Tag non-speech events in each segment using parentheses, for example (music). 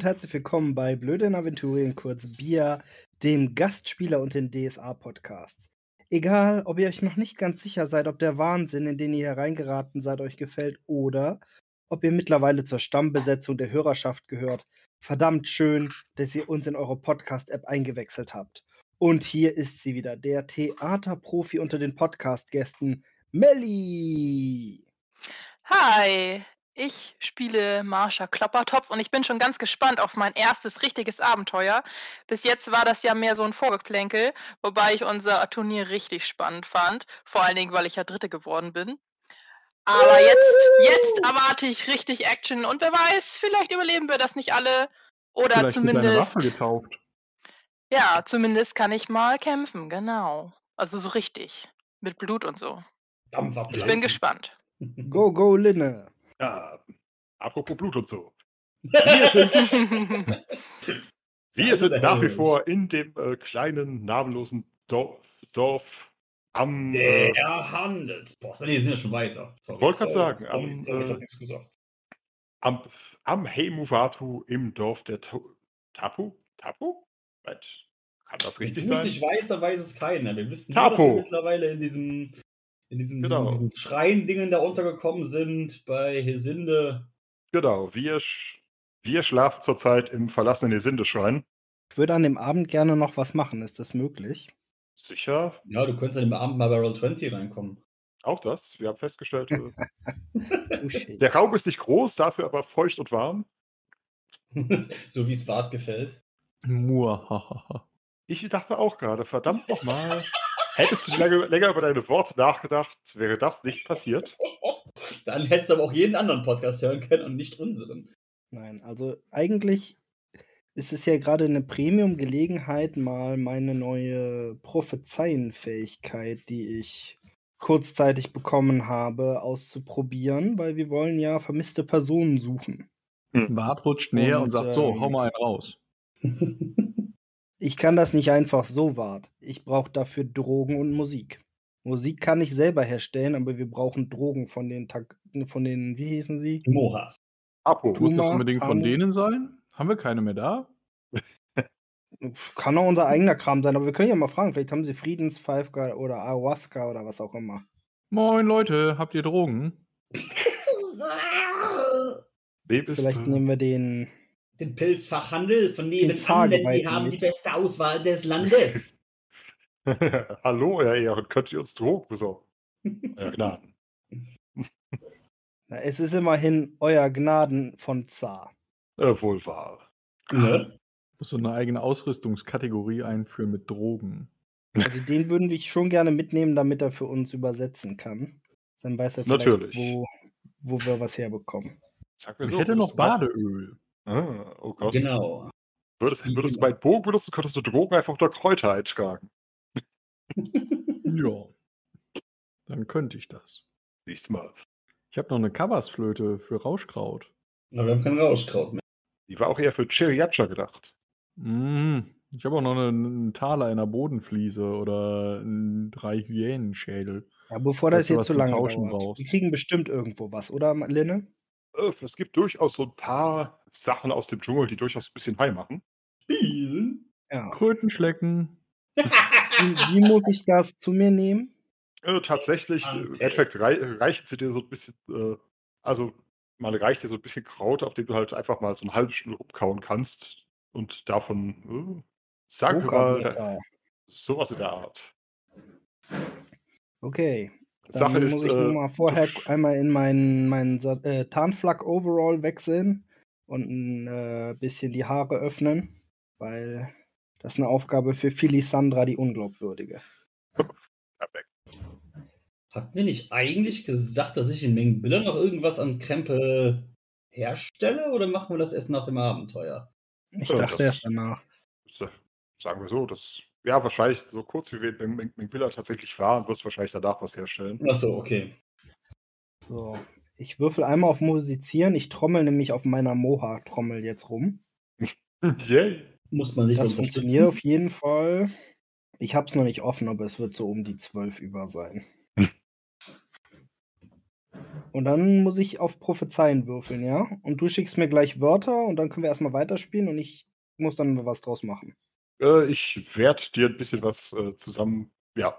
und herzlich willkommen bei Blöde in Aventurien, kurz Bier, dem Gastspieler und den DSA-Podcasts. Egal, ob ihr euch noch nicht ganz sicher seid, ob der Wahnsinn, in den ihr hereingeraten seid, euch gefällt oder ob ihr mittlerweile zur Stammbesetzung der Hörerschaft gehört. Verdammt schön, dass ihr uns in eure Podcast-App eingewechselt habt. Und hier ist sie wieder, der Theaterprofi unter den Podcast-Gästen, Melli. Hi, ich spiele Marsha Kloppertopf und ich bin schon ganz gespannt auf mein erstes richtiges Abenteuer. Bis jetzt war das ja mehr so ein Vorgeplänkel, wobei ich unser Turnier richtig spannend fand. Vor allen Dingen, weil ich ja Dritte geworden bin. Aber jetzt, jetzt erwarte ich richtig Action und wer weiß, vielleicht überleben wir das nicht alle. Oder Vielleicht deine Waffe zumindest. getauft. Ja, zumindest kann ich mal kämpfen, genau. Also so richtig. Mit Blut und so. Ich bin gespannt. (laughs) Go, go, Linne. Ja, apropos Blut und so. Wir sind, (laughs) wir sind nach wie vor in dem äh, kleinen, namenlosen Dorf, Dorf am. Äh, Der Handelspost. Nee, sind ja schon weiter. Wollte sorry, sagen, am, sorry, äh, am, am Heimuvatu im Dorf der To- Tapu? Tapu? Was? Kann das richtig Wenn sein? es nicht weißt, dann weiß es keiner. Wir wissen Tapo. nur, dass wir mittlerweile in diesem, in diesem, Genau. diesem, diesem Schrein-Dingen da untergekommen sind, bei Hesinde. Genau, wir, sch- wir schlafen zurzeit im verlassenen Esindeschrein. Ich würde an dem Abend gerne noch was machen. Ist das möglich? Sicher, Ja, du könntest an dem Abend mal bei Roll 20 reinkommen. auch das. Wir haben festgestellt, äh, (laughs) der Raum ist nicht groß, dafür aber feucht und warm. (laughs) so wie es Bart gefällt. Muahaha. Ich dachte auch gerade, verdammt nochmal. (laughs) Hättest du länger, länger über deine Worte nachgedacht, wäre das nicht passiert. (laughs) Dann hättest du aber auch jeden anderen Podcast hören können und nicht unseren. Nein, also eigentlich ist es ja gerade eine Premium-Gelegenheit, mal meine neue Prophezeienfähigkeit, die ich kurzzeitig bekommen habe, auszuprobieren, weil wir wollen ja vermisste Personen suchen. Bart rutscht näher und, Und, sagt, so, ähm, hau mal einen raus. (laughs) Ich kann das nicht einfach so wart. Ich brauche dafür Drogen und Musik. Musik kann ich selber herstellen, aber wir brauchen Drogen von den, Tag von den wie hießen sie? Mohas. Apo. Muss das Tuma, unbedingt von denen sein? Haben wir keine mehr da? Kann auch unser eigener Kram sein, aber wir können ja mal fragen. Vielleicht haben sie Friedenspfeife oder Ayahuasca oder was auch immer. Moin Leute, habt ihr Drogen? (laughs) Vielleicht nehmen wir den. Den Pilzfachhandel von nebenan, denn die haben die mit. beste Auswahl des Landes. (laughs) Hallo, Euer Ehren, könnt ihr uns Drogen besorgen? Euer (laughs) Gnaden. Na, es ist immerhin euer Gnaden von Zar. Äh, wohl wahr. ne? Muss so eine eigene Ausrüstungskategorie einführen mit Drogen. (laughs) Also den würden wir schon gerne mitnehmen, damit er für uns übersetzen kann. Dann weiß er vielleicht, Natürlich. Wo, wo wir was herbekommen. Sag mir Ich so, hätte würdest noch Badeöl. Ah, oh Gott. Genau. Würdest, würdest du meinen Bogen benutzen, könntest du Drogen einfach unter Kräuter eintragen. (laughs) Ja. Dann könnte ich das. Du mal. Ich habe noch eine Kabasflöte für Rauschkraut. Aber wir haben kein Rauschkraut mehr. Die war auch eher für Chiriacha gedacht. Mm, ich habe auch noch einen, einen Taler in der Bodenfliese oder einen drei Hyänenschädel. Ja, bevor das du jetzt zum lange dauert. brauchst. Wir kriegen bestimmt irgendwo was, oder, Linne? Es gibt durchaus so ein paar Sachen aus dem Dschungel, die durchaus ein bisschen high machen. Spielen. Ja. Krötenschlecken. (laughs) Wie, wie muss ich das zu mir nehmen? Äh, tatsächlich, äh, im Endeffekt rei reichen sie dir so ein bisschen, äh, also mal reicht dir so ein bisschen Kraut, auf dem du halt einfach mal so eine halbe Stunde umkauen kannst und davon, äh, sagen wir mal, Okerblätter. sowas in der Art. Okay. Dann Sache ist, muss ich äh, nur mal vorher einmal in meinen, meinen äh, Tarnflak-Overall wechseln und ein äh, bisschen die Haare öffnen, weil das ist eine Aufgabe für Philisandra, die Unglaubwürdige. perfekt. Hat mir nicht eigentlich gesagt, dass ich in Mengbiller noch irgendwas an Krempel herstelle oder machen wir das erst nach dem Abenteuer? Ich Ja, dachte erst danach. Sa- Sagen wir so, das, ja, wahrscheinlich so kurz wie Mengwiller tatsächlich waren, wirst du wahrscheinlich danach was herstellen. Achso, okay. So. Ich würfel einmal auf Musizieren. Ich trommel nämlich auf meiner Moha-Trommel jetzt rum. (laughs) Yay! Muss man sich Das funktioniert auf jeden Fall. Ich hab's noch nicht offen, aber es wird so um die 12 über sein. (laughs) Und dann muss ich auf Prophezeien würfeln, ja? Und du schickst mir gleich Wörter und dann können wir erstmal weiterspielen und ich muss dann was draus machen. Äh, ich werde dir ein bisschen was äh, zusammen. Ja.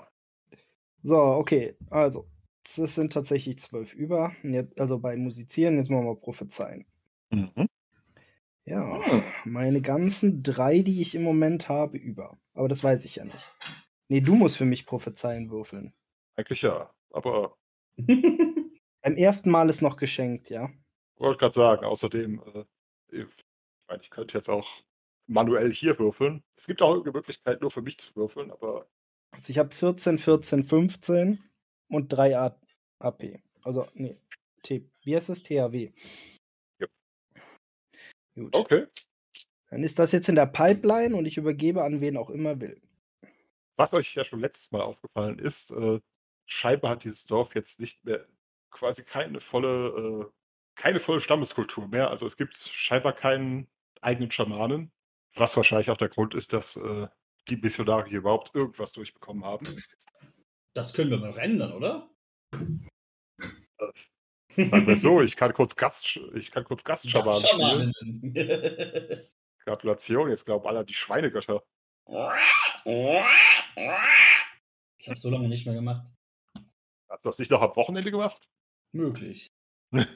So, okay. Also, das sind tatsächlich zwölf über. Jetzt, also bei Musizieren, jetzt machen wir mal Prophezeien. Mhm. Ja, Hm. meine ganzen drei, die ich im Moment habe, über. Aber das weiß ich ja nicht. Nee, du musst für mich Prophezeien würfeln. Eigentlich ja. Aber (laughs) Beim ersten Mal ist noch geschenkt, ja. wollte gerade sagen, außerdem, äh, ich ich könnte jetzt auch manuell hier würfeln. Es gibt auch irgendeine Möglichkeit, nur für mich zu würfeln, aber Also ich habe 14, 14, 15 und 3 A AP. Also, nee, T wie heißt das? THW. Ja. Gut. okay. Dann ist das jetzt in der Pipeline und ich übergebe an wen auch immer will. Was euch ja schon letztes Mal aufgefallen ist, äh, scheinbar hat dieses Dorf jetzt nicht mehr quasi keine volle, äh, keine volle Stammeskultur mehr. Also es gibt scheinbar keinen eigenen Schamanen, was wahrscheinlich auch der Grund ist, dass äh, die Missionare hier überhaupt irgendwas durchbekommen haben. Das können wir mal ändern, oder? Sagen wir so, (laughs) ich kann kurz Gast, ich kann kurz Gastschamanen spielen. (laughs) Gratulation, jetzt glauben alle die Schweinegötter. Ich habe so lange nicht mehr gemacht. Hast du das nicht noch am Wochenende gemacht? Möglich. (laughs)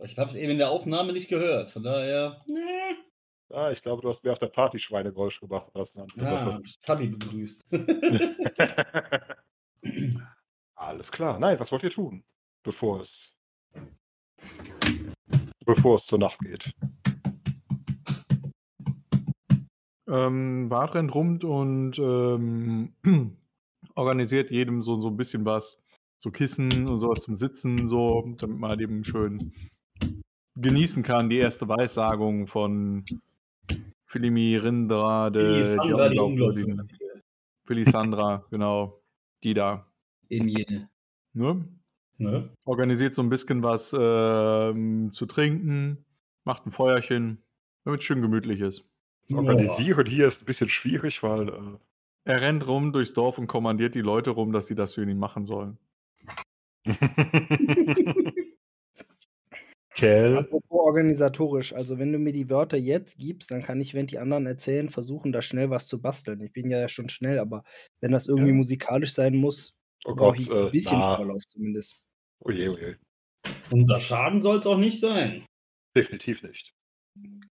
Ich habe es eben in der Aufnahme nicht gehört, von daher. Nee. Ja, ich glaube, du hast mehr auf der Party Schweinegeräusch gemacht. eine andere Ja, Tabi begrüßt. (laughs) Alles klar. Nein, was wollt ihr tun, bevor es bevor es zur Nacht geht? Ähm, Bart rennt rum und ähm, (clears throat) organisiert jedem so, so ein bisschen was. So Kissen und sowas zum Sitzen, so, damit man halt eben schön genießen kann, die erste Weissagung von Philimi Rindrade, die Sandra, die Unglaubwürdigen. Unglaubwürdige. Philisandra, (laughs) genau, die da. Eben jene. Ne? Ne? Organisiert so ein bisschen was ähm, zu trinken, macht ein Feuerchen, damit es schön gemütlich ist. Das Organisieren hier ist ein bisschen schwierig, weil äh, Er rennt rum durchs Dorf und kommandiert die Leute rum, dass sie das für ihn machen sollen. (laughs) (laughs) Kell, Apropos organisatorisch, also wenn du mir die Wörter jetzt gibst, dann kann ich, wenn die anderen erzählen, versuchen, da schnell was zu basteln. Ich bin ja schon schnell, aber wenn das irgendwie Ja. musikalisch sein muss, oh brauche ich ein äh, bisschen na, Vorlauf zumindest. oje, oje, Unser Schaden soll es auch nicht sein. definitiv nicht.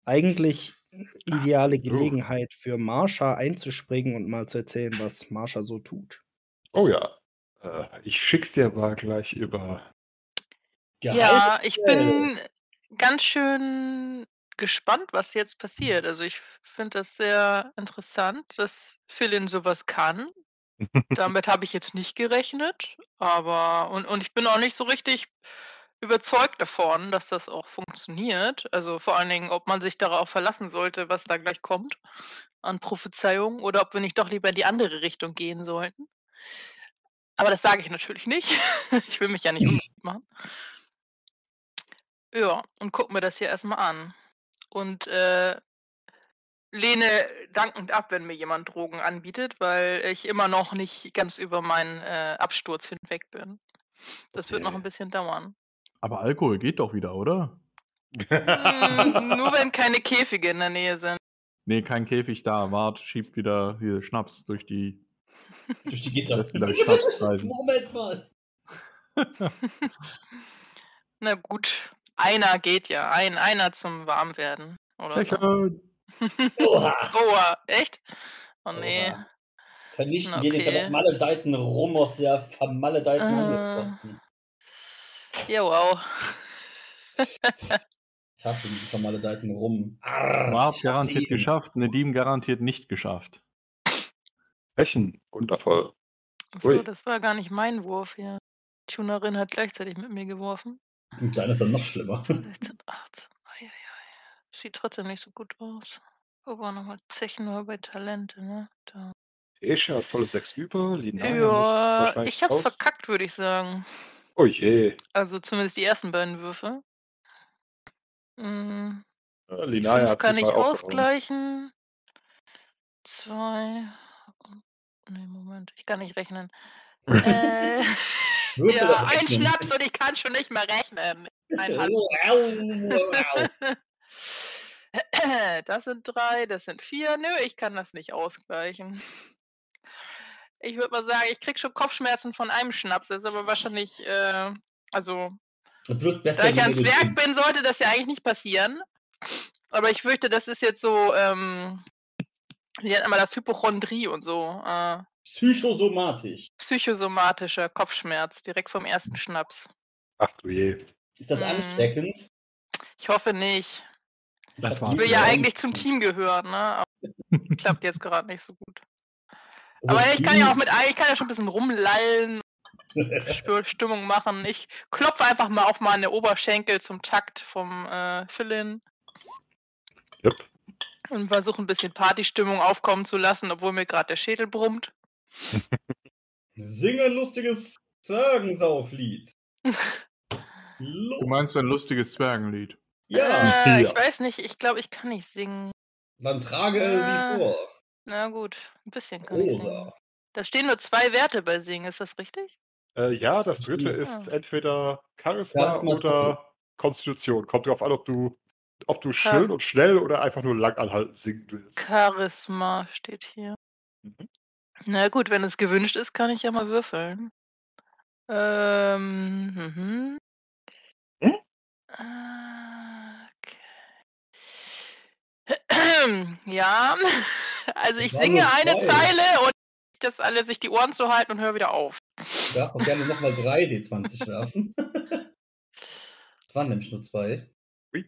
Eigentlich ideale Oh. Gelegenheit für Marsha einzuspringen und mal zu erzählen, was Marsha so tut. Oh ja, äh, ich schick's dir mal gleich über. Ja, ich bin ganz schön gespannt, was jetzt passiert. Also ich finde das sehr interessant, dass Philin sowas kann. (laughs) Damit habe ich jetzt nicht gerechnet, aber und, und ich bin auch nicht so richtig überzeugt davon, dass das auch funktioniert. Also vor allen Dingen, ob man sich darauf verlassen sollte, was da gleich kommt an Prophezeiungen oder ob wir nicht doch lieber in die andere Richtung gehen sollten. Aber das sage ich natürlich nicht. (laughs) Ich will mich ja nicht (laughs) unbeliebt machen. Ja, und guck mir das hier erstmal an. Und äh, lehne dankend ab, wenn mir jemand Drogen anbietet, weil ich immer noch nicht ganz über meinen äh, Absturz hinweg bin. Das wird noch Okay. ein bisschen dauern. Aber Alkohol geht doch wieder, oder? Hm, (laughs) nur wenn keine Käfige in der Nähe sind. Nee, kein Käfig da. Wart schiebt wieder hier Schnaps durch die. Durch die Gitter. (laughs) Moment mal. (laughs) Na gut, einer geht ja. Ein, einer zum Warmwerden. Oder so. (laughs) Oha. Oh, echt? Oh nee. Oha. Vernichten Na, wir den okay. vermaledeiten Rum aus der vermaledeiten Äh. Handelsposten. Ja, wow. (laughs) Ich hasse diesen vermaledeiten Rum. Hasse garantiert ihn. geschafft, Nedim garantiert nicht geschafft. Sprechen, wundervoll. So, das war gar nicht mein Wurf hier. Die Tunerin hat gleichzeitig mit mir geworfen. Und dein ist dann noch schlimmer. 16, 18. Eieiei. Sieht trotzdem nicht so gut aus. Wir nochmal Zechen nur bei Talente, ne? Da. Esche hat volle 6 über, Linaya Ja, ich hab's raus. verkackt, würde ich sagen. Oh je, Also zumindest die ersten beiden Würfe. Mm, äh, Linaya hat kann ich ausgleichen. Zwei. Nee, Moment, ich kann nicht rechnen. (laughs) äh, Ja, ein. Schnaps und ich kann schon nicht mehr rechnen. Oh. (laughs) Das sind drei, das sind vier. Nö, ich kann das nicht ausgleichen. Ich würde mal sagen, ich krieg schon Kopfschmerzen von einem Schnaps. Das ist aber wahrscheinlich, äh, also, besser. da ich Zwerg trinkst. bin, sollte das ja eigentlich nicht passieren. Aber ich fürchte, das ist jetzt so, ähm, wie nennt man das, Hypochondrie und so. Äh, Psychosomatisch. psychosomatischer Kopfschmerz direkt vom ersten Schnaps. Ach du je. Ist das Mhm. ansteckend? Ich hoffe nicht. Das. Ich will ja eigentlich zum Team gehören, ne? Aber (laughs) klappt jetzt gerade nicht so gut. Also Aber ich kann ja auch mit, ich kann ja schon ein bisschen rumlallen, Stimmung machen. Ich klopfe einfach mal auf meine Oberschenkel zum Takt vom äh, Fill-In Yep. und versuche ein bisschen Partystimmung aufkommen zu lassen, obwohl mir gerade der Schädel brummt. Singe ein lustiges Zwergensauflied. Los. Du meinst ein lustiges Zwergenlied. Ja, äh, ja. Ich weiß nicht, ich glaube, ich kann nicht singen. dann trage Ah. sie vor. Na gut, ein bisschen kann ich singen. Rosa. Da stehen nur zwei Werte bei Singen, ist das richtig? Äh, ja, das dritte Ja. ist entweder Charisma Charisma ist oder Konstitution. Kommt drauf an, ob du, ob du schön und schnell oder einfach nur lang anhaltend singen willst. Charisma steht hier. Mhm. Na gut, wenn es gewünscht ist, kann ich ja mal würfeln. Ähm, mhm. Hm? Ah, Okay. (clears throat) Ja, (laughs) also ich singe eine zwei. Zeile und das alle sich die Ohren zu halten und höre wieder auf. Du darfst auch gerne nochmal 3 D20 werfen. Es waren nämlich nur zwei.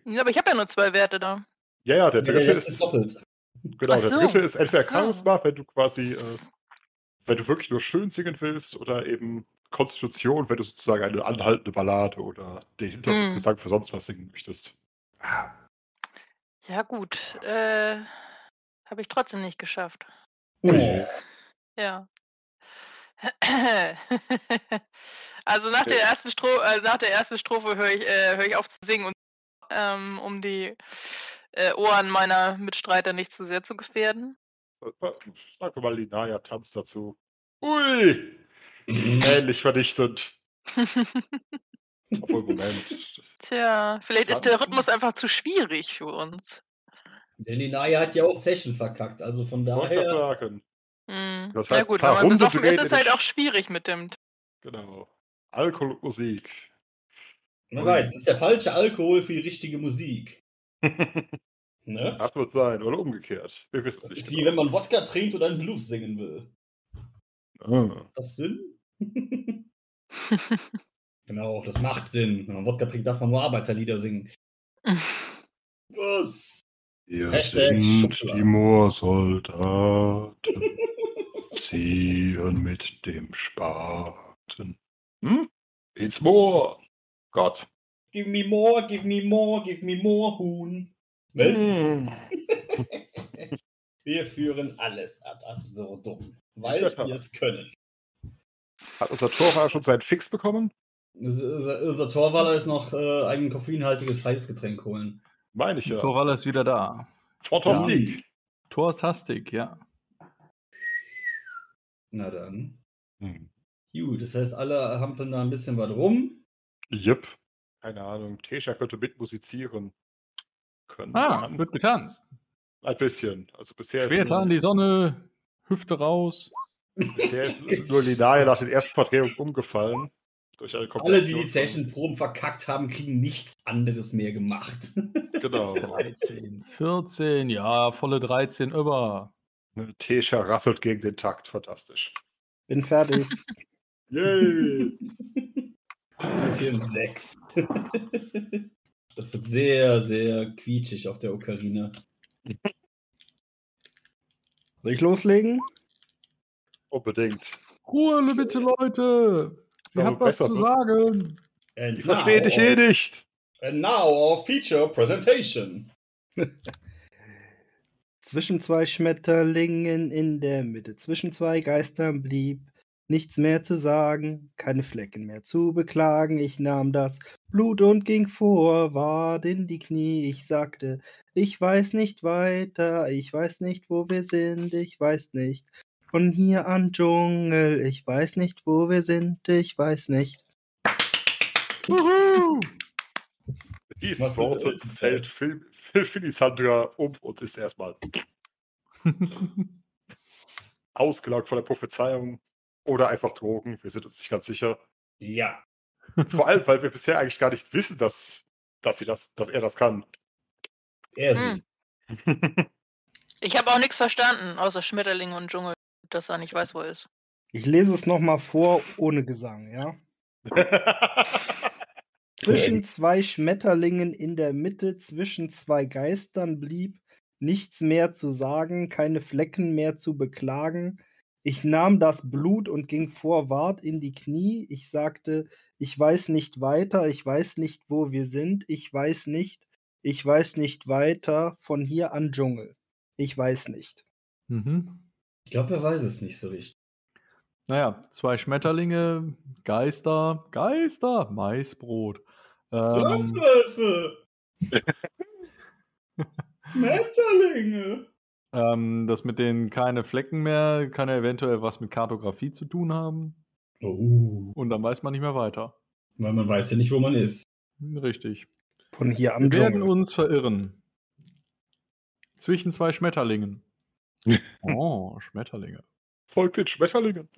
Ja, aber ich habe ja nur zwei Werte da. Ja, ja, der Ja, ist ist, doppelt. genau, Ach der so, dritte ist entweder so. Charisma, wenn du quasi, äh, wenn du wirklich nur schön singen willst, oder eben Konstitution, wenn du sozusagen eine anhaltende Ballade oder den Hm. Hintergrundgesang für sonst was singen möchtest. Ja gut, äh, habe ich trotzdem nicht geschafft. Oh. Ja. (laughs) Also nach der ersten Stro äh, nach der ersten Strophe höre ich, äh, hör ich auf zu singen und ähm, um die äh, Ohren meiner Mitstreiter nicht zu sehr zu gefährden. Sag mal, Linaya tanzt dazu. Ui! Ähnlich vernichtend. Obwohl, Moment. Tja, vielleicht ist der? Rhythmus einfach zu schwierig für uns. Denn die Naya hat ja auch Zechen verkackt. Also von ich daher. sagen. Hm. Das Na heißt, gut, paar wenn man Runde besoffen ist, ist es halt auch schwierig mit dem. Genau. Alkohol und Musik. Man weiß, das ist der falsche Alkohol für die richtige Musik. (laughs) Ne? Das wird sein, oder umgekehrt. Wir wissen es nicht. ist wie wenn man Wodka trinkt und einen Blues singen will. Ah. Das Sinn? (laughs) genau, das macht Sinn. Wenn man Wodka trinkt, darf man nur Arbeiterlieder singen. (laughs) Was? Hier Hashtag sind die Moorsoldaten, ziehen mit dem Spaten. Hm? Ins Moor. Gott. Give me more, give me more, give me more Huhn. Was? (laughs) Wir führen alles ad absurdum, weil Ja. wir es können. Hat unser Torwart schon seinen Fix bekommen? Unser unser Torwaller ist noch äh, ein koffeinhaltiges Heißgetränk holen. Meine ich ja. Torwall ist wieder da. Fantastik. Torstastik, ja. Na dann. Hm. Gut, das heißt, alle hampeln da ein bisschen was rum. Jep. Keine Ahnung. Tesha könnte mitmusizieren. Können. Ah, wird getanzt. Ein bisschen. Also bisher ist, Schwerter an nur, die Sonne, Hüfte raus. bisher ist nur Linaya nach den ersten Vertretungen umgefallen. Durch eine Alle, die die Zechenproben verkackt haben, kriegen nichts anderes mehr gemacht. (laughs) Genau. 13, 14, ja, volle 13 über. Tesha rasselt gegen den Takt. Fantastisch. Bin fertig. Yay! (laughs) 4 und 6. (laughs) Das wird sehr, sehr quietschig auf der Ocarina. Soll ich loslegen? Unbedingt. Ruhe bitte, Leute. Sie Aber hat was zu sagen. And Ich verstehe dich eh nicht. And now our feature presentation. (laughs) Zwischen zwei Schmetterlingen in der Mitte, zwischen zwei Geistern blieb nichts mehr zu sagen, keine Flecken mehr zu beklagen. Ich nahm das Blut und ging vor, ward in die Knie. Ich sagte, ich weiß nicht weiter, ich weiß nicht, wo wir sind, ich weiß nicht, Von hier an Dschungel, ich weiß nicht, wo wir sind, ich weiß nicht. Wuhu! Mit diesen Worten fällt Phil, Phil Philisandra um und ist erstmal (laughs) ausgelaugt von der Prophezeiung oder einfach Drogen. Wir sind uns nicht ganz sicher. Ja. Vor allem, (laughs) weil wir bisher eigentlich gar nicht wissen, dass, dass, sie das, dass er das kann. Er Hm. (laughs) Ich habe auch nichts verstanden, außer Schmetterling und Dschungel, dass er nicht weiß, wo er ist. Ich lese es nochmal vor, ohne Gesang, ja? (laughs) Zwischen zwei Schmetterlingen in der Mitte, zwischen zwei Geistern blieb nichts mehr zu sagen, keine Flecken mehr zu beklagen. Ich nahm das Blut und ging vorwärts in die Knie. Ich sagte, ich weiß nicht weiter, ich weiß nicht, wo wir sind, ich weiß nicht, ich weiß nicht weiter, von hier an Dschungel. Ich weiß nicht. mhm. Ich glaube, er weiß es nicht so richtig. Naja, zwei Schmetterlinge, Geister, Geister, Maisbrot. Ähm, Sandwölfe! (laughs) Schmetterlinge! Ähm, das mit den keine Flecken mehr kann ja eventuell was mit Kartografie zu tun haben. Oh. Und dann weiß man nicht mehr weiter. Weil man weiß ja nicht, wo man ist. Richtig. Von hier an Wir werden uns verirren. Zwischen zwei Schmetterlingen. (laughs) Oh, Schmetterlinge. Folgt den Schmetterlingen.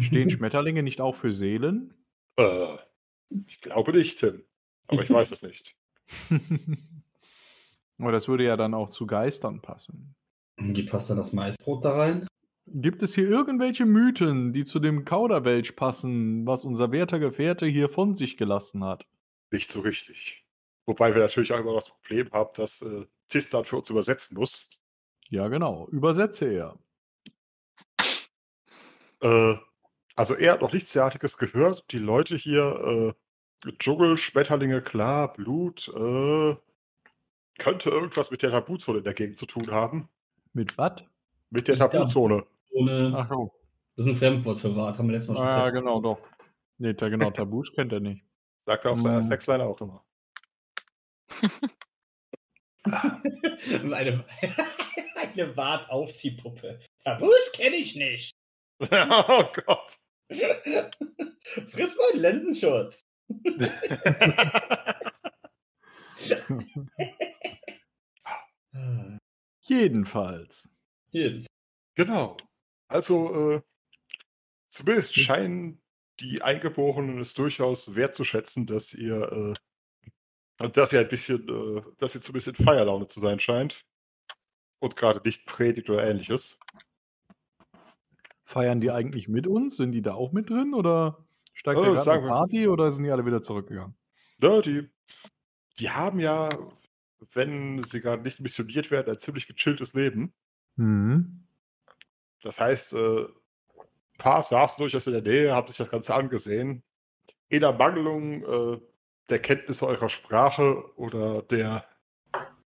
Stehen Schmetterlinge nicht auch für Seelen? Äh, ich glaube nicht, Tim. Aber ich weiß es nicht. (laughs) Aber das würde ja dann auch zu Geistern passen. Wie passt dann das Maisbrot da rein? Gibt es hier irgendwelche Mythen, die zu dem Kauderwelsch passen, was unser werter Gefährte hier von sich gelassen hat? Nicht so richtig. Wobei wir natürlich auch immer das Problem haben, dass äh, Tistan für uns übersetzen muss. Ja, genau. Übersetze er. Äh, also er hat noch nichts derartiges gehört. Die Leute hier, äh, Dschungel, Schmetterlinge, klar, Blut, äh, könnte irgendwas mit der Tabuzone in der Gegend zu tun haben. Mit was? Mit der. Tabuzone. Ohne. Ach so. Das ist ein Fremdwort für Wart, haben wir letztes Mal schon Ah, ja, festgestellt. genau, doch. Nee, der genau, Tabus kennt er nicht. Sagt er auf seiner Mm. Sexline auch immer. (laughs) eine (laughs) eine Wart-Aufziehpuppe. Tabus kenne ich nicht. (laughs) oh Gott. Friss meinen Lendenschutz. Jedenfalls. Hier. Genau. Also, äh, zumindest scheinen die Eingeborenen es durchaus wertzuschätzen, dass ihr, äh, dass ihr ein bisschen, äh, dass ihr zumindest in Feierlaune zu sein scheint. Und gerade nicht predigt oder ähnliches. Feiern die eigentlich mit uns? Sind die da auch mit drin? Oder steigt Äh, der gerade eine wir- Party oder sind die alle wieder zurückgegangen? Ne, die, die haben ja, wenn sie gerade nicht missioniert werden, ein ziemlich gechilltes Leben. Mhm. Das heißt, äh, ein paar saßen durchaus in der Nähe, haben sich das Ganze angesehen. In der Mangelung äh, der Kenntnisse eurer Sprache oder der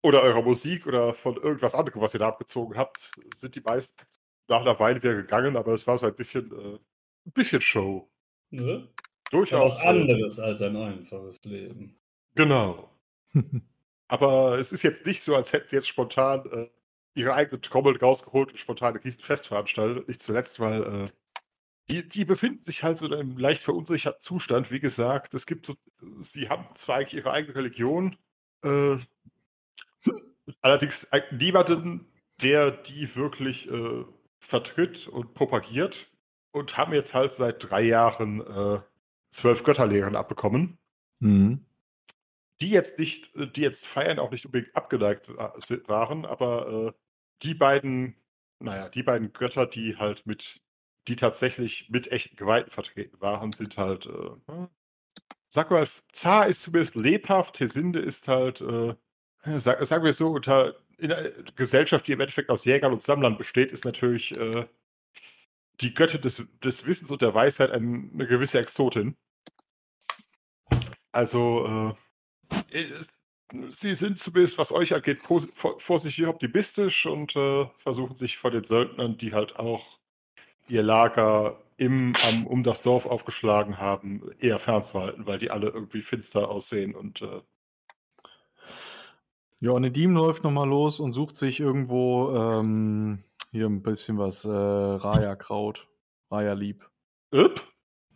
oder eurer Musik oder von irgendwas anderem, was ihr da abgezogen habt, sind die meisten nach einer Weile wieder gegangen, aber es war so ein bisschen, äh, ein bisschen Show. Ne? Durchaus. Was äh, anderes als ein einfaches Leben. Genau. (laughs) Aber es ist jetzt nicht so, als hätten sie jetzt spontan äh, ihre eigene Trommel rausgeholt und spontan ein Riesenfest veranstaltet. Nicht zuletzt, weil äh, die, die befinden sich halt so in einem leicht verunsicherten Zustand. Wie gesagt, es gibt so, sie haben zwar eigentlich ihre eigene Religion, äh, allerdings niemanden, der die wirklich äh, vertritt und propagiert und haben jetzt halt seit drei Jahren äh, zwölf Götterlehren abbekommen Mhm. Die jetzt nicht, äh, die jetzt feiern auch nicht unbedingt abgeneigt si- waren, aber äh, die beiden, naja, die beiden Götter, die halt mit, die tatsächlich mit echten Geweihten vertreten waren, sind halt, äh, hm, sag mal, Zar ist zumindest lebhaft, Hesinde ist halt, äh, sag, sagen wir so, unter in einer Gesellschaft, die im Endeffekt aus Jägern und Sammlern besteht, ist natürlich äh, die Göttin des, des Wissens und der Weisheit ein, eine gewisse Exotin. Also, äh, sie sind zumindest, was euch angeht, vorsichtig optimistisch und äh, versuchen sich vor den Söldnern, die halt auch ihr Lager im, am, um das Dorf aufgeschlagen haben, eher fernzuhalten, weil die alle irgendwie finster aussehen und äh, Ja, Nedim läuft nochmal los und sucht sich irgendwo ähm, Hier ein bisschen was äh, Raya-Kraut. Raya-Lieb. Upp?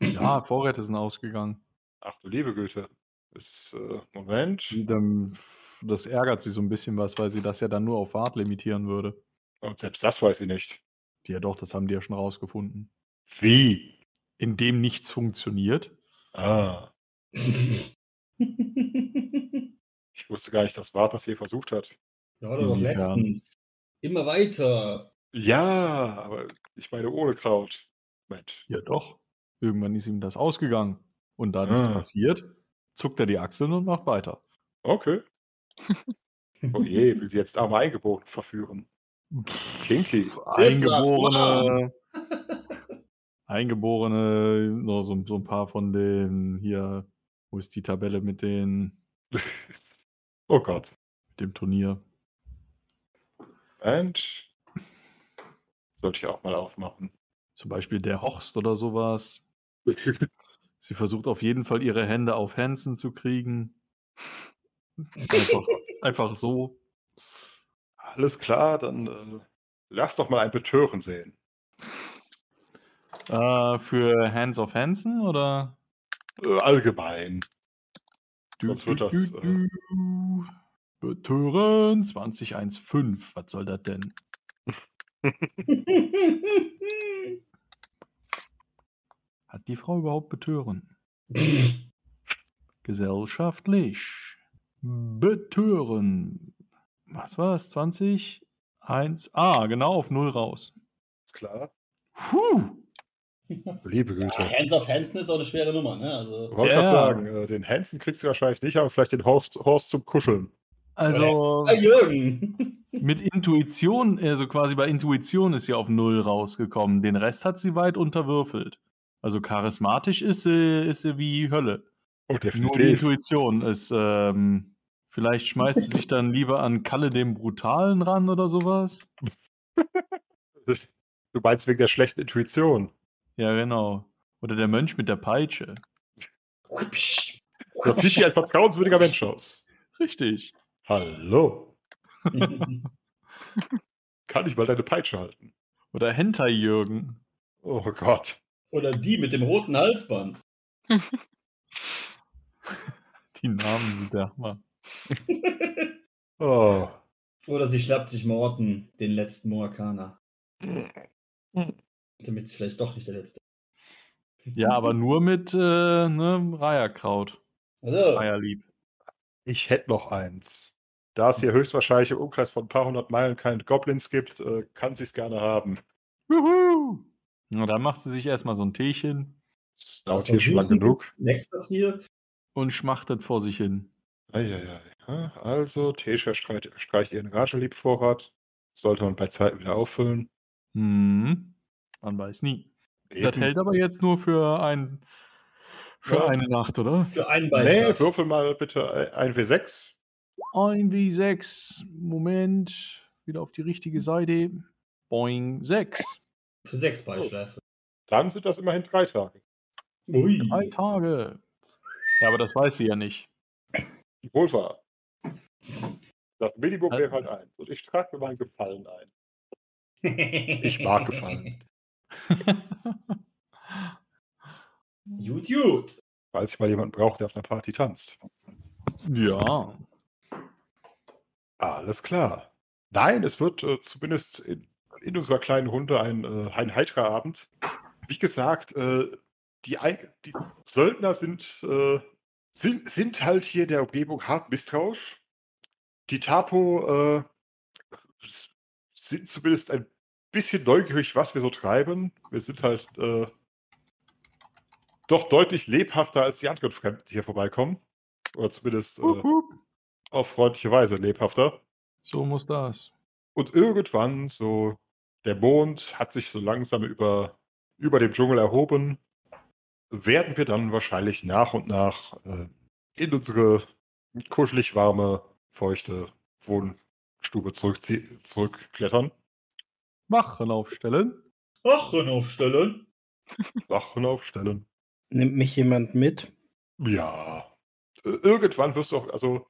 Ja, Vorräte sind ausgegangen. Ach du liebe Güte. Ist, äh, Moment. Und, ähm, das ärgert sie so ein bisschen was, weil sie das ja dann nur auf Wart limitieren würde. Und selbst das weiß ich nicht. Ja, doch, das haben die ja schon rausgefunden. Wie? Indem nichts funktioniert. Ah. (laughs) Ich wusste gar nicht, dass Wart das hier versucht hat. Ja, oder doch letztens. Immer weiter. Ja, aber ich meine ohne Kraut. Moment. Ja, doch. Irgendwann ist ihm das ausgegangen. Und da nichts Ah. passiert, zuckt er die Achseln und macht weiter. Okay. (laughs) Oh je, will sie jetzt arme Eingeborene verführen. Kinky. Eingeborene. (laughs) Eingeborene, noch so, so ein paar von den hier, wo ist die Tabelle mit den, (laughs) Oh Gott. mit dem Turnier? Und sollte ich auch mal aufmachen. Zum Beispiel der Horst oder sowas. Sie versucht auf jeden Fall ihre Hände auf Hansen zu kriegen. Einfach, (laughs) einfach so. Alles klar, dann äh, lass doch mal ein Betören sehen. Äh, für Hands of Hansen oder? Äh, allgemein. Du, Sonst wird du, das, du, äh, du. Betören 2015. Was soll das denn? (laughs) (laughs) Hat die Frau überhaupt betören? (laughs) Gesellschaftlich. Betören. Was war das? 20? 1. Ah, genau, auf 0 raus. Ist klar. Puh. Liebe Ja, Güte. Hands of Hansen ist auch eine schwere Nummer, ne? Also, Wollte Ja. gerade sagen, äh, den Hansen kriegst du wahrscheinlich nicht, aber vielleicht den Horst, Horst zum Kuscheln. Also ah, Jürgen. (laughs) mit Intuition, also quasi bei Intuition ist sie auf 0 rausgekommen. Den Rest hat sie weit unterwürfelt. Also charismatisch ist sie, ist sie wie Hölle. Oh, Nur die definitiv. Intuition ist, ähm, vielleicht schmeißt sie sich dann lieber an Kalle dem Brutalen ran oder sowas. Du meinst wegen der schlechten Intuition. Ja, genau. Oder der Mönch mit der Peitsche. Das sieht wie ein vertrauenswürdiger Mensch aus. Richtig. Hallo. (laughs) Kann ich mal deine Peitsche halten? Oder Hentai Jürgen. Oh Gott. Oder die mit dem roten Halsband. (laughs) Die Namen sind der Hammer. (laughs) Oh. Oder sie schnappt sich Morten, den letzten Mohikaner. Damit es vielleicht doch nicht der letzte. Ja, aber nur mit äh, ne, Raierkraut. Also, Raierlieb. Ich hätte noch eins. Da es hier höchstwahrscheinlich im Umkreis von ein paar hundert Meilen keine Goblins gibt, äh, kann sie es gerne haben. Juhu! Na, dann macht sie sich erstmal so ein Teechen Das dauert hier schon lang versuchen? genug. nächstes hier. und schmachtet vor sich hin. Eieiei. Also, Tesha streicht, streicht ihren Ragelieb-Vorrat. Sollte man bei Zeiten wieder auffüllen. Hm. Man weiß nie. Das Eben. hält aber jetzt nur für, ein, für Ja. eine Nacht, oder? Für einen Nee, Beitrag. würfel mal bitte ein W6. 1W6. Moment. Wieder auf die richtige Seite. Boing. 6. Für sechs Beischleife. Dann sind das immerhin drei Tage. Ui. Drei Tage. Ja, aber das weiß sie ja nicht. Wohl wahr. Das Minimum Also- wäre halt eins. Und ich trage mir mal einen Gefallen ein. (laughs) Ich mag Gefallen. (laughs) Gut, gut. Falls ich mal jemanden brauche, der auf einer Party tanzt. ja. Alles klar. Nein, es wird äh, zumindest in, in unserer kleinen Runde ein, äh, ein heiterer Abend. Wie gesagt, äh, die, die Söldner sind, äh, sind, sind halt hier der Umgebung hart misstrauisch. Die Tapo äh, sind zumindest ein bisschen neugierig, was wir so treiben. Wir sind halt äh, doch deutlich lebhafter als die anderen Fremden, die hier vorbeikommen. Oder zumindest äh, auf freundliche Weise lebhafter. So muss das. Und irgendwann, so, der Mond hat sich so langsam über, über dem Dschungel erhoben, werden wir dann wahrscheinlich nach und nach äh, in unsere kuschelig warme, feuchte Wohnstube zurückzie- zurückklettern. Wachen aufstellen. Wachen aufstellen. Wachen aufstellen. Nimmt mich jemand mit? Ja. Äh, Irgendwann wirst du auch, also,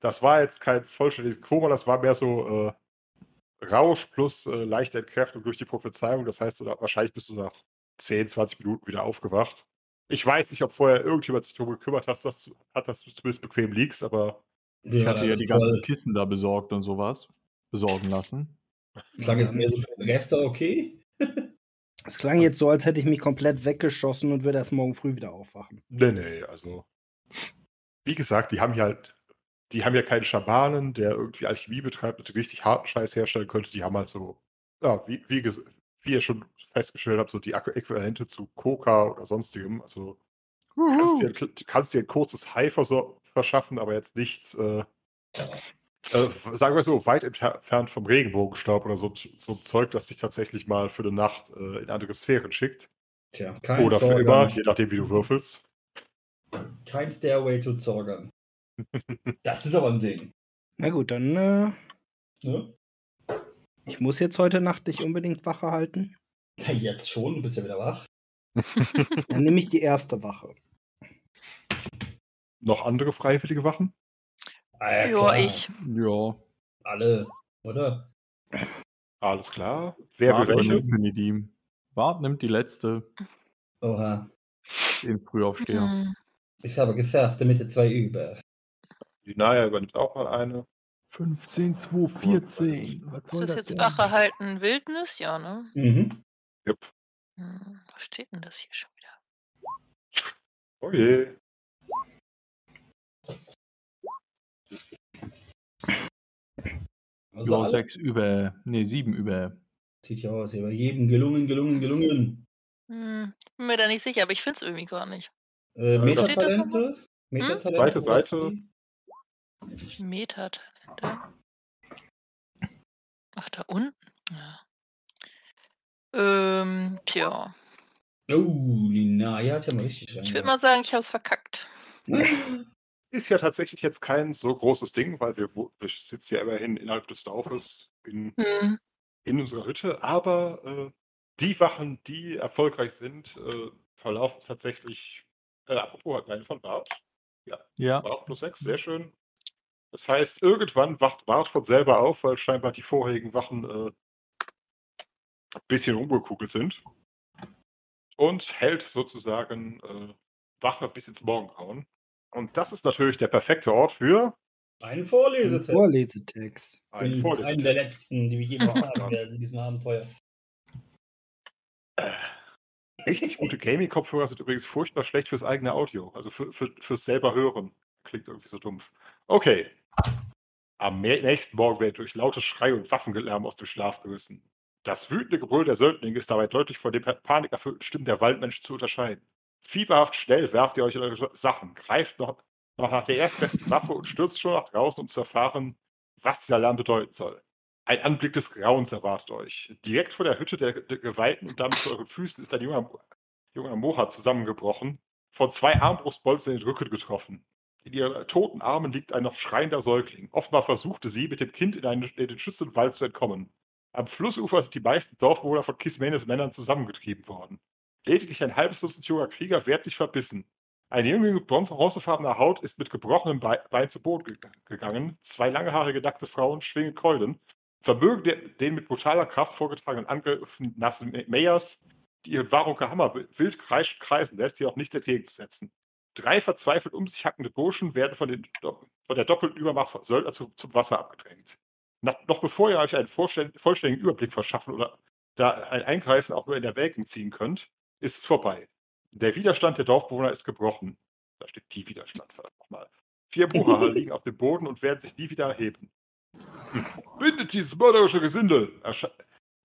das war jetzt kein vollständiges Koma, das war mehr so, äh, Rausch plus äh, leichte Entkräftung durch die Prophezeiung. Das heißt, du, wahrscheinlich bist du nach 10, 20 Minuten wieder aufgewacht. Ich weiß nicht, ob vorher irgendjemand sich darum gekümmert hat, dass du, hat, dass du zumindest bequem liegst, aber. Ich hatte ja die ganzen Kissen da besorgt und sowas. Besorgen lassen. Klang jetzt mehr so für den Rest okay? (laughs) Es klang jetzt so, als hätte ich mich komplett weggeschossen und würde erst morgen früh wieder aufwachen. Nee, nee, also. Wie gesagt, die haben ja halt. Die haben ja keinen Schamanen, der irgendwie Alchemie betreibt und richtig harten Scheiß herstellen könnte. Die haben halt so, ja, wie, wie, wie ihr schon festgestellt habt, so die Äquivalente zu Coca oder sonstigem. Also kannst dir, kannst dir ein kurzes High verschaffen, aber jetzt nichts, äh, äh, sagen wir so, weit entfernt vom Regenbogenstaub oder so, so Zeug, das dich tatsächlich mal für eine Nacht äh, in andere Sphären schickt. Tja, kein Oder für immer, je nachdem, wie du würfelst. Kein Stairway to Zorgern. Das ist aber ein Ding. Na gut, dann. Äh, ne? Ich muss jetzt heute Nacht dich unbedingt Wache halten. Ja, jetzt schon, du bist ja wieder wach. (laughs) dann nehme ich die erste Wache. Noch andere freiwillige Wachen? Ah, ja, ich. Ja. Alle, oder? Alles klar. Wer will welche? Nimmt Bart nimmt die letzte. Oha. Den Frühaufsteher. Hm. Ich habe gesagt, damit zwei über. Die Naya übernimmt auch mal eine. 15, 2, 14. Was soll ist das jetzt Wache halten? Wildnis? Ja, ne? Mhm. Yep. Hm, was steht denn das hier schon wieder? Oh je. Also ja, sechs über, ne, sieben über. Sieht ja aus, bei jedem gelungen, gelungen, gelungen. Hm, bin mir da nicht sicher, aber ich finde es irgendwie gar nicht. Äh, Metatalente? Metatalente? Hm? Zweite Seite. Metatalente. Ach, da unten? Ja. Ähm, tja. Oh, die Naya hat ja mal richtig rein. Ich würde mal sagen, ich habe es verkackt. (laughs) Ist ja tatsächlich jetzt kein so großes Ding, weil wir, wir sitzen ja immerhin innerhalb des Dorfes in, mhm. in unserer Hütte. Aber äh, die Wachen, die erfolgreich sind, äh, verlaufen tatsächlich. Äh, apropos, hat eine von Bart. Ja, ja. Bart plus sechs, sehr schön. Das heißt, irgendwann wacht Bart von selber auf, weil scheinbar die vorherigen Wachen äh, ein bisschen umgekugelt sind. Und hält sozusagen äh, Wache bis ins Morgengrauen. Und das ist natürlich der perfekte Ort für einen Vorlesetext. Ein Vorlesetext. Ein Vorlesetext. Einen der letzten, die wir jemals haben werden in diesem Abenteuer. Äh, richtig gute Gaming-Kopfhörer sind übrigens furchtbar schlecht fürs eigene Audio. Also für, für, fürs selber hören. Klingt irgendwie so dumpf. Okay. Am nächsten Morgen werdet durch lautes Schrei und Waffengelärm aus dem Schlaf gerissen. Das wütende Gebrüll der Söldlinge ist dabei deutlich von den panikerfüllten Stimmen der Waldmenschen zu unterscheiden. Fieberhaft schnell werft ihr euch in eure Sachen, greift noch, noch nach der erstbesten Waffe und stürzt schon nach draußen, um zu erfahren, was dieser Lärm bedeuten soll. Ein Anblick des Grauens erwartet euch. Direkt vor der Hütte der, der Geweihten und damit zu euren Füßen ist ein junger, junger Moha zusammengebrochen, von zwei Armbrustbolzen in den Rücken getroffen. In ihren toten Armen liegt ein noch schreiender Säugling. Offenbar versuchte sie, mit dem Kind in, einen, in den schützenden Wald zu entkommen. Am Flussufer sind die meisten Dorfbewohner von Kismenes Männern zusammengetrieben worden. Lediglich ein halbes Dutzend junger Krieger wehrt sich verbissen. Ein Jüngling mit bronzefarbener Haut ist mit gebrochenem Bein zu Boden gegangen. Zwei langhaarige, nackte Frauen schwingen Keulen. Vermögen den mit brutaler Kraft vorgetragenen Angriffen nassen Meyers, die ihren Warunker Hammer wild kreisen lässt, hier auch nichts entgegenzusetzen. Drei verzweifelt um sich hackende Burschen werden von, den, von der doppelten Übermacht Söldner zu, zum Wasser abgedrängt. Nach, noch bevor ihr euch einen vollständigen Überblick verschaffen oder da ein Eingreifen auch nur in der Wägung ziehen könnt, ist es vorbei. Der Widerstand der Dorfbewohner ist gebrochen. Da steht die Widerstand, verdammt nochmal. Vier Bucher (laughs) liegen auf dem Boden und werden sich nie wieder erheben. Hm. Bindet dieses mörderische Gesindel! Ersch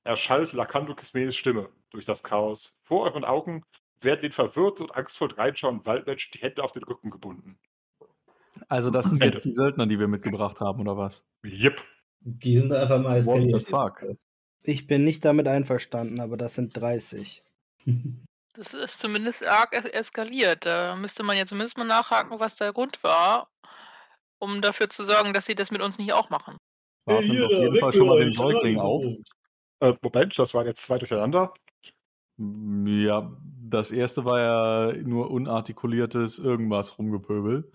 erschallt Lakando Kismenes Stimme durch das Chaos. Vor euren Augen werden den verwirrt und angstvoll reinschauenden Waldmenschen die Hände auf den Rücken gebunden. Also das sind jetzt die Söldner, die wir mitgebracht haben, oder was? Yep. Die sind einfach mal eskaliert. Ich bin nicht damit einverstanden, aber das sind 30. Das ist zumindest arg es eskaliert. Da müsste man ja zumindest mal nachhaken, was der Grund war, um dafür zu sorgen, dass sie das mit uns nicht auch machen. Warten hey, auf jeden Fall schon mal den Säugling auf. Äh, Moment, das waren jetzt zwei durcheinander. Ja, das erste war ja nur unartikuliertes irgendwas rumgepöbel.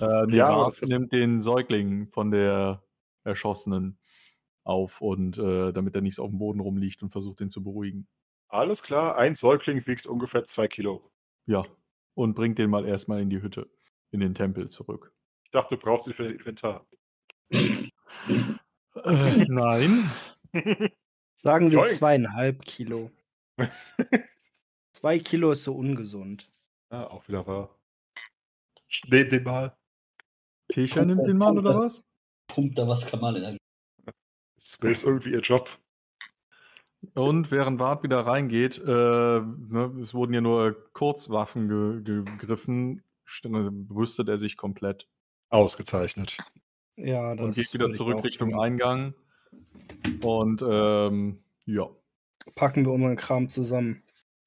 Äh, nee, ja, nimmt den Säugling von der Erschossenen. auf und äh, damit er nicht auf dem Boden rumliegt und versucht ihn zu beruhigen. Alles klar, ein Säugling wiegt ungefähr zwei Kilo. Ja. Und bringt den mal erstmal in die Hütte, in den Tempel zurück. Ich dachte, du brauchst ihn für den Inventar. Äh, nein. (laughs) Sagen wir zweieinhalb Kilo. (laughs) Zwei Kilo ist so ungesund. ja, auch wieder wahr. Ich nehme den mal. Tisha nimmt den mal oder was? Pumpt da was Kamalenergie. Das ist irgendwie ihr Job. Und während Wart wieder reingeht, äh, ne, es wurden ja nur Kurzwaffen ge gegriffen, st- rüstet er sich komplett Ausgezeichnet. Ja, das und geht wieder zurück Richtung tun. Eingang. Und ähm, ja, Packen wir unseren Kram zusammen.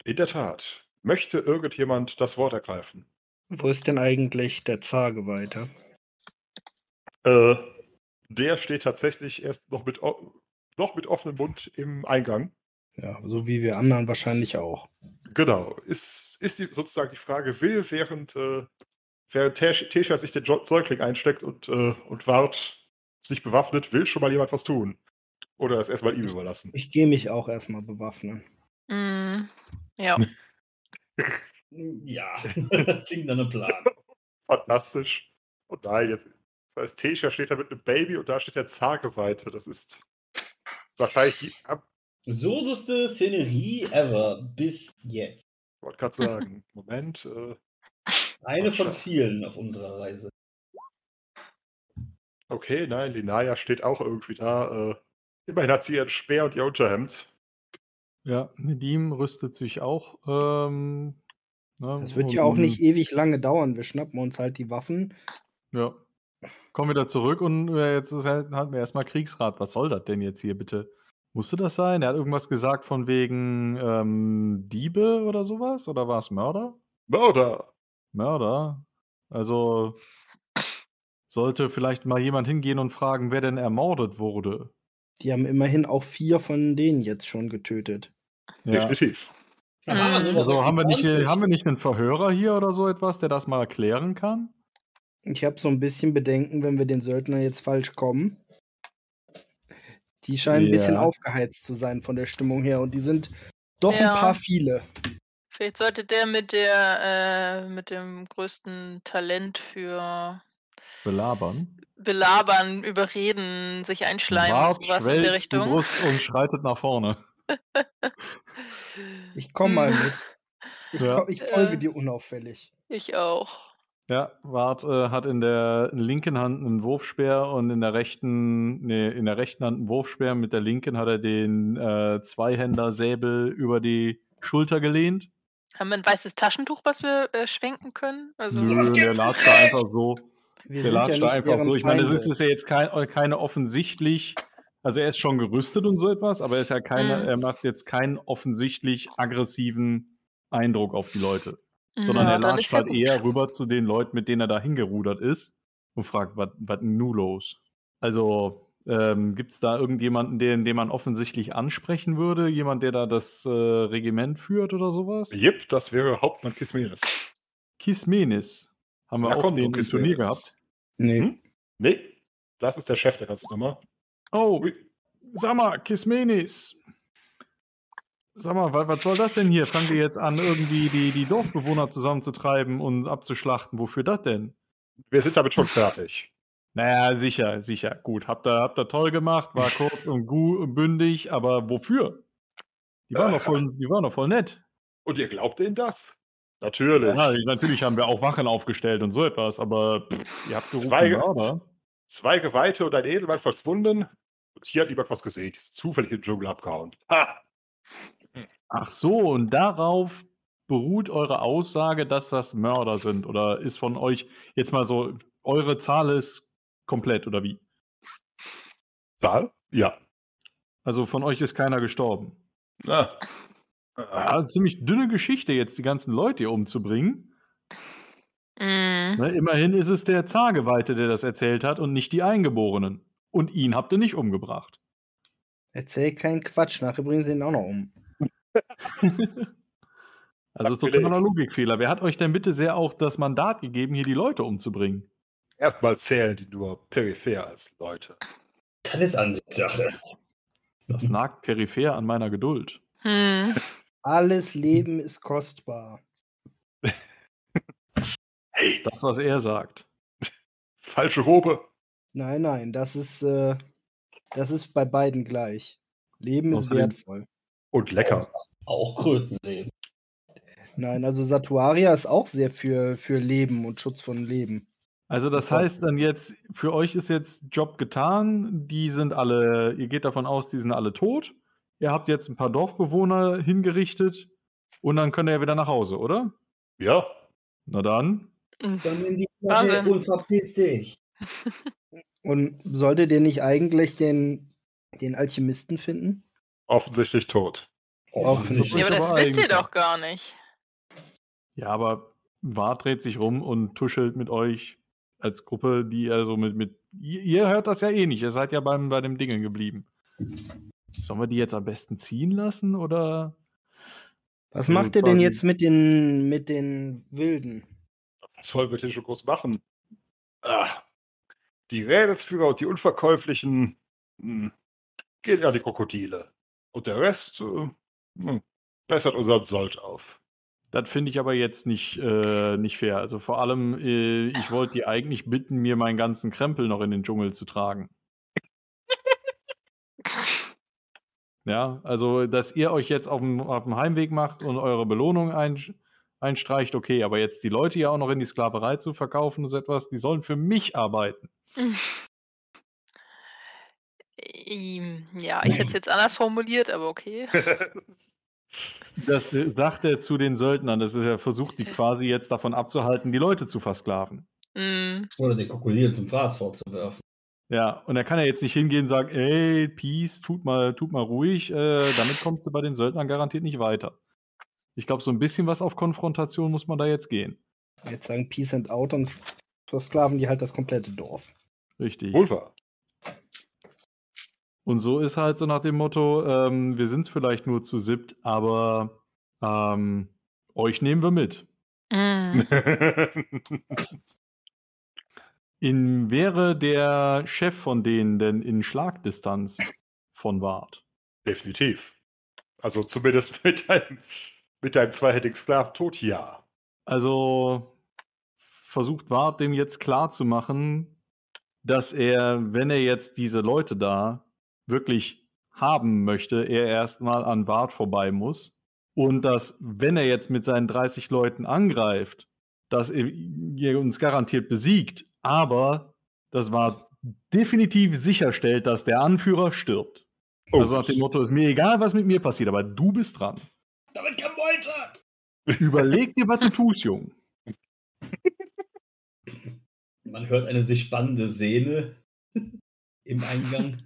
In der Tat. Möchte irgendjemand das Wort ergreifen? Wo ist denn eigentlich der Zageweite? Äh, der steht tatsächlich erst noch mit, noch mit offenem Mund im Eingang. Ja, so wie wir anderen wahrscheinlich auch. Genau. Ist, ist die, sozusagen die Frage, will während, äh, während Tesh- Tesha sich den Säugling einsteckt und, äh, und Wart sich bewaffnet, will schon mal jemand was tun? Oder es erstmal ihm überlassen? Ich gehe mich auch erstmal bewaffnen. Mm, ja. (laughs) Ja, (laughs) klingt nach einem Plan. Fantastisch. Und nein, jetzt. Das heißt, Tesha steht da mit einem Baby und da steht der Zageweite. Das ist wahrscheinlich die. Ab Absurdeste Szenerie ever bis jetzt. ich wollte gerade sagen. (laughs) Moment. Äh, Eine von vielen auf unserer Reise. okay, nein, Linaya steht auch irgendwie da. Äh, immerhin hat sie ihren Speer und ihr Unterhemd. Ja, Nedim rüstet sich auch. Ähm, ne, Das wird ja auch nicht ewig lange dauern. Wir schnappen uns halt die Waffen. Ja. Kommen wieder zurück und äh, jetzt halt, hatten wir erstmal Kriegsrat. Was soll das denn jetzt hier bitte? Musste das sein? Er hat irgendwas gesagt von wegen ähm, Diebe oder sowas? Oder war es Mörder? Mörder! Mörder? Also sollte vielleicht mal jemand hingehen und fragen, wer denn ermordet wurde. Die haben immerhin auch vier von denen jetzt schon getötet. Ja. Definitiv. Aha, noch Also haben wir, nicht, 26. haben wir nicht einen Verhörer hier oder so etwas, der das mal erklären kann? Ich habe so ein bisschen Bedenken, wenn wir den Söldner jetzt falsch kommen. Die scheinen ein bisschen aufgeheizt zu sein von der Stimmung her und die sind doch Ja. ein paar viele. Vielleicht sollte der mit der äh, mit dem größten Talent für Belabern. Belabern, Überreden, sich einschleimen Wart, und sowas in der schwelgt die Richtung. Brust und schreitet nach vorne. Ich komme mal mit. Ich, Ja. ko- ich folge Äh. dir unaufällig. Ich auch. Ja, Wart äh, hat in der linken Hand einen Wurfspeer und in der rechten, nee, in der rechten Hand einen Wurfspeer. Mit der linken hat er den äh, Zweihänder-Säbel über die Schulter gelehnt. Haben wir ein weißes Taschentuch, was wir äh, schwenken können? Also Nö, der latscht da einfach so. Wir Der ja latscht da nicht einfach so. Ich meine, es ist, ist ja jetzt kein, keine offensichtlich, also er ist schon gerüstet und so etwas, aber er ist ja keine, Mhm. er macht jetzt keinen offensichtlich aggressiven Eindruck auf die Leute. sondern na, er latscht ja halt gut. eher rüber zu den Leuten, mit denen er da hingerudert ist und fragt, was nun los? Also, ähm, gibt es da irgendjemanden, den, den man offensichtlich ansprechen würde? Jemand, der da das äh, Regiment führt oder sowas? Jep, das wäre Hauptmann Kismenes. Kismenis. Haben wir Ja, auch komm, den Kismenis. Turnier gehabt. Nee. Hm? Nee, das ist der Chef der ganzen Nummer. Oh, sag mal, Kismenis. Sag mal, was, soll das denn hier? Fangen wir jetzt an, irgendwie die, die Dorfbewohner zusammenzutreiben und abzuschlachten? Wofür das denn? Wir sind damit schon fertig. Naja, sicher, sicher. Gut, habt ihr, habt ihr toll gemacht, war kurz und gut, bündig, aber wofür? Die waren, doch voll, die waren doch voll nett. Und ihr glaubt ihnen das? Natürlich. Ja, natürlich haben wir auch Wachen aufgestellt und so etwas, aber pff, ihr habt gerufen, Zwei-. Zwei Geweihte und ein Edelmann verschwunden. Und hier hat jemand was gesehen. Die ist zufällig im Dschungel abgehauen. Ha! Ach so, und darauf beruht eure Aussage, dass das Mörder sind? Oder ist von euch jetzt mal so, eure Zahl ist komplett, oder wie? Zahl? Ja. Also von euch ist keiner gestorben. Ah. Ja, ziemlich dünne Geschichte, jetzt die ganzen Leute hier umzubringen. Mm. Ne, immerhin ist es der Zageweite, der das erzählt hat und nicht die Eingeborenen. Und ihn habt ihr nicht umgebracht. Erzähl keinen Quatsch, nachher bringen sie ihn auch noch um. (laughs) Also ist Sacrilege. totaler Logikfehler. Wer hat euch denn bitte sehr auch das Mandat gegeben, hier die Leute umzubringen? Erstmal zählen die nur peripher als Leute. Das ist Ansichtssache. Das nagt peripher an meiner Geduld. Hm. Alles Leben ist kostbar. (laughs) Hey, Das, was er sagt. (laughs) falsche Robe. Nein, nein, das ist, äh, das ist bei beiden gleich. Leben ist Außerdem- wertvoll. Und lecker. Auch Krötenleben. Nein, also Satuaria ist auch sehr für, für Leben und Schutz von Leben. Also das heißt dann jetzt, für euch ist jetzt Job getan, die sind alle, ihr geht davon aus, die sind alle tot. Ihr habt jetzt ein paar Dorfbewohner hingerichtet und dann könnt ihr ja wieder nach Hause, oder? Ja. Na dann. Hm. Dann nimm die. Flasche und verpiss dich. Und solltet ihr nicht eigentlich den, den Alchemisten finden? Offensichtlich tot. Offensichtlich. Ja, aber das aber wisst ihr doch gar nicht. Ja, aber Wart dreht sich rum und tuschelt mit euch als Gruppe, die also mit, mit ihr, hört das ja eh nicht, ihr seid ja beim, bei dem Dingen geblieben. Sollen wir die jetzt am besten ziehen lassen oder? Was macht ihr denn jetzt mit den, mit den Wilden? Was wollen wir denn schon groß machen? Ah, die Rädelsführer und die Unverkäuflichen hm, gehen an die Krokodile. Und der Rest äh, hm, bessert unseren Sold auf. Das finde ich aber jetzt nicht, äh, nicht fair. Also vor allem, äh, ich wollte die eigentlich bitten, mir meinen ganzen Krempel noch in den Dschungel zu tragen. (laughs) Ja, also, dass ihr euch jetzt auf dem, auf dem Heimweg macht und eure Belohnung ein, einstreicht, okay, aber jetzt die Leute ja auch noch in die Sklaverei zu verkaufen und so etwas, die sollen für mich arbeiten. Ja, ich hätte es jetzt anders formuliert, aber okay. Das äh, sagt er zu den Söldnern, das ist er versucht, die quasi jetzt davon abzuhalten, die Leute zu versklaven. Hm. Oder den Krokodil zum Fraß vorzuwerfen. Ja, und er kann ja jetzt nicht hingehen und sagen, ey, Peace, tut mal, tut mal ruhig, äh, damit kommst du bei den Söldnern garantiert nicht weiter. Ich glaube, so ein bisschen was auf Konfrontation muss man da jetzt gehen. Jetzt sagen Peace and Out und versklaven die halt das komplette Dorf. Richtig. Wohl wahr. Und so ist halt so nach dem Motto, ähm, wir sind vielleicht nur zu siebt, aber ähm, euch nehmen wir mit. Hm. (laughs) In, wäre der Chef von denen denn in Schlagdistanz von Wart? Definitiv. Also zumindest mit deinem, mit deinem zweihändigen Sklaven tot, ja. Also versucht Wart dem jetzt klar zu machen, dass er, wenn er jetzt diese Leute da wirklich haben möchte, er erstmal an Wart vorbei muss. Und dass, wenn er jetzt mit seinen 30 Leuten angreift, dass er uns garantiert besiegt, aber das Wart definitiv sicherstellt, dass der Anführer stirbt. Oh, also nach dem Motto, ist mir egal, was mit mir passiert, aber du bist dran. Damit gemeutert! Überleg dir, was du tust, Jung. Man hört eine sich spannende Szene im Eingang.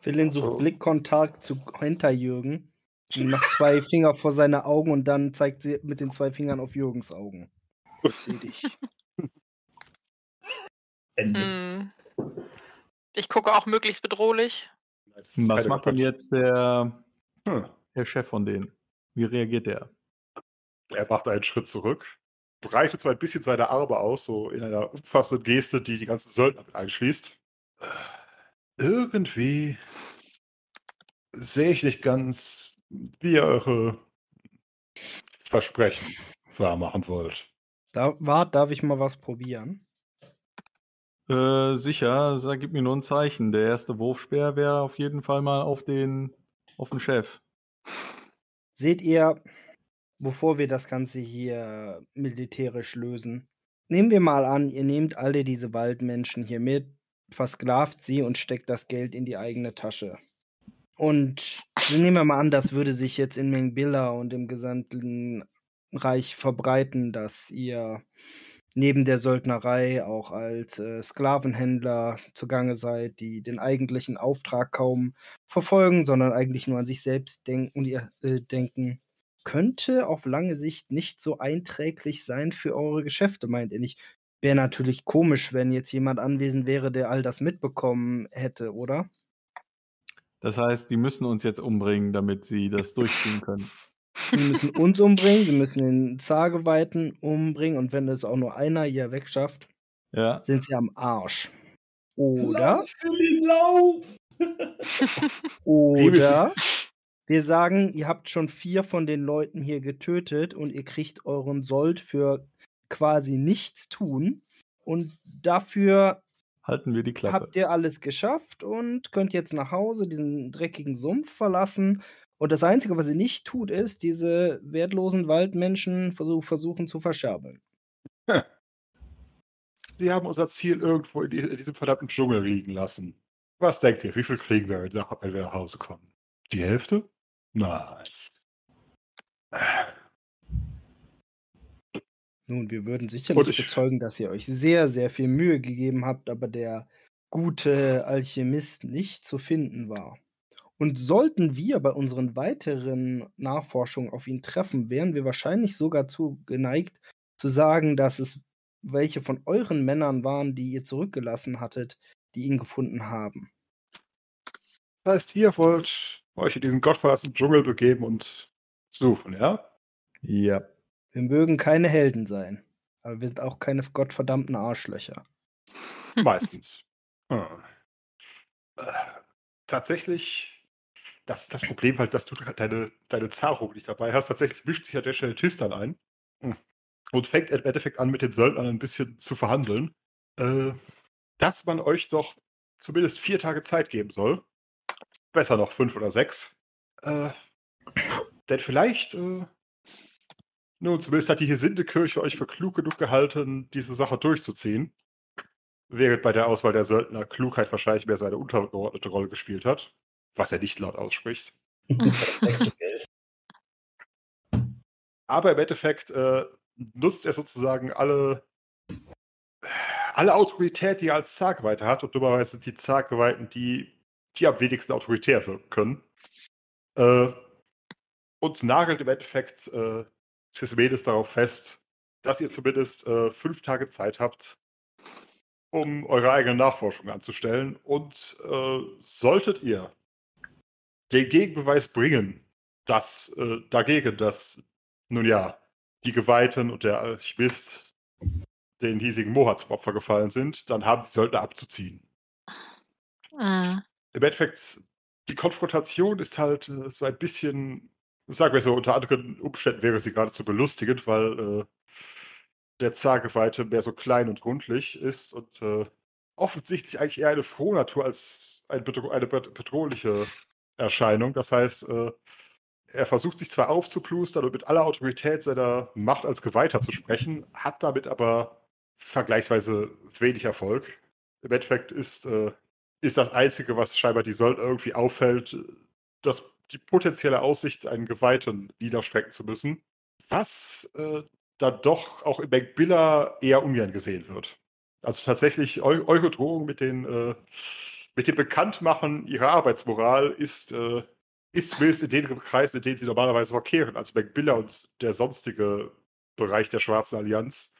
Philin sucht So. Blickkontakt zu Hinterjürgen und macht zwei Finger vor seine Augen und dann zeigt sie mit den zwei Fingern auf Jürgens Augen. Ich seh dich. Ende. Hm. Ich gucke auch möglichst bedrohlich. Was macht denn jetzt der, Hm. der Chef von denen? Wie reagiert der? Er macht einen Schritt zurück, breitet so ein bisschen seine Arme aus, so in einer umfassenden Geste, die die ganzen Söldner mit einschließt. Äh, Irgendwie sehe ich nicht ganz, wie ihr eure Versprechen wahrmachen wollt. Da, wart, darf ich mal was probieren? Äh, sicher, sag, gib mir nur ein Zeichen. Der erste Wurfspeer wäre auf jeden Fall mal auf den, auf den Chef. Seht ihr, bevor wir das Ganze hier militärisch lösen, nehmen wir mal an, ihr nehmt alle diese Waldmenschen hier mit, versklavt sie und steckt das Geld in die eigene Tasche. Und nehmen wir mal an, das würde sich jetzt in Mengbilla und im gesamten Reich verbreiten, dass ihr neben der Söldnerei auch als äh, Sklavenhändler zugange seid, die den eigentlichen Auftrag kaum verfolgen, sondern eigentlich nur an sich selbst denken, ihr, äh, denken, könnte auf lange Sicht nicht so einträglich sein für eure Geschäfte, meint ihr nicht? Wäre natürlich komisch, wenn jetzt jemand anwesend wäre, der all das mitbekommen hätte, oder? Das heißt, die müssen uns jetzt umbringen, damit sie das durchziehen können. Sie müssen uns umbringen, sie müssen den Zageweiten umbringen und wenn es auch nur einer hier wegschafft, Ja, sind sie am Arsch. Oder, lauf! (laughs) oder wir sagen, ihr habt schon vier von den Leuten hier getötet und ihr kriegt euren Sold für quasi nichts tun. Und dafür Halten wir die Klappe. habt ihr alles geschafft und könnt jetzt nach Hause diesen dreckigen Sumpf verlassen. Und das Einzige, was ihr nicht tut, ist, diese wertlosen Waldmenschen versuch, versuchen zu verscherbeln. Sie haben unser Ziel irgendwo in, die, in diesem verdammten Dschungel liegen lassen. Was denkt ihr? Wie viel kriegen wir, wenn wir nach Hause kommen? Die Hälfte? Nein. Nun, wir würden sicherlich ich- bezeugen, dass ihr euch sehr, sehr viel Mühe gegeben habt, aber der gute Alchemist nicht zu finden war. Und sollten wir bei unseren weiteren Nachforschungen auf ihn treffen, wären wir wahrscheinlich sogar zu geneigt zu sagen, dass es welche von euren Männern waren, die ihr zurückgelassen hattet, die ihn gefunden haben. Das heißt, ihr wollt euch in diesen gottverlassenen Dschungel begeben und suchen, ja? Ja. Wir mögen keine Helden sein, aber wir sind auch keine gottverdammten Arschlöcher. Meistens. Hm. Tatsächlich, das ist das Problem halt, dass du deine, deine Zahrung nicht dabei hast. Tatsächlich mischt sich ja der schnell Tistan ein Hm. und fängt im Endeffekt an, mit den Söldnern ein bisschen zu verhandeln, äh, dass man euch doch zumindest vier Tage Zeit geben soll. Besser noch fünf oder sechs. Äh, denn vielleicht, äh, nun, zumindest hat die Gesindekirche euch für klug genug gehalten, diese Sache durchzuziehen. Während bei der Auswahl der Söldner Klugheit wahrscheinlich mehr so eine untergeordnete Rolle gespielt hat, was er nicht laut ausspricht. Aber im Endeffekt äh, nutzt er sozusagen alle, alle Autorität, die er als Zargeweite hat. Und dummerweise sind die Zargeweiten die, die am wenigsten autoritär wirken können. Äh, und nagelt im Endeffekt äh, Cismedes darauf fest, dass ihr zumindest äh, fünf Tage Zeit habt, um eure eigene Nachforschung anzustellen. Und äh, solltet ihr den Gegenbeweis bringen, dass äh, dagegen, dass nun ja, die Geweihten und der Alchemist den hiesigen Moha zum Opfer gefallen sind, dann haben die Söldner abzuziehen. Mhm. Im Endeffekt, die Konfrontation ist halt äh, so ein bisschen, sagen wir so, unter anderen Umständen wäre sie geradezu belustigend, weil äh, der Zargeweihte mehr so klein und rundlich ist und äh, offensichtlich eigentlich eher eine Frohnatur als ein bedro eine bed- bedrohliche Erscheinung. Das heißt, äh, er versucht sich zwar aufzuplustern und mit aller Autorität seiner Macht als Geweihter zu sprechen, hat damit aber vergleichsweise wenig Erfolg. Im Endeffekt ist, äh, ist das Einzige, was scheinbar die Söldner irgendwie auffällt, dass die potenzielle Aussicht, einen Geweihten niederstrecken zu müssen, was äh, dann doch auch in Billa eher ungern gesehen wird. Also tatsächlich, eu eure Drohung mit, den, äh, mit dem Bekanntmachen ihrer Arbeitsmoral ist, äh, ist zumindest in den Kreisen, in denen sie normalerweise verkehren, also Billa und der sonstige Bereich der Schwarzen Allianz,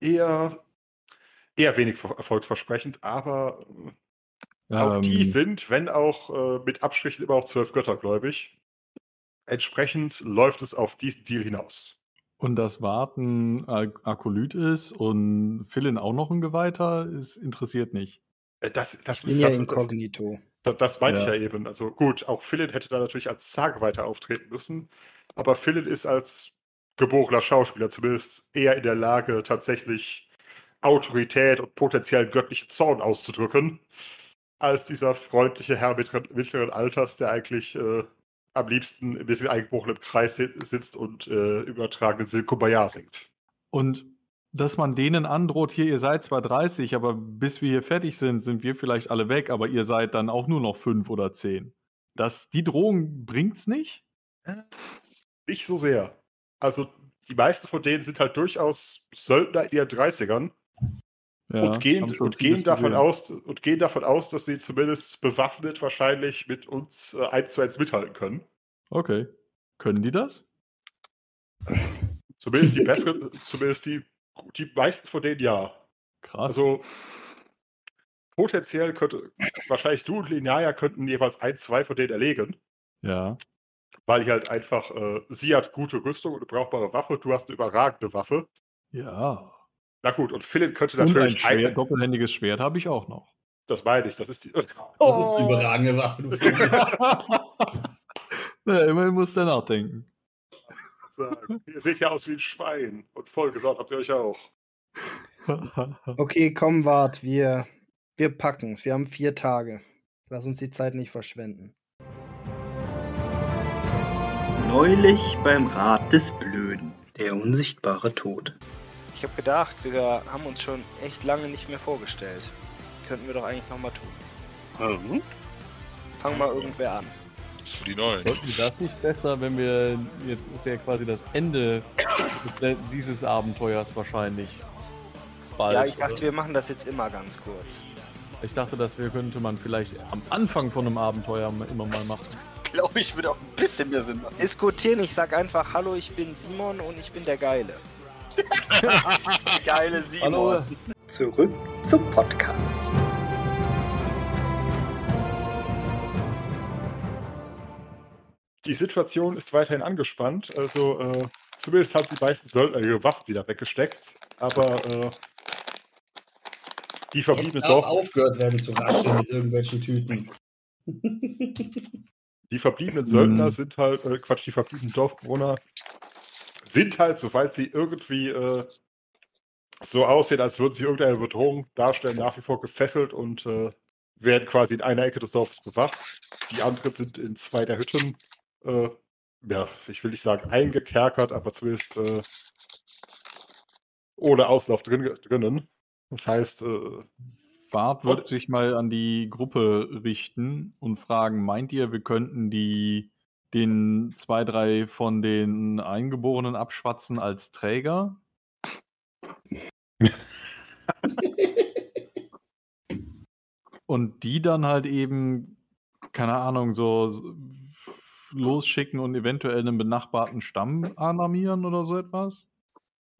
eher, eher wenig ver- erfolgsversprechend, aber äh, auch die Ähm, sind, wenn auch äh, mit Abstrichen immer auch zwölf Götter, gläubig. Entsprechend läuft es auf diesen Deal hinaus. Und das Warten Akolyt ist und Philin auch noch ein Geweihter, ist interessiert nicht. Äh, Das, das, Ich bin ja das, das, inkognito. das, das meinte Ja. ich ja eben. Also gut, auch Philin hätte da natürlich als Zageweiter auftreten müssen, aber Philin ist als geborener Schauspieler zumindest eher in der Lage, tatsächlich Autorität und potenziell göttlichen Zorn auszudrücken, als dieser freundliche Herr mittleren, mittleren Alters, der eigentlich äh, am liebsten im bisschen eingebrochenen Kreis si- sitzt und äh, übertragenen Sinn Kumbaya singt. Und dass man denen androht, hier, ihr seid zwar 30, aber bis wir hier fertig sind, sind wir vielleicht alle weg, aber ihr seid dann auch nur noch fünf oder zehn. Das, die Drohung bringt's nicht? Nicht so sehr. Also die meisten von denen sind halt durchaus Söldner in ihren 30ern Ja, und gehen, und, gehen davon gesehen. aus, und gehen davon aus, dass sie zumindest bewaffnet wahrscheinlich mit uns äh, eins zu eins mithalten können. Okay. Können die das? Zumindest die besseren, zumindest die, die meisten von denen ja. Krass. Also potenziell könnte wahrscheinlich du und Lineaya könnten jeweils ein, zwei von denen erlegen, ja. weil die halt einfach, äh, sie hat gute Rüstung und eine brauchbare Waffe, du hast eine überragende Waffe. Ja. Na gut, und Philip könnte Und ein natürlich Schwert, doppelhändiges Schwert habe ich auch noch. Das meine ich, das ist die. Das ist eine überragende Waffe. Du (laughs) (laughs) ja, immerhin muss der nachdenken. Sagen. Ihr seht ja aus wie ein Schwein. Und vollgesaut habt ihr euch auch. (laughs) Okay, komm, wart, wir, wir packen's. Wir haben vier Tage. Lass uns die Zeit nicht verschwenden. Neulich beim Rat des Blöden. Der unsichtbare Tod. Ich habe gedacht, wir haben uns schon echt lange nicht mehr vorgestellt. Könnten wir doch eigentlich nochmal tun. Mhm. Fang mal irgendwer an. Für die Neuen. Sollten wir das nicht besser, wenn wir. Jetzt ist ja quasi das Ende (coughs) dieses Abenteuers wahrscheinlich. Bald, ja, ich dachte, oder? wir machen das jetzt immer ganz kurz. ich dachte, das wär- könnte man vielleicht am Anfang von einem Abenteuer immer mal machen. (laughs) Glaube ich, würde auch ein bisschen mehr Sinn machen. Diskutieren, ich sag einfach, hallo, ich bin Simon und ich bin der Geile. (laughs) (laughs) Geile Simon. Hallo, Zurück zum Podcast. Die Situation ist weiterhin angespannt. Also, äh, zumindest haben die meisten Söldner ihre Waffen wieder weggesteckt. Aber äh, die verbliebenen, Dorf, aufgehört werden zu rascheln mit irgendwelchen Tüten. (laughs) die verbliebenen Söldner Mhm. sind halt, äh, Quatsch, die verbliebenen Dorfbewohner sind halt, sobald sie irgendwie äh, so aussehen, als würden sie irgendeine Bedrohung darstellen, nach wie vor gefesselt und äh, werden quasi in einer Ecke des Dorfes bewacht. Die anderen sind in zwei der Hütten, äh, ja, ich will nicht sagen eingekerkert, aber zumindest äh, ohne Auslauf drin, drinnen. Das heißt, äh, Bart wird sich mal an die Gruppe richten und fragen: Meint ihr, wir könnten die den zwei, drei von den Eingeborenen abschwatzen als Träger? (laughs) Und die dann halt eben, keine Ahnung, so losschicken und eventuell einen benachbarten Stamm alarmieren oder so etwas?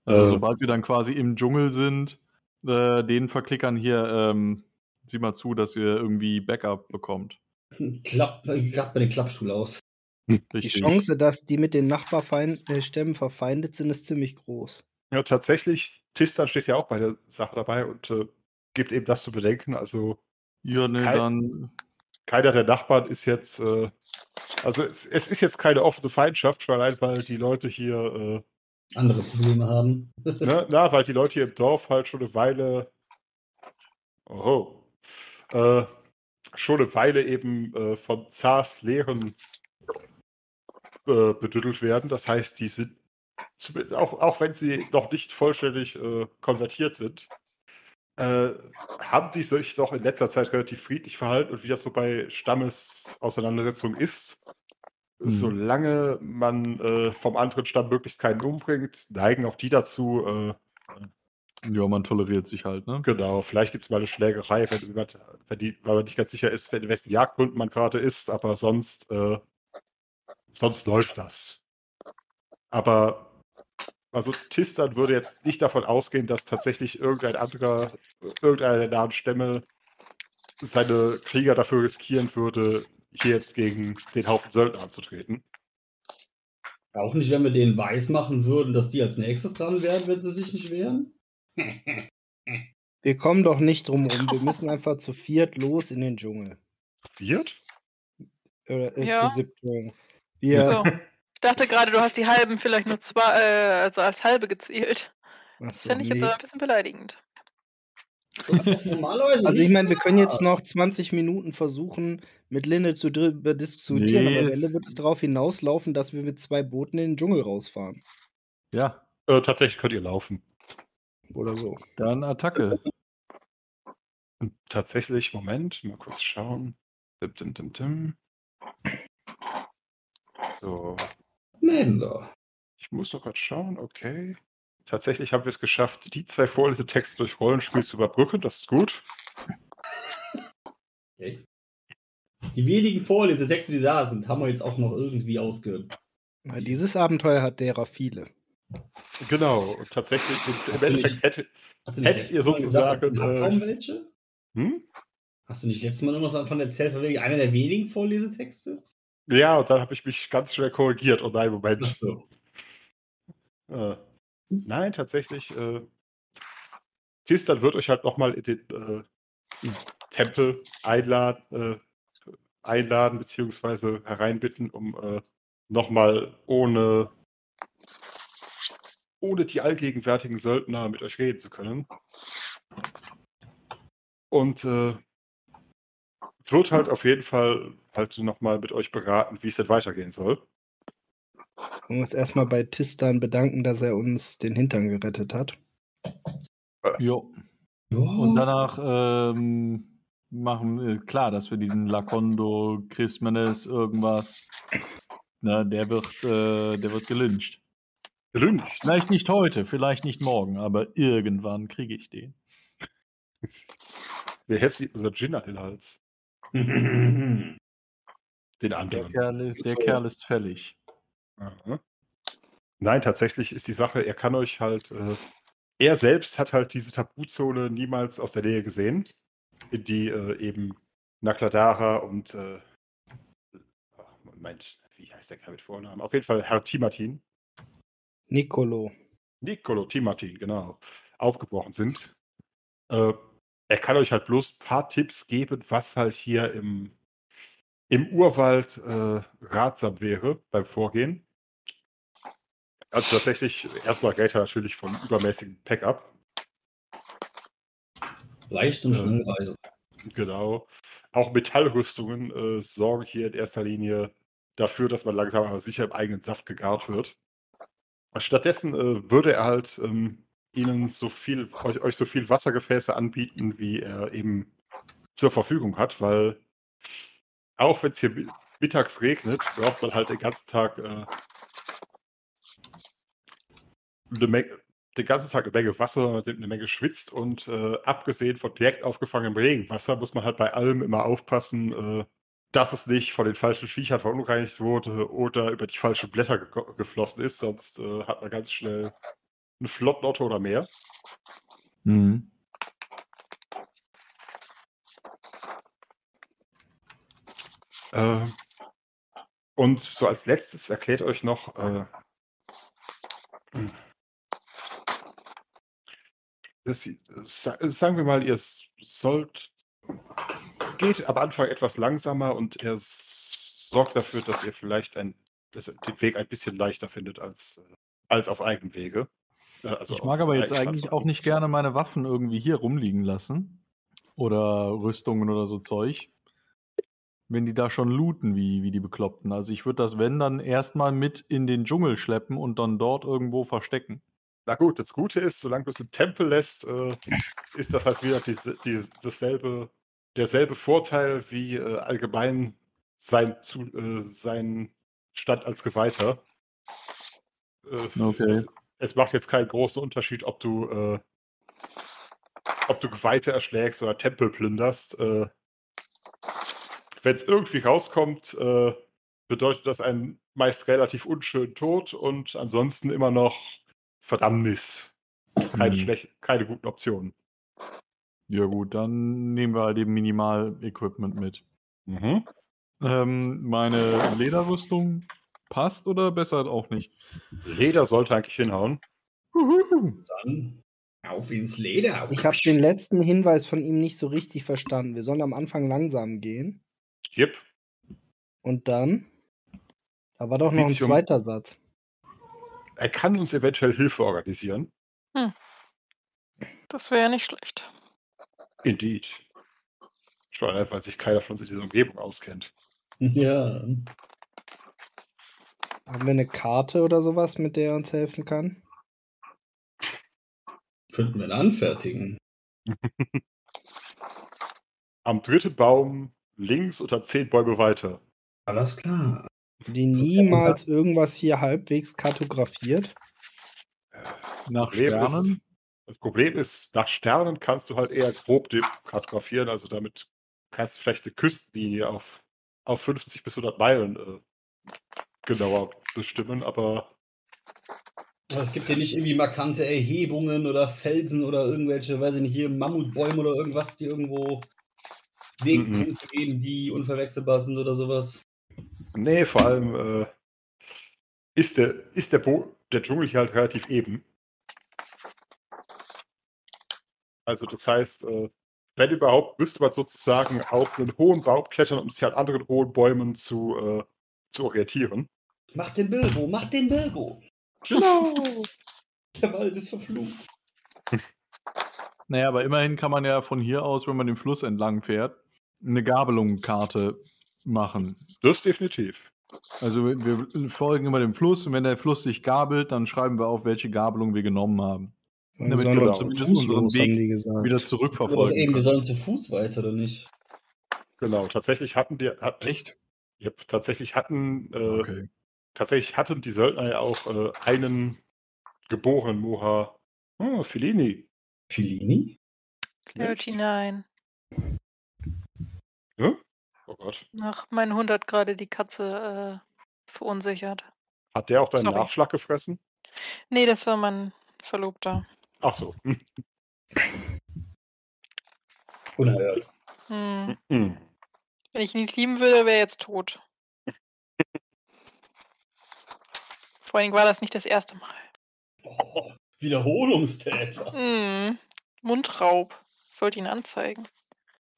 Also Äh. sobald wir dann quasi im Dschungel sind, äh, den Verklickern hier, ähm, sieh mal zu, dass ihr irgendwie Backup bekommt. Klapp, klapp mir den Klappstuhl aus. Die Richtig. Chance, dass die mit den Nachbarstämmen verfeindet sind, ist ziemlich groß. ja, tatsächlich, Tistan steht ja auch bei der Sache dabei und äh, gibt eben das zu bedenken. Also, Ja, ne, Kein- dann. Keiner der Nachbarn ist jetzt, äh, also es, es ist jetzt keine offene Feindschaft, schon allein, weil die Leute hier, Andere Probleme haben. äh, (laughs) ne, na, weil die Leute hier im Dorf halt schon eine Weile, oho, äh, schon eine Weile eben äh, von Zars Lehren äh, bedüttelt werden. Das heißt, die sind, auch, auch wenn sie noch nicht vollständig äh, konvertiert sind, äh, haben die sich doch in letzter Zeit relativ friedlich verhalten und wie das so bei Stammesauseinandersetzungen ist, Mhm. solange man äh, vom anderen Stamm möglichst keinen umbringt, neigen auch die dazu, äh, Ja, man toleriert sich halt, ne? genau, vielleicht gibt es mal eine Schlägerei, wenn, jemand, wenn die, weil man nicht ganz sicher ist, in wessen Jagdgrund man gerade ist, aber sonst, äh, sonst läuft das. Aber also Tistan würde jetzt nicht davon ausgehen, dass tatsächlich irgendein anderer, irgendeiner der nahen Stämme seine Krieger dafür riskieren würde, hier jetzt gegen den Haufen Söldner anzutreten. Auch nicht, wenn wir denen weiß machen würden, dass die als nächstes dran wären, wenn sie sich nicht wehren. Wir kommen doch nicht drum rum. Wir müssen einfach zu viert los in den Dschungel. Wird? Oder äh, Ja. zu siebten. Wir, So. Ich dachte gerade, du hast die halben vielleicht nur zwei, äh, also als halbe gezählt. Ach Das so, fände ich jetzt nee. aber ein bisschen beleidigend. Also ich meine, wir können jetzt noch 20 Minuten versuchen, mit Linne zu drüber diskutieren, Nee, aber am Ende wird es darauf hinauslaufen, dass wir mit zwei Booten in den Dschungel rausfahren. Ja, Äh, tatsächlich könnt ihr laufen. Oder so. dann Attacke. Und tatsächlich, Moment, mal kurz schauen. Dim, dim, dim, dim. So, Mender. ich muss noch kurz schauen, okay. Tatsächlich haben wir es geschafft, die zwei Vorlesetexte durch Rollenspiel zu überbrücken, das ist gut. Okay. Die wenigen Vorlesetexte, die da sind, haben wir jetzt auch noch irgendwie ausgehört. Dieses Abenteuer hat derer viele. Genau, und tatsächlich, und im Hast du Endeffekt hätte, Hättet ihr Mal gesagt, sozusagen, es gab äh, kaum welche? hm? Hast du nicht letztes Mal irgendwas davon erzählt, von wegen einer der wenigen Vorlesetexte? Ja, und dann habe ich mich ganz schnell korrigiert. Oh nein, Moment. So. Äh, nein, tatsächlich. Äh, Tistan wird euch halt nochmal in den, äh, Tempel einladen, äh, einladen bzw. hereinbitten, um äh, nochmal ohne, ohne die allgegenwärtigen Söldner mit euch reden zu können. Und äh, wird halt auf jeden Fall halt nochmal mit euch beraten, wie es denn weitergehen soll. Wir uns erstmal bei Tistan bedanken, dass er uns den Hintern gerettet hat. Jo. Und danach ähm, machen wir klar, dass wir diesen Lacondo, Christmanes, irgendwas, ne, der wird, äh, der wird gelyncht. Gelüncht. Vielleicht nicht heute, vielleicht nicht morgen, aber irgendwann kriege ich den. (laughs) Wer hält sich unser Gin an den Hals? (laughs) Den Der anderen. Kerl ist, der Kerl ist fällig. Aha. Nein, tatsächlich ist die Sache, er kann euch halt, äh, er selbst hat halt diese Tabuzone niemals aus der Nähe gesehen, in die äh, eben Nakladara und, äh, Moment, wie heißt der Kerl mit Vornamen? Auf jeden Fall Herr Timatin, Nicolo. Nicolo Timatin, genau, aufgebrochen sind. Äh, er kann euch halt bloß ein paar Tipps geben, was halt hier im, im Urwald äh, ratsam wäre beim Vorgehen. Also tatsächlich, erstmal geht er natürlich vom übermäßigen Pack-up. Leicht und Ja. schnell reisen. Genau. Auch Metallrüstungen äh, sorgen hier in erster Linie dafür, dass man langsam aber sicher im eigenen Saft gegart wird. Stattdessen äh, würde er halt ähm, ihnen so viel, euch, euch so viel Wassergefäße anbieten, wie er eben zur Verfügung hat, weil auch wenn es hier mi- mittags regnet, braucht man halt den ganzen Tag äh, eine Menge, den ganzen Tag eine Menge Wasser, eine Menge schwitzt und äh, abgesehen von direkt aufgefangenem Regenwasser muss man halt bei allem immer aufpassen, äh, dass es nicht von den falschen Viechern verunreinigt wurde oder über die falschen Blätter ge geflossen ist, sonst äh, hat man ganz schnell einen Flottnotto oder mehr. Mhm. Ähm, und so als letztes erklärt euch noch, äh, sa sagen wir mal, ihr sollt, geht am Anfang etwas langsamer und er sorgt dafür, dass ihr vielleicht ein, dass den Weg ein bisschen leichter findet als, äh, als auf eigenem Wege. Äh, also Ich mag aber jetzt eigentlich auch nicht gerne meine Waffen irgendwie hier rumliegen lassen. Oder Rüstungen oder so Zeug. Wenn die da schon looten, wie, wie die Bekloppten. Also ich würde das, wenn, dann erstmal mit in den Dschungel schleppen und dann dort irgendwo verstecken. Na gut, das Gute ist, solange du es im Tempel lässt, äh, ist das halt wieder diese, diese, dasselbe, derselbe Vorteil wie äh, allgemein sein, zu, äh, sein Stand als Geweihter. Äh, Okay. es, es macht jetzt keinen großen Unterschied, ob du, äh, ob du Geweihte erschlägst oder Tempel plünderst. Wenn es irgendwie rauskommt, äh, bedeutet das einen meist relativ unschönen Tod und ansonsten immer noch Verdammnis. Keine, Hm. schlecht, keine guten Optionen. Ja gut, dann nehmen wir halt eben Minimal-Equipment mit. Mhm. Ähm, meine Lederrüstung passt oder besser auch nicht? Leder sollte eigentlich hinhauen. Dann auf ins Leder. Ich habe den letzten Hinweis von ihm nicht so richtig verstanden. Wir sollen am Anfang langsam gehen. Jep. Und dann? Da war doch Sieht noch ein sich um- zweiter Satz. Er kann uns eventuell Hilfe organisieren. Das wäre ja nicht schlecht. Indeed. Schon allein, weil sich keiner von uns in dieser Umgebung auskennt. Ja. Haben wir eine Karte oder sowas, mit der er uns helfen kann? Könnten wir ihn anfertigen. (laughs) Am dritten Baum links oder zehn Bäume weiter. Alles klar. Die niemals irgendwas hier halbwegs kartografiert? Das Nach Problem Sternen? Ist, das Problem ist, nach Sternen kannst du halt eher grob kartografieren. Also damit kannst du vielleicht eine Küstenlinie auf, auf 50 bis 100 Meilen äh, genauer bestimmen. Aber es gibt ja nicht irgendwie markante Erhebungen oder Felsen oder irgendwelche, weiß ich nicht, hier Mammutbäume oder irgendwas, die irgendwo Wegpunkte geben, die unverwechselbar sind oder sowas. nee, vor allem äh, ist, der, ist der, Bo der Dschungel hier halt relativ eben. Also das heißt, äh, wenn überhaupt, müsste man sozusagen auf einen hohen Baum klettern, um sich an anderen hohen Bäumen zu, äh, zu orientieren. Mach den Bilbo, mach den Bilbo. Genau. (laughs) Der Wald ist verflucht. Naja, aber immerhin kann man ja von hier aus, wenn man den Fluss entlang fährt, eine Gabelungskarte machen. Das definitiv. Also wir, folgen immer dem Fluss und wenn der Fluss sich gabelt, dann schreiben wir auf, welche Gabelung wir genommen haben. Und damit wir zumindest Fuß unseren Weg wieder zurückverfolgen. Eben, wir sollen zu Fuß weiter, oder nicht? Genau, tatsächlich hatten die. Hat, Echt? Ja, tatsächlich hatten. Äh, okay. Tatsächlich hatten die Söldner ja auch äh, einen geborenen Moha. Ah, oh, Filini. Filini? 39. Ja? Oh Gott. Nach meinen 100 gerade die Katze äh, verunsichert. Hat der auch deinen Sorry. Nachschlag gefressen? Nee, das war mein Verlobter. Ach so. (laughs) Unerhört. Hm. Wenn ich ihn nicht lieben würde, wäre er jetzt tot. (laughs) Vor allen Dingen war das nicht das erste Mal. Oh, Wiederholungstäter. Hm. Mundraub. Sollte ihn anzeigen.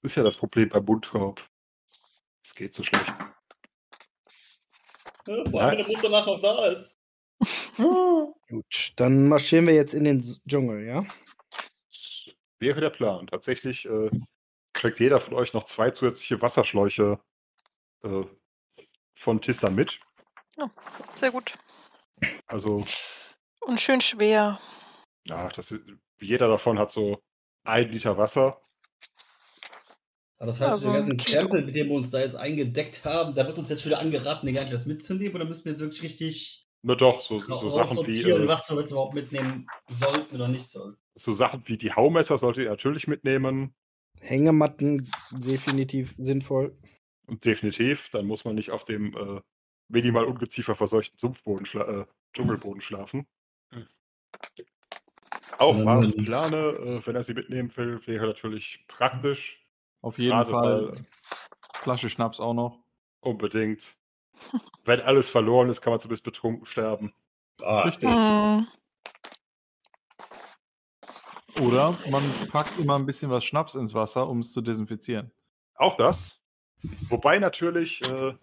Das ist ja das Problem beim Mundraub. Es geht so schlecht. Ja, vor allem, wenn der Mutter nach noch da ist. (laughs) Gut, dann marschieren wir jetzt in den Dschungel, ja? Das wäre der Plan. Tatsächlich äh, kriegt jeder von euch noch zwei zusätzliche Wasserschläuche äh, von Tissan mit. Sehr gut. Also, Und schön schwer. ja, das ist, jeder davon hat so ein Liter Wasser. Aber das heißt, Also den ganzen. Krempel, mit dem wir uns da jetzt eingedeckt haben, da wird uns jetzt schon wieder angeraten, den ganzen das mitzunehmen. Oder müssen wir jetzt wirklich richtig Nur doch, so, so, Sachen wie äh, was wir jetzt überhaupt mitnehmen sollten oder nicht sollten? so Sachen wie die Haumesser solltet ihr natürlich mitnehmen. Hängematten definitiv sinnvoll. Und definitiv, dann muss man nicht auf dem äh, minimal ungeziefer verseuchten Sumpfboden schla äh, Dschungelboden schlafen. Auch Marens. Plane, äh, wenn er sie mitnehmen will, wäre natürlich praktisch. Auf jeden Gerade Fall weil- Flasche Schnaps auch noch. Unbedingt. wenn alles verloren ist, kann man zumindest betrunken sterben. Ah, Richtig. Hm. Oder man packt immer ein bisschen was Schnaps ins Wasser, um es zu desinfizieren. Auch das. Wobei natürlich, äh,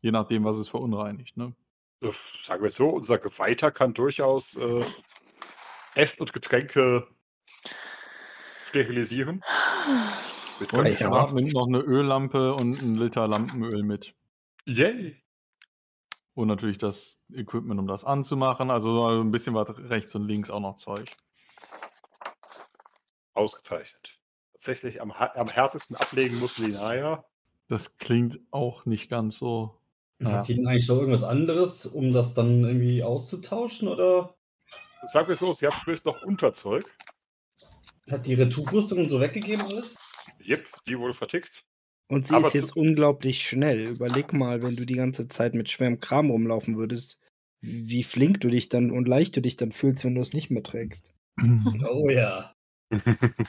Je nachdem, was es verunreinigt. Ne? äh, sagen wir es so, unser Geweihter kann durchaus äh, Essen und Getränke sterilisieren. (sighs) Mit Und göttlicher ja, nimmt noch eine Öllampe und einen Liter Lampenöl mit. Yay. Und natürlich das Equipment, um das anzumachen. Also so ein bisschen was rechts und links auch noch Zeug. Ausgezeichnet. Tatsächlich am, am härtesten ablegen muss Linaya. Das klingt auch nicht ganz so. Ja. Habt ihr denn eigentlich noch irgendwas anderes, um das dann irgendwie auszutauschen? Oder Sagen wir es so, sie hat zumindest noch Unterzeug. hat die Retourrüstung und so weggegeben alles? Jep, die wurde vertickt. Und sie Aber ist jetzt unglaublich schnell. Überleg mal, wenn du die ganze Zeit mit schwerem Kram rumlaufen würdest, wie flink du dich dann und leicht du dich dann fühlst, wenn du es nicht mehr trägst. Oh ja. (laughs)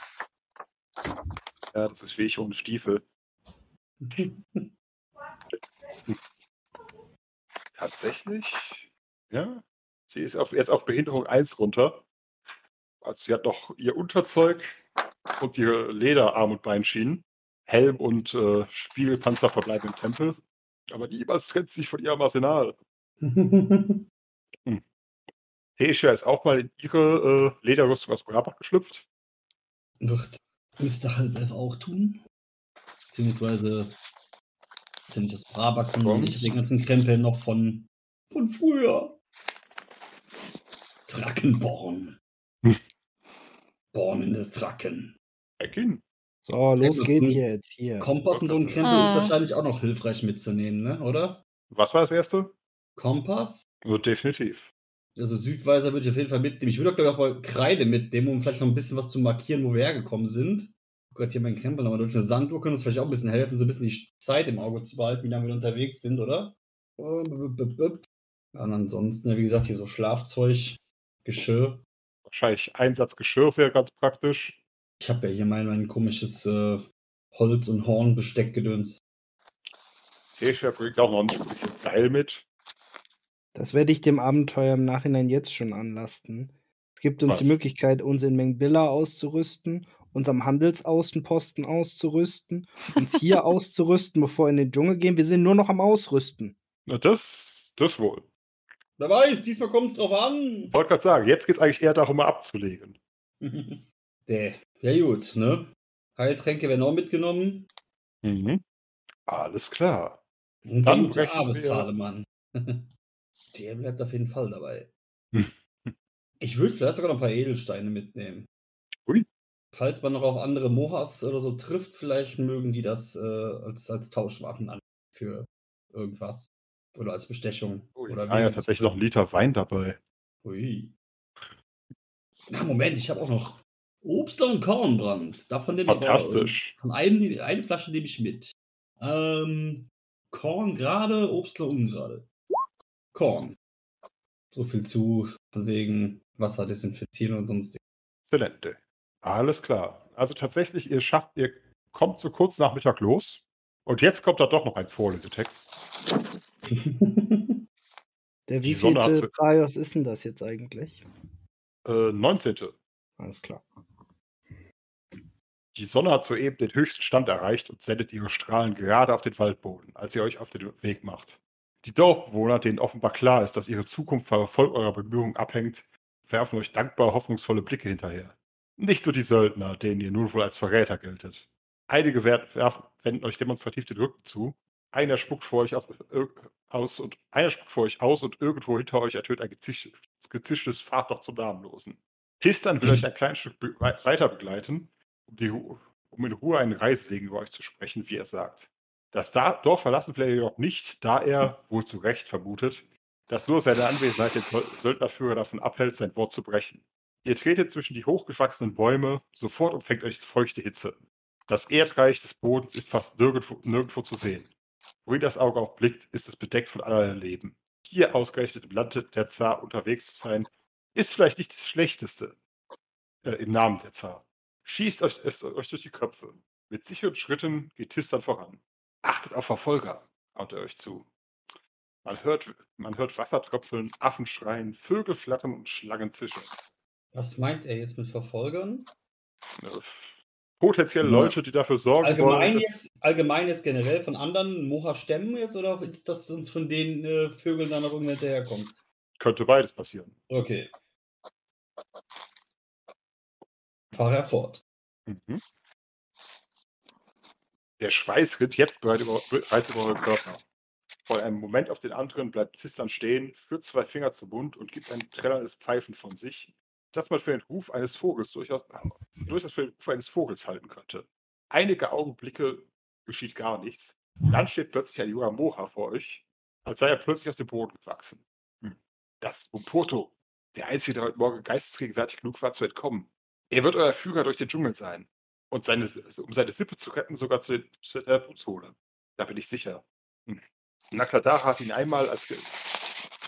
Ja, das ist wie ich ohne Stiefel. (laughs) Tatsächlich, ja. Sie ist auf, jetzt auf Behinderung 1 runter. Also sie hat noch ihr Unterzeug und ihre Lederarm- und Beinschienen. Helm und äh, Spiegelpanzer verbleiben im Tempel. Aber niemals trennt sich von ihrem Arsenal. (laughs) Heisha ist auch mal in ihre äh, Lederrüstung aus Brabant geschlüpft. Wird Mr. Halbelf auch tun? Beziehungsweise nicht das sondern Sonst? ich habe den ganzen Krempel noch von, von früher. Drackenborn. Hm. (laughs) Bornende Drachen. Ekin. So, los gut, geht's jetzt hier. Kompass und so ein Krempel Ah. ist wahrscheinlich auch noch hilfreich mitzunehmen, ne? oder? Was war das erste? Kompass? Oh, definitiv. Also Südweiser würde ich auf jeden Fall mitnehmen. Ich würde auch, glaube ich, auch mal Kreide mitnehmen, um vielleicht noch ein bisschen was zu markieren, wo wir hergekommen sind. Oh Gott, hier mein Krempel nochmal durch eine Sanduhr können uns vielleicht auch ein bisschen helfen, so ein bisschen die Zeit im Auge zu behalten, wie lange wir unterwegs sind, oder? Ja, und ansonsten, ja, wie gesagt, hier so Schlafzeug, Geschirr. Wahrscheinlich Einsatzgeschirr wäre ganz praktisch. Ich habe ja hier mein, mein komisches äh, Holz- und Hornbesteckgedöns. Heisha bringt auch noch ein bisschen Seil mit. Das werde ich dem Abenteuer im Nachhinein jetzt schon anlasten. Es gibt uns Was? die Möglichkeit, uns in Mengbilla auszurüsten unserem Handelsaußenposten auszurüsten, uns hier (laughs) auszurüsten, bevor wir in den Dschungel gehen. Wir sind nur noch am Ausrüsten. Na, das, das wohl. Wer weiß, diesmal kommt es drauf an. Ich wollte gerade sagen, jetzt geht es eigentlich eher darum, mal abzulegen. (laughs) Der. Ja, gut, ne? Heiltränke werden auch mitgenommen. Mhm. Alles klar. Und Dann der gute brechen wir- Abestalemann. (laughs) Der bleibt auf jeden Fall dabei. (laughs) Ich würde vielleicht sogar noch ein paar Edelsteine mitnehmen. Ui. Falls man noch auf andere Mohas oder so trifft, vielleicht mögen die das äh, als, als Tauschwaffen an für irgendwas. Oder als Bestechung. Oder Ah ja, tatsächlich noch ein Liter Wein dabei. Ui. Na, Moment, ich habe auch noch Obst und Kornbrand. Davon nehme ich Fantastisch. äh, Von einem, eine Flasche nehme ich mit. Ähm, Korn gerade, Obstler ungerade. Korn. So viel zu, von wegen Wasser desinfizieren und sonst. Exzellente. Alles klar. Also tatsächlich, ihr schafft, ihr kommt so kurz nach Mittag los. Und jetzt kommt da doch noch ein Vorlesetext. (laughs) Der wievielte Praios ist denn das jetzt eigentlich? Äh, 19. Alles klar. Die Sonne hat soeben den höchsten Stand erreicht und sendet ihre Strahlen gerade auf den Waldboden, als ihr euch auf den Weg macht. Die Dorfbewohner, denen offenbar klar ist, dass ihre Zukunft vom Erfolg eurer Bemühungen abhängt, werfen euch dankbar hoffnungsvolle Blicke hinterher. Nicht so die Söldner, denen ihr nun wohl als Verräter geltet. Einige wer- werfen, wenden euch demonstrativ den Rücken zu. Einer spuckt vor euch auf, aus und einer spuckt vor euch aus und irgendwo hinter euch ertönt ein gezisch, gezischtes Fahrt doch zum Namenlosen. Tistan will euch ein kleines Stück weiter begleiten, um, die, um in Ruhe einen Reisesegen über euch zu sprechen, wie er sagt. Das da Dorf verlassen er jedoch nicht, da er, wohl zu Recht vermutet, dass nur seine Anwesenheit den Söl- Söldnerführer davon abhält, sein Wort zu brechen. Ihr tretet zwischen die hochgewachsenen Bäume, sofort umfängt euch feuchte Hitze. Das Erdreich des Bodens ist fast nirgendwo, nirgendwo zu sehen. Wohin das Auge auch blickt, ist es bedeckt von allerlei Leben. Hier ausgerechnet im Lande der Zar unterwegs zu sein, ist vielleicht nicht das Schlechteste äh, im Namen der Zar. Schießt euch es euch durch die Köpfe. Mit sicheren Schritten geht Tistan voran. Achtet auf Verfolger, haut er euch zu. Man hört, man hört Wasser tröpfeln, Affen schreien, Vögel flattern und Schlangen zischen. Was meint er jetzt mit Verfolgern? Potenzielle Ja. Leute, die dafür sorgen Allgemein wollen, jetzt, allgemein jetzt generell von anderen Moha-Stämmen jetzt oder ist das uns von den äh, Vögeln dann noch irgendwer hinterherkommt? könnte beides passieren. Okay. Fahr er fort. Mhm. Der Schweiß rinnt jetzt bereits über, bereits über euren Körper. Von einem Moment auf den anderen bleibt Zistern stehen, führt zwei Finger zum Mund und gibt ein trällerndes Pfeifen von sich, das man für den Ruf eines Vogels durchaus, durchaus für den Ruf eines Vogels halten könnte. Einige Augenblicke geschieht gar nichts. Dann steht plötzlich ein junger Moha vor euch, als sei er plötzlich aus dem Boden gewachsen. Hm. Das ist Umpoto, der Einzige, der heute Morgen geistesgegenwärtig genug war, zu entkommen. Er wird euer Führer durch den Dschungel sein und seine, um seine Sippe zu retten, sogar zu, der Blutzole. Da bin ich sicher. Hm. Nakladara hat ihn einmal als, ge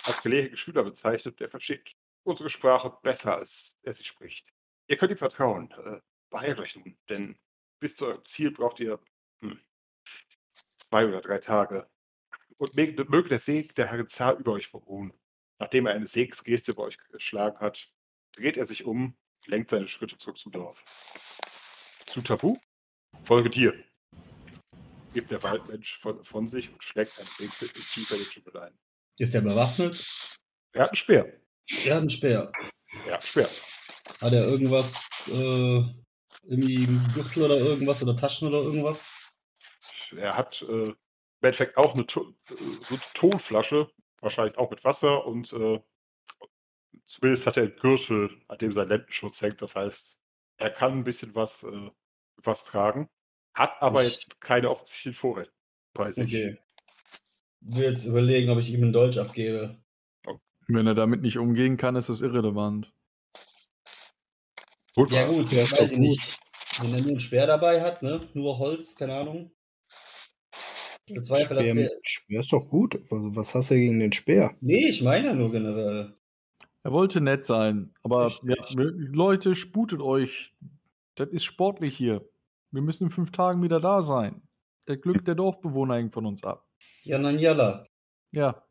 als gelehrten Schüler bezeichnet. Er versteht unsere Sprache besser, als er sie spricht. Ihr könnt ihm vertrauen. Äh, beeilt euch nun, denn bis zu eurem Ziel braucht ihr hm, zwei oder drei Tage. Und möge, der Segen der Herrin Zar über euch beruhen. Nachdem er eine Segensgeste über euch geschlagen hat, dreht er sich um, lenkt seine Schritte zurück zum Dorf. Zu Tabu? Folge dir. Gibt der Waldmensch von, von sich und schlägt einen Weg tiefer in den Dschungel ein. Ist er bewaffnet? Er hat einen Speer. Er hat einen Speer. Er hat einen Speer. Hat er irgendwas, äh, irgendwie einen Gürtel oder irgendwas oder Taschen oder irgendwas? Er hat äh, im Endeffekt auch eine, To- äh, so eine Tonflasche, wahrscheinlich auch mit Wasser und äh, zumindest hat er einen Gürtel, an dem sein Lendenschutz hängt. Das heißt, er kann ein bisschen was, äh, was tragen, hat aber Ich- jetzt keine offensichtlichen Vorräte bei sich. Okay. Will jetzt überlegen, ob ich ihm einen Dolch abgebe. Wenn er damit nicht umgehen kann, ist das irrelevant. Gut, Ja gut, Ja, weiß ich nicht. Wenn er nur ein Speer dabei hat, ne? Nur Holz, keine Ahnung. Ich dass Speer, der... Speer ist doch gut. Also, was hast du gegen den Speer? Nee, ich meine ja nur generell. Er wollte nett sein, aber ja, Leute, sputet euch. Das ist sportlich hier. Wir müssen in fünf Tagen wieder da sein. Der Glück der Dorfbewohner hängt von uns ab. Jananjala. Ja.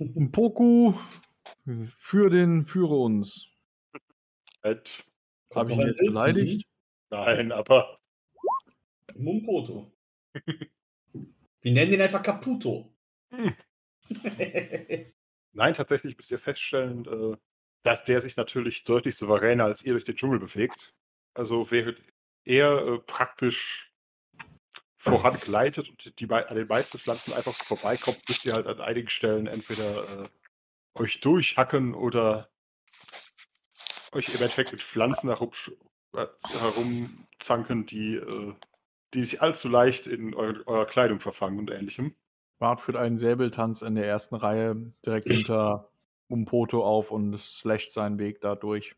Ein Poku für den, führe uns. Ed, Habe ich ihn jetzt beleidigt? Nein, aber Mumpoto. Wir nennen ihn einfach Caputo. Hm. (laughs) nein, tatsächlich müsst ihr feststellen, äh, dass der sich natürlich deutlich souveräner als ihr durch den Dschungel bewegt. Also während er äh, praktisch vorangleitet und die, an den meisten Pflanzen einfach so vorbeikommt, müsst ihr halt an einigen Stellen entweder äh, euch durchhacken oder euch im Endeffekt mit Pflanzen äh, herumzanken, die, äh, die sich allzu leicht in eu eurer Kleidung verfangen und ähnlichem. Bart führt einen Säbeltanz in der ersten Reihe direkt (laughs) hinter Umpoto auf und slasht seinen Weg da durch.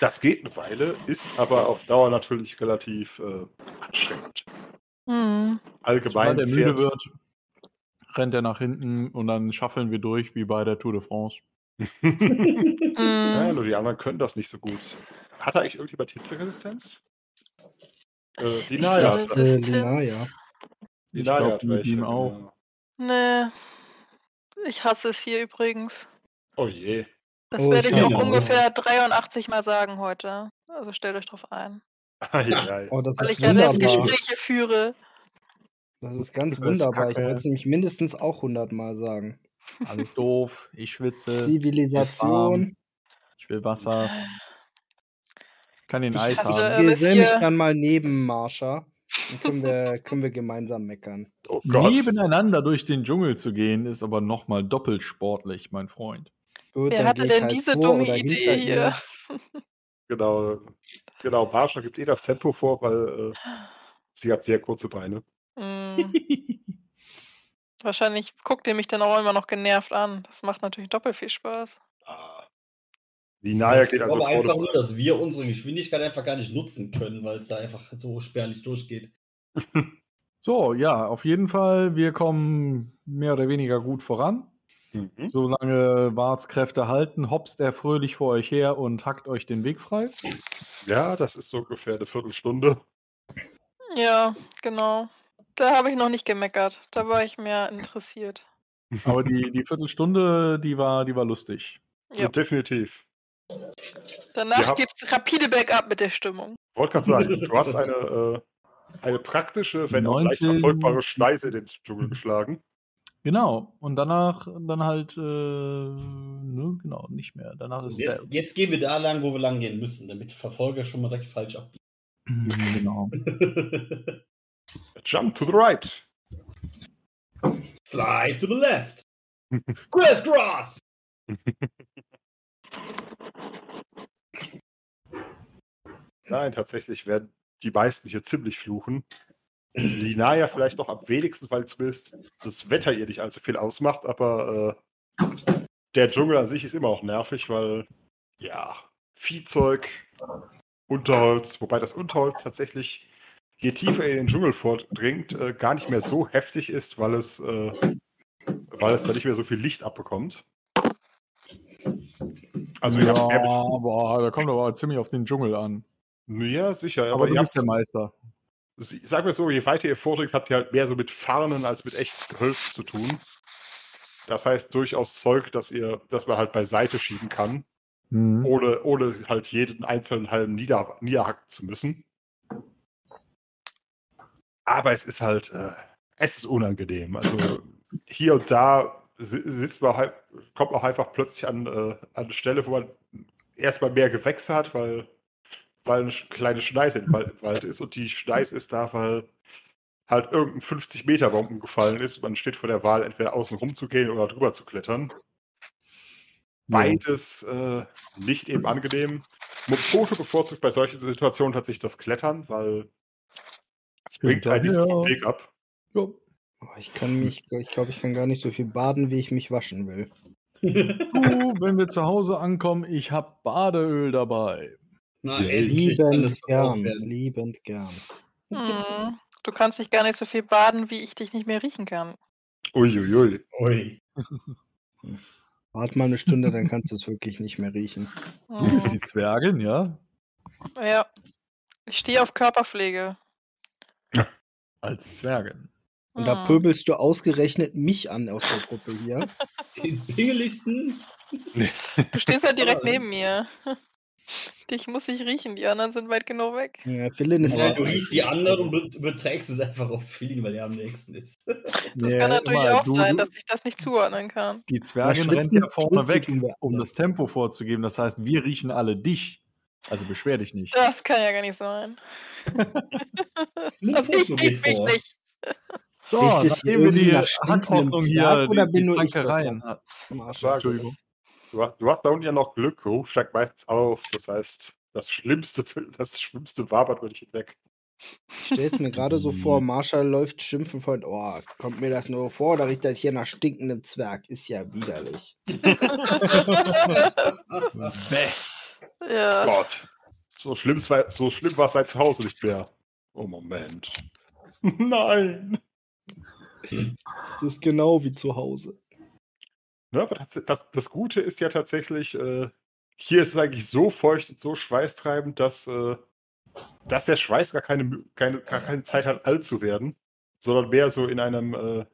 Das geht eine Weile, ist aber auf Dauer natürlich relativ äh, anstrengend. Hm. Allgemein Sobald er müde wird, rennt er nach hinten und dann schaffeln wir durch wie bei der Tour de France. (laughs) (laughs) ja, Hm. nur die anderen können das nicht so gut. Hat da eigentlich irgendjemand Hitzeresistenz? Äh, die Naya. Äh. Linaya. Die Ich Naya glaub, hat mit ihm auch. genau. Nee. Ich hasse es hier übrigens. Oh je. Das Oh, werde ich ich auch ungefähr 83 Mal sagen heute. Also stellt euch drauf ein. Eieiei. Oh, das Weil ist ich ja selbst. Gespräche führe. Das ist ganz Das ist wunderbar. Ich werde es nämlich mindestens auch 100 Mal sagen. Alles doof, ich schwitze, Zivilisation. ich will Wasser, kann den Ich Eis hatte- haben. gesell mich dann mal neben Marsha. Dann können wir, können wir gemeinsam meckern. Oh. Nebeneinander durch den Dschungel zu gehen, ist aber nochmal doppelt sportlich, mein Freund. Gut, Wer hatte denn halt diese dumme Idee hier? Genau. Genau, Marsha gibt eh das Tempo vor, weil äh, sie hat sehr kurze Beine. Hm. Wahrscheinlich guckt ihr mich dann auch immer noch genervt an. Das macht natürlich doppelt viel Spaß. Die ich geht also glaube einfach nur, dass wir unsere Geschwindigkeit einfach gar nicht nutzen können, weil es da einfach so spärlich durchgeht. (laughs) So, ja, auf jeden Fall, wir kommen mehr oder weniger gut voran. Mhm. Solange Warts Kräfte halten, hopst er fröhlich vor euch her und hackt euch den Weg frei. Ja, das ist so ungefähr eine Viertelstunde. Ja, genau. Da habe ich noch nicht gemeckert. Da war ich mehr interessiert. Aber die, die Viertelstunde, die war, die war lustig. Ja. Definitiv. Danach Ja. geht's rapide bergab mit der Stimmung. Wollte gerade sagen, du hast eine, äh, eine praktische, wenn auch leicht 19. verfolgbare Schneise in den Dschungel geschlagen. Genau. Und danach dann halt, äh, ne, genau, nicht mehr. Danach ist Jetzt, jetzt gehen wir da lang, wo wir lang gehen müssen, damit Verfolger schon mal direkt falsch abbiegen. der. Genau. (laughs) Jump to the right. Slide to the left. Criss cross. (laughs) Nein, tatsächlich werden die meisten hier ziemlich fluchen. Linaya vielleicht noch am wenigsten, weil zumindest das Wetter ihr nicht allzu viel ausmacht, aber äh, der Dschungel an sich ist immer auch nervig, weil, ja, Viehzeug, Unterholz, wobei das Unterholz tatsächlich, je tiefer in den Dschungel vordringt, äh, gar nicht mehr so heftig ist, weil es, äh, weil es da nicht mehr so viel Licht abbekommt. Also ja, boah, da kommt aber ziemlich auf den Dschungel an. ja, sicher, aber, Aber, du ihr bist habt der Meister. Sag mir so, je weiter ihr vordringt, habt ihr halt mehr so mit Farnen als mit echt Gehölz zu tun. Das heißt durchaus Zeug, dass ihr, dass man halt beiseite schieben kann, Mhm. ohne, ohne halt jeden einzelnen Halm nieder, niederhacken zu müssen. Aber es ist halt, äh, es ist unangenehm. Also hier und da sitzt man halt, kommt man auch einfach plötzlich an, äh, an eine Stelle, wo man erstmal mehr Gewächse hat, weil, weil eine kleine Schneise im Wald, ist und die Schneise ist da, weil halt irgendein 50 Meter Baum umgefallen ist. Man steht vor der Wahl, entweder außen rum zu gehen oder drüber zu klettern. Beides äh, nicht eben angenehm. Mopoto bevorzugt bei solchen Situationen tatsächlich das Klettern, weil es bringt einen vom Hinterher. Weg ab. Ja. Oh, ich kann mich, ich glaube, ich kann gar nicht so viel baden, wie ich mich waschen will. Du, wenn wir zu Hause ankommen, ich habe Badeöl dabei. Na, Liebend gern, liebend gern. Hm. Du kannst dich gar nicht so viel baden, wie ich dich nicht mehr riechen kann. Uiuiui. Ui. (laughs) Wart mal eine Stunde, dann kannst du es wirklich nicht mehr riechen. Du bist Hm. die Zwergin, ja? Ja. Ich stehe auf Körperpflege. Als Zwergin. Und da Hm. pöbelst du ausgerechnet mich an aus der Gruppe hier. (laughs) Den pingeligsten. Du stehst ja direkt neben mir. (laughs) Dich muss ich riechen, die anderen sind weit genug weg. Ja, Philin ist auch du riechst die anderen und überträgst es einfach auf Feeling, weil er am nächsten ist. (laughs) Das Nee, kann natürlich immer, auch du- sein, dass ich das nicht zuordnen kann. Die Zwergin Ja, rennt ja vorne weg, um das Tempo vorzugeben. Das heißt, wir riechen alle dich. Also beschwer dich nicht. Das kann ja gar nicht sein. Also ich riech mich nicht. So, Riecht es wir irgendwie die nach stinkendem Zwerg hier, oder die, bin die nur ich das Entschuldigung. Du, hast- du hast da unten ja noch Glück, Geruch steigt meistens auf. Das heißt, das Schlimmste, das Schlimmste wabert über dich hinweg. Ich stelle es mir gerade so vor, (laughs) Marshall läuft schimpfen von, oh, kommt mir das nur vor, da riecht das hier nach stinkendem Zwerg. Ist ja widerlich. (laughs) ja. Gott. So schlimm, war- so schlimm war es seit zu Hause nicht mehr. Oh, Moment. (laughs) Nein. Es ist genau wie zu Hause. Ja, aber das, das, das Gute ist ja tatsächlich, äh, hier ist es eigentlich so feucht und so schweißtreibend, dass, äh, dass der Schweiß gar keine, keine, gar keine Zeit hat, alt zu werden, sondern mehr so in einem, äh,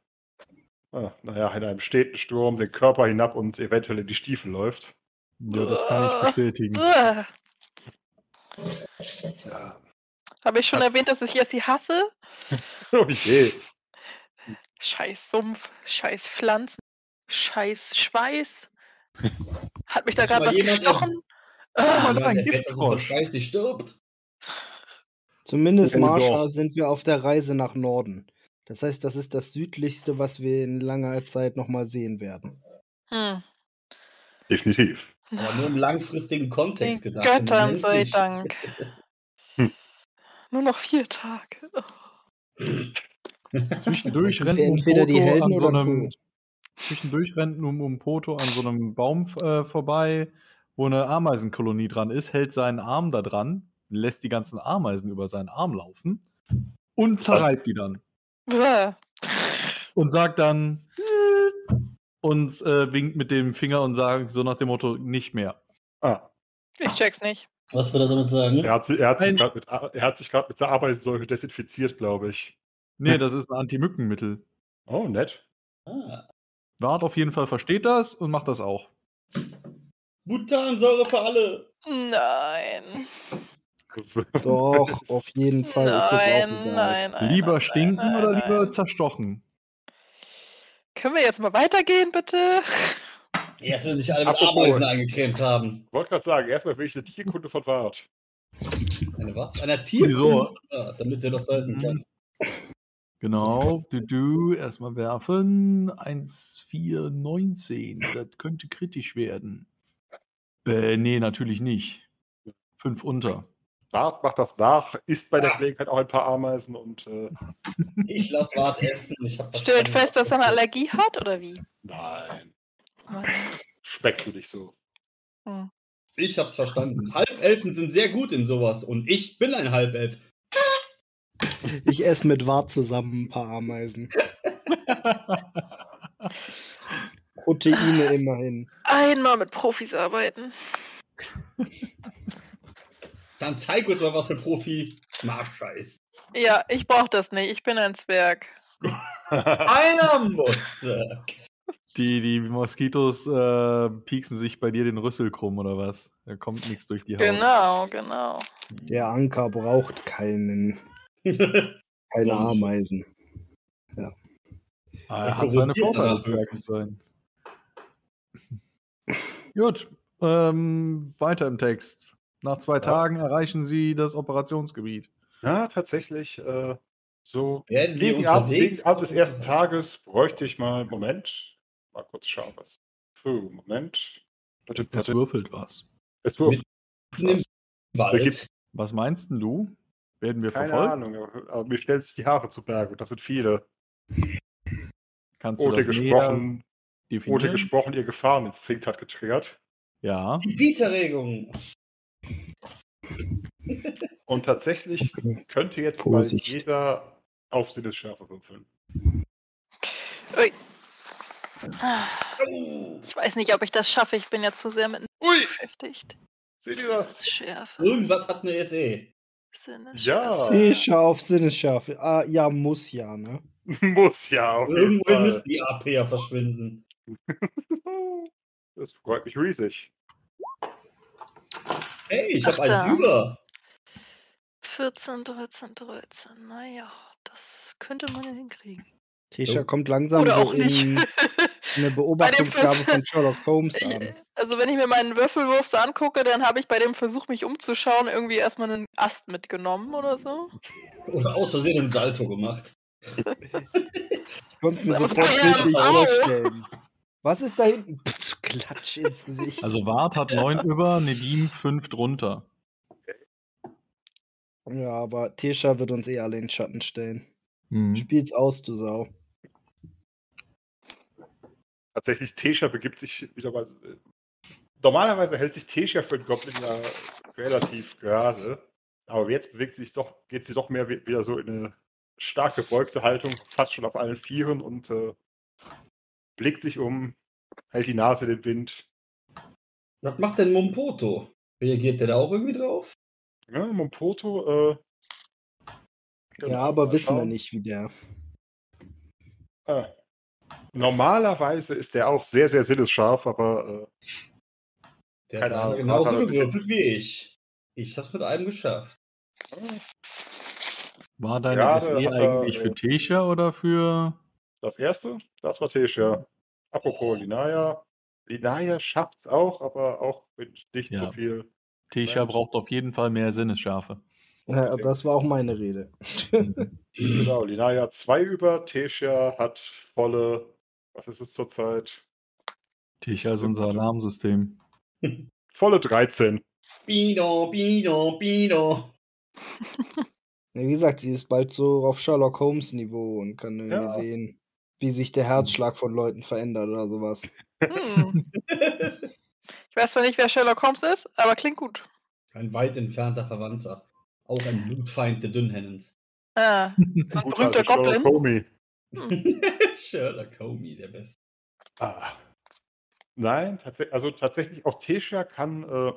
ah, naja, in einem steten Sturm den Körper hinab und eventuell in die Stiefel läuft. Ja, das kann ich bestätigen. Ja. Habe ich schon Das- erwähnt, dass ich Jessie hasse? (laughs) Oh je. Scheiß Sumpf, scheiß Pflanzen, scheiß Schweiß. Hat mich da gerade was gestochen? Ah, da Jemand, ein Giftfrosch. Scheiße stirbt. Zumindest Marsha sind wir auf der Reise nach Norden. Das heißt, das ist das südlichste, was wir in langer Zeit nochmal sehen werden. hm. Definitiv. Aber nur im langfristigen Den Kontext gedacht. Göttern sei. Dank. Hm. (laughs) Nur noch vier Tage. (laughs) Zwischendurch rennt um entweder die Poto Helden an so einem? Zwischendurch rennt um, um Poto an so einem Baum äh, vorbei, wo eine Ameisenkolonie dran ist, hält seinen Arm da dran, lässt die ganzen Ameisen über seinen Arm laufen und zerreibt die dann. Bäh. Und sagt dann "Äh", (laughs) und äh, winkt mit dem Finger und sagt so nach dem Motto, nicht mehr. Ah, Ich check's nicht. Was will er damit sagen? er hat, sie- er hat sich gerade mit, mit der Ameisensäure desinfiziert, glaube ich. Nee, das ist ein Anti-Mückenmittel. Oh, nett. Ah. Wart auf jeden Fall versteht das und macht das auch. Butansäure für alle. Nein. (laughs) Doch, auf jeden Fall ist jetzt auch Nein, nein, nein. lieber nein, stinken nein, oder nein. lieber zerstochen? Können wir jetzt mal weitergehen, bitte? Erst wenn sich alle mit Apropos. Ameisen eingecremt haben. Ich wollte gerade sagen, erstmal will ich eine Tierkunde von Wart. Eine was? Einer Tier. Wieso? Ja, damit du das halten Mhm. kannst. Genau, du, du, erstmal werfen. 1, 4, 19. Das könnte kritisch werden. Äh, nee, natürlich nicht. 5 unter. Wart macht das nach, isst bei der. Gelegenheit auch ein paar Ameisen und äh, (laughs) Ich lass Wart essen. Stellt fest, dass er eine Allergie hat, oder wie? nein, Nein. speckt du dich so. Hm. Ich hab's verstanden. Halbelfen sind sehr gut in sowas. Und ich bin ein Halbelf. Ich esse mit Wart zusammen ein paar Ameisen. Proteine immerhin. Einmal mit Profis arbeiten. Dann zeig uns mal, was für Profi Marsha ist. Ja, ich brauch das nicht. Ich bin ein Zwerg. (laughs) Einer muss. Die, die Moskitos äh, pieksen sich bei dir den Rüssel krumm oder was? Da kommt nichts durch die Haut. Genau, genau. Der Anker braucht keinen, keine Sonnenschutz. Ameisen. Ah, er hat seine Vorteile, Zwerg zu sein. Gut, ähm, weiter im Text. Nach zwei Tagen erreichen sie das Operationsgebiet. Ja, tatsächlich, äh, so gegen Abend, gegen Abend des ersten Tages bräuchte ich mal, Moment, mal kurz schauen, was. Puh, Moment. Es würfelt was. Es würfelt. Wald. Was meinst denn du? Werden wir keine verfolgt? Ahnung, aber, mir stellt sich die Haare zu Berge und das sind viele. Kannst du Ote das näher gesprochen, Ote gesprochen, ihr Gefahreninstinkt hat getriggert. Ja. Die Bieterregung. Und tatsächlich könnte jetzt mal jeder auf Sinnesschärfe würfeln. Ui. Ich weiß nicht, ob ich das schaffe. Ich bin ja zu sehr mit Ui, beschäftigt. seht ihr das? Schärfe. Irgendwas hat eine SE. Sinne, Ja. Ich auf Sinnesschärfe. Ah, ja, muss ja, ne? (laughs) Muss ja, auf jeden Irgendwo Fall. müssen die AP ja verschwinden. (laughs) Das freut mich riesig. Hey, ich habe Ach, eins da. über. 14, 13, 13. Naja, das könnte man ja hinkriegen. Tisha Oh. kommt langsam Oder so auch nicht. (laughs) in eine Beobachtungsgabe von Sherlock Holmes (laughs) an. Also wenn ich mir meinen Würfelwurf so angucke, dann habe ich bei dem Versuch, mich umzuschauen, irgendwie erstmal einen Ast mitgenommen oder so. Oder aus Versehen einen Salto gemacht. Ich konnte es mir Was sofort bildlich vorstellen. Was ist da hinten? Pff, Klatsch ins Gesicht. Also Wart hat 9 über, Nedim 5 drunter. ja, aber Tisha wird uns eh alle in den Schatten stellen. Mhm. Spiel's aus, du Sau. Tatsächlich, Tesha begibt sich wieder mal. Normalerweise hält sich Tesha für den Goblin ja relativ gerade. Aber jetzt bewegt sie sich doch, geht sie doch mehr wi- wieder so in eine stark gebeugte Haltung, fast schon auf allen Vieren und äh, blickt sich um, hält die Nase in den Wind. Was macht denn Mompoto? Reagiert der da auch irgendwie drauf? Ja, Mompoto, äh, ja, aber wissen wir nicht, wie der. Ah. Normalerweise ist der auch sehr, sehr sinnesscharf, aber äh, Der hat Ahnung, genauso gewürfelt wie ich. Ich hab's mit einem geschafft. War deine Gerade SE hat er, eigentlich äh, für Tesha oder für. das erste, das war Tesha. Apropos Linaya. Linaya schafft es auch, aber auch mit nicht Ja. so viel. Tesha braucht auf jeden Fall mehr Sinnesschärfe. Ja, das war auch meine Rede. Genau, Linaya 2 über, Tesha hat volle, was ist es zurzeit? Tesha ist unser Alarmsystem. (laughs) Volle 13. Bido, Bido, Bido. Ja, wie gesagt, sie ist bald so auf Sherlock Holmes Niveau und kann irgendwie Ja. sehen, wie sich der Herzschlag von Leuten verändert oder sowas. Hm. Ich weiß zwar nicht, wer Sherlock Holmes ist, aber klingt gut. Ein weit entfernter Verwandter. Auch ein Blutfeind der Dünnhennens. Ah, so ein berühmter also Sherlock Goblin. Hm. (laughs) Sherlock Holmes, der Beste. Ah. Nein, tatsächlich, also tatsächlich auch Tesha kann äh,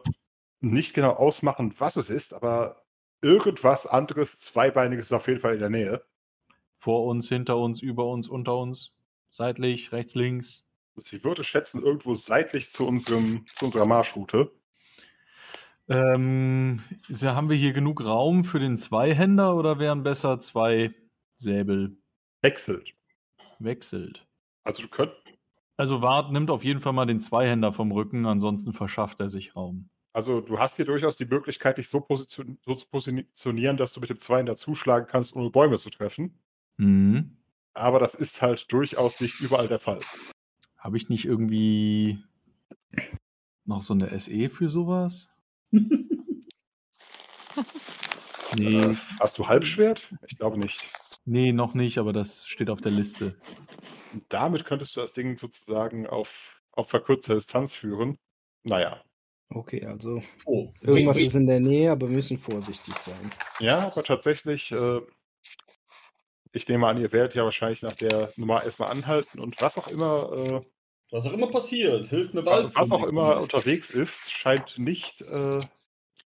nicht genau ausmachen, was es ist, aber irgendwas anderes, zweibeiniges ist auf jeden Fall in der Nähe. Vor uns, hinter uns, über uns, unter uns. Seitlich, rechts, links. Ich würde schätzen, irgendwo seitlich zu, unserem, zu unserer Marschroute. Ähm, so, haben wir hier genug Raum für den Zweihänder oder wären besser zwei Säbel Wechselt. wechselt? Also du könnt, Also Wart nimmt auf jeden Fall mal den Zweihänder vom Rücken, ansonsten verschafft er sich Raum. also du hast hier durchaus die Möglichkeit, dich so, position, so zu positionieren, dass du mit dem Zweien dazuschlagen kannst, ohne Bäume zu treffen. Mhm. Aber das ist halt durchaus nicht überall der Fall. Habe ich nicht irgendwie noch so eine SE für sowas? (laughs) Nee, Äh, hast du Halbschwert? Ich glaube nicht. Nee, noch nicht, aber das steht auf der Liste. Und damit könntest du das Ding sozusagen auf, auf verkürzte Distanz führen. Naja. Okay, also Oh, irgendwas wait, ist in der Nähe, aber wir müssen vorsichtig sein. Ja, aber tatsächlich, äh, ich nehme an, ihr werdet ja wahrscheinlich nach der Nummer erstmal anhalten und was auch immer, äh, Was auch immer passiert, hilft mir Wald. was auch immer unterwegs ist, scheint nicht, äh,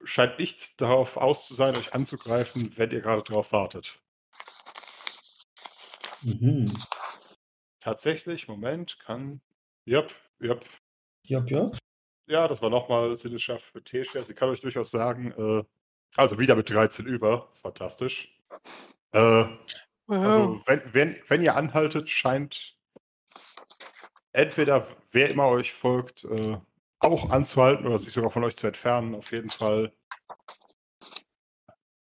scheint nicht darauf aus zu sein, euch anzugreifen, wenn ihr gerade drauf wartet. Mhm. Tatsächlich, Moment, kann. Yep, yep. Ja, ja. Ja, das war nochmal Sinneschaft für Tesha. Sie kann euch durchaus sagen, äh, also wieder mit 13 über. Fantastisch. Äh, also, wenn, wenn, wenn ihr anhaltet, scheint entweder wer immer euch folgt, äh, auch anzuhalten oder sich sogar von euch zu entfernen. Auf jeden Fall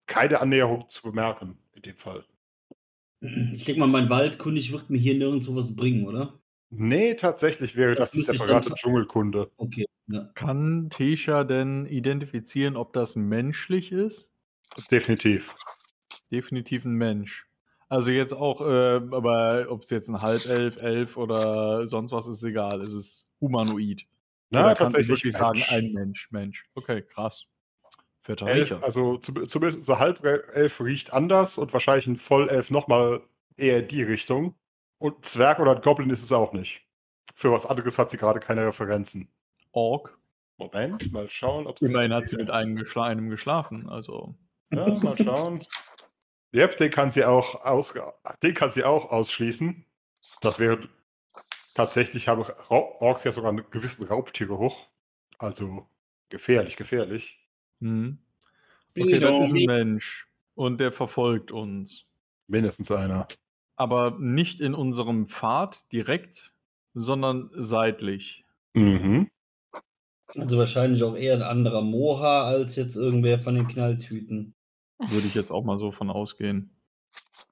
keine Annäherung zu bemerken, in dem Fall. Ich denke mal, mein Waldkundig wird mir hier nirgendwo was bringen, oder? Nee, tatsächlich wäre Das das, die ich dann separate ver- Dschungelkunde. Okay. Ja. Kann Tesha denn identifizieren, ob das menschlich ist? Definitiv. Definitiv ein Mensch. Also jetzt auch, äh, aber ob es jetzt ein Halbelf, Elf oder sonst was ist, ist egal. Es ist humanoid. Na, Oder kannst du tatsächlich wirklich sagen, ein Mensch, Mensch. Okay, krass. Fetter Elf, Riecher. also zum- zumindest unser Halbelf riecht anders und wahrscheinlich ein Vollelf nochmal eher in die Richtung. Und Zwerg oder ein Goblin ist es auch nicht. Für was anderes hat sie gerade keine Referenzen. Ork. Moment, mal schauen, ob Immerhin hat sie mit einem, geschla einem geschlafen. Also, Ja, mal schauen. Yep, den kann sie auch aus, den kann sie auch ausschließen. Das wäre tatsächlich haben Orks ja sogar einen gewissen Raubtiergeruch. Also gefährlich, gefährlich. Mhm. Okay, das noch ist ein Mensch. Und der verfolgt uns. Mindestens einer. Aber nicht in unserem Pfad direkt, sondern seitlich. Mhm. Also wahrscheinlich auch eher ein anderer Moha als jetzt irgendwer von den Knalltüten. Würde ich jetzt auch mal so von ausgehen.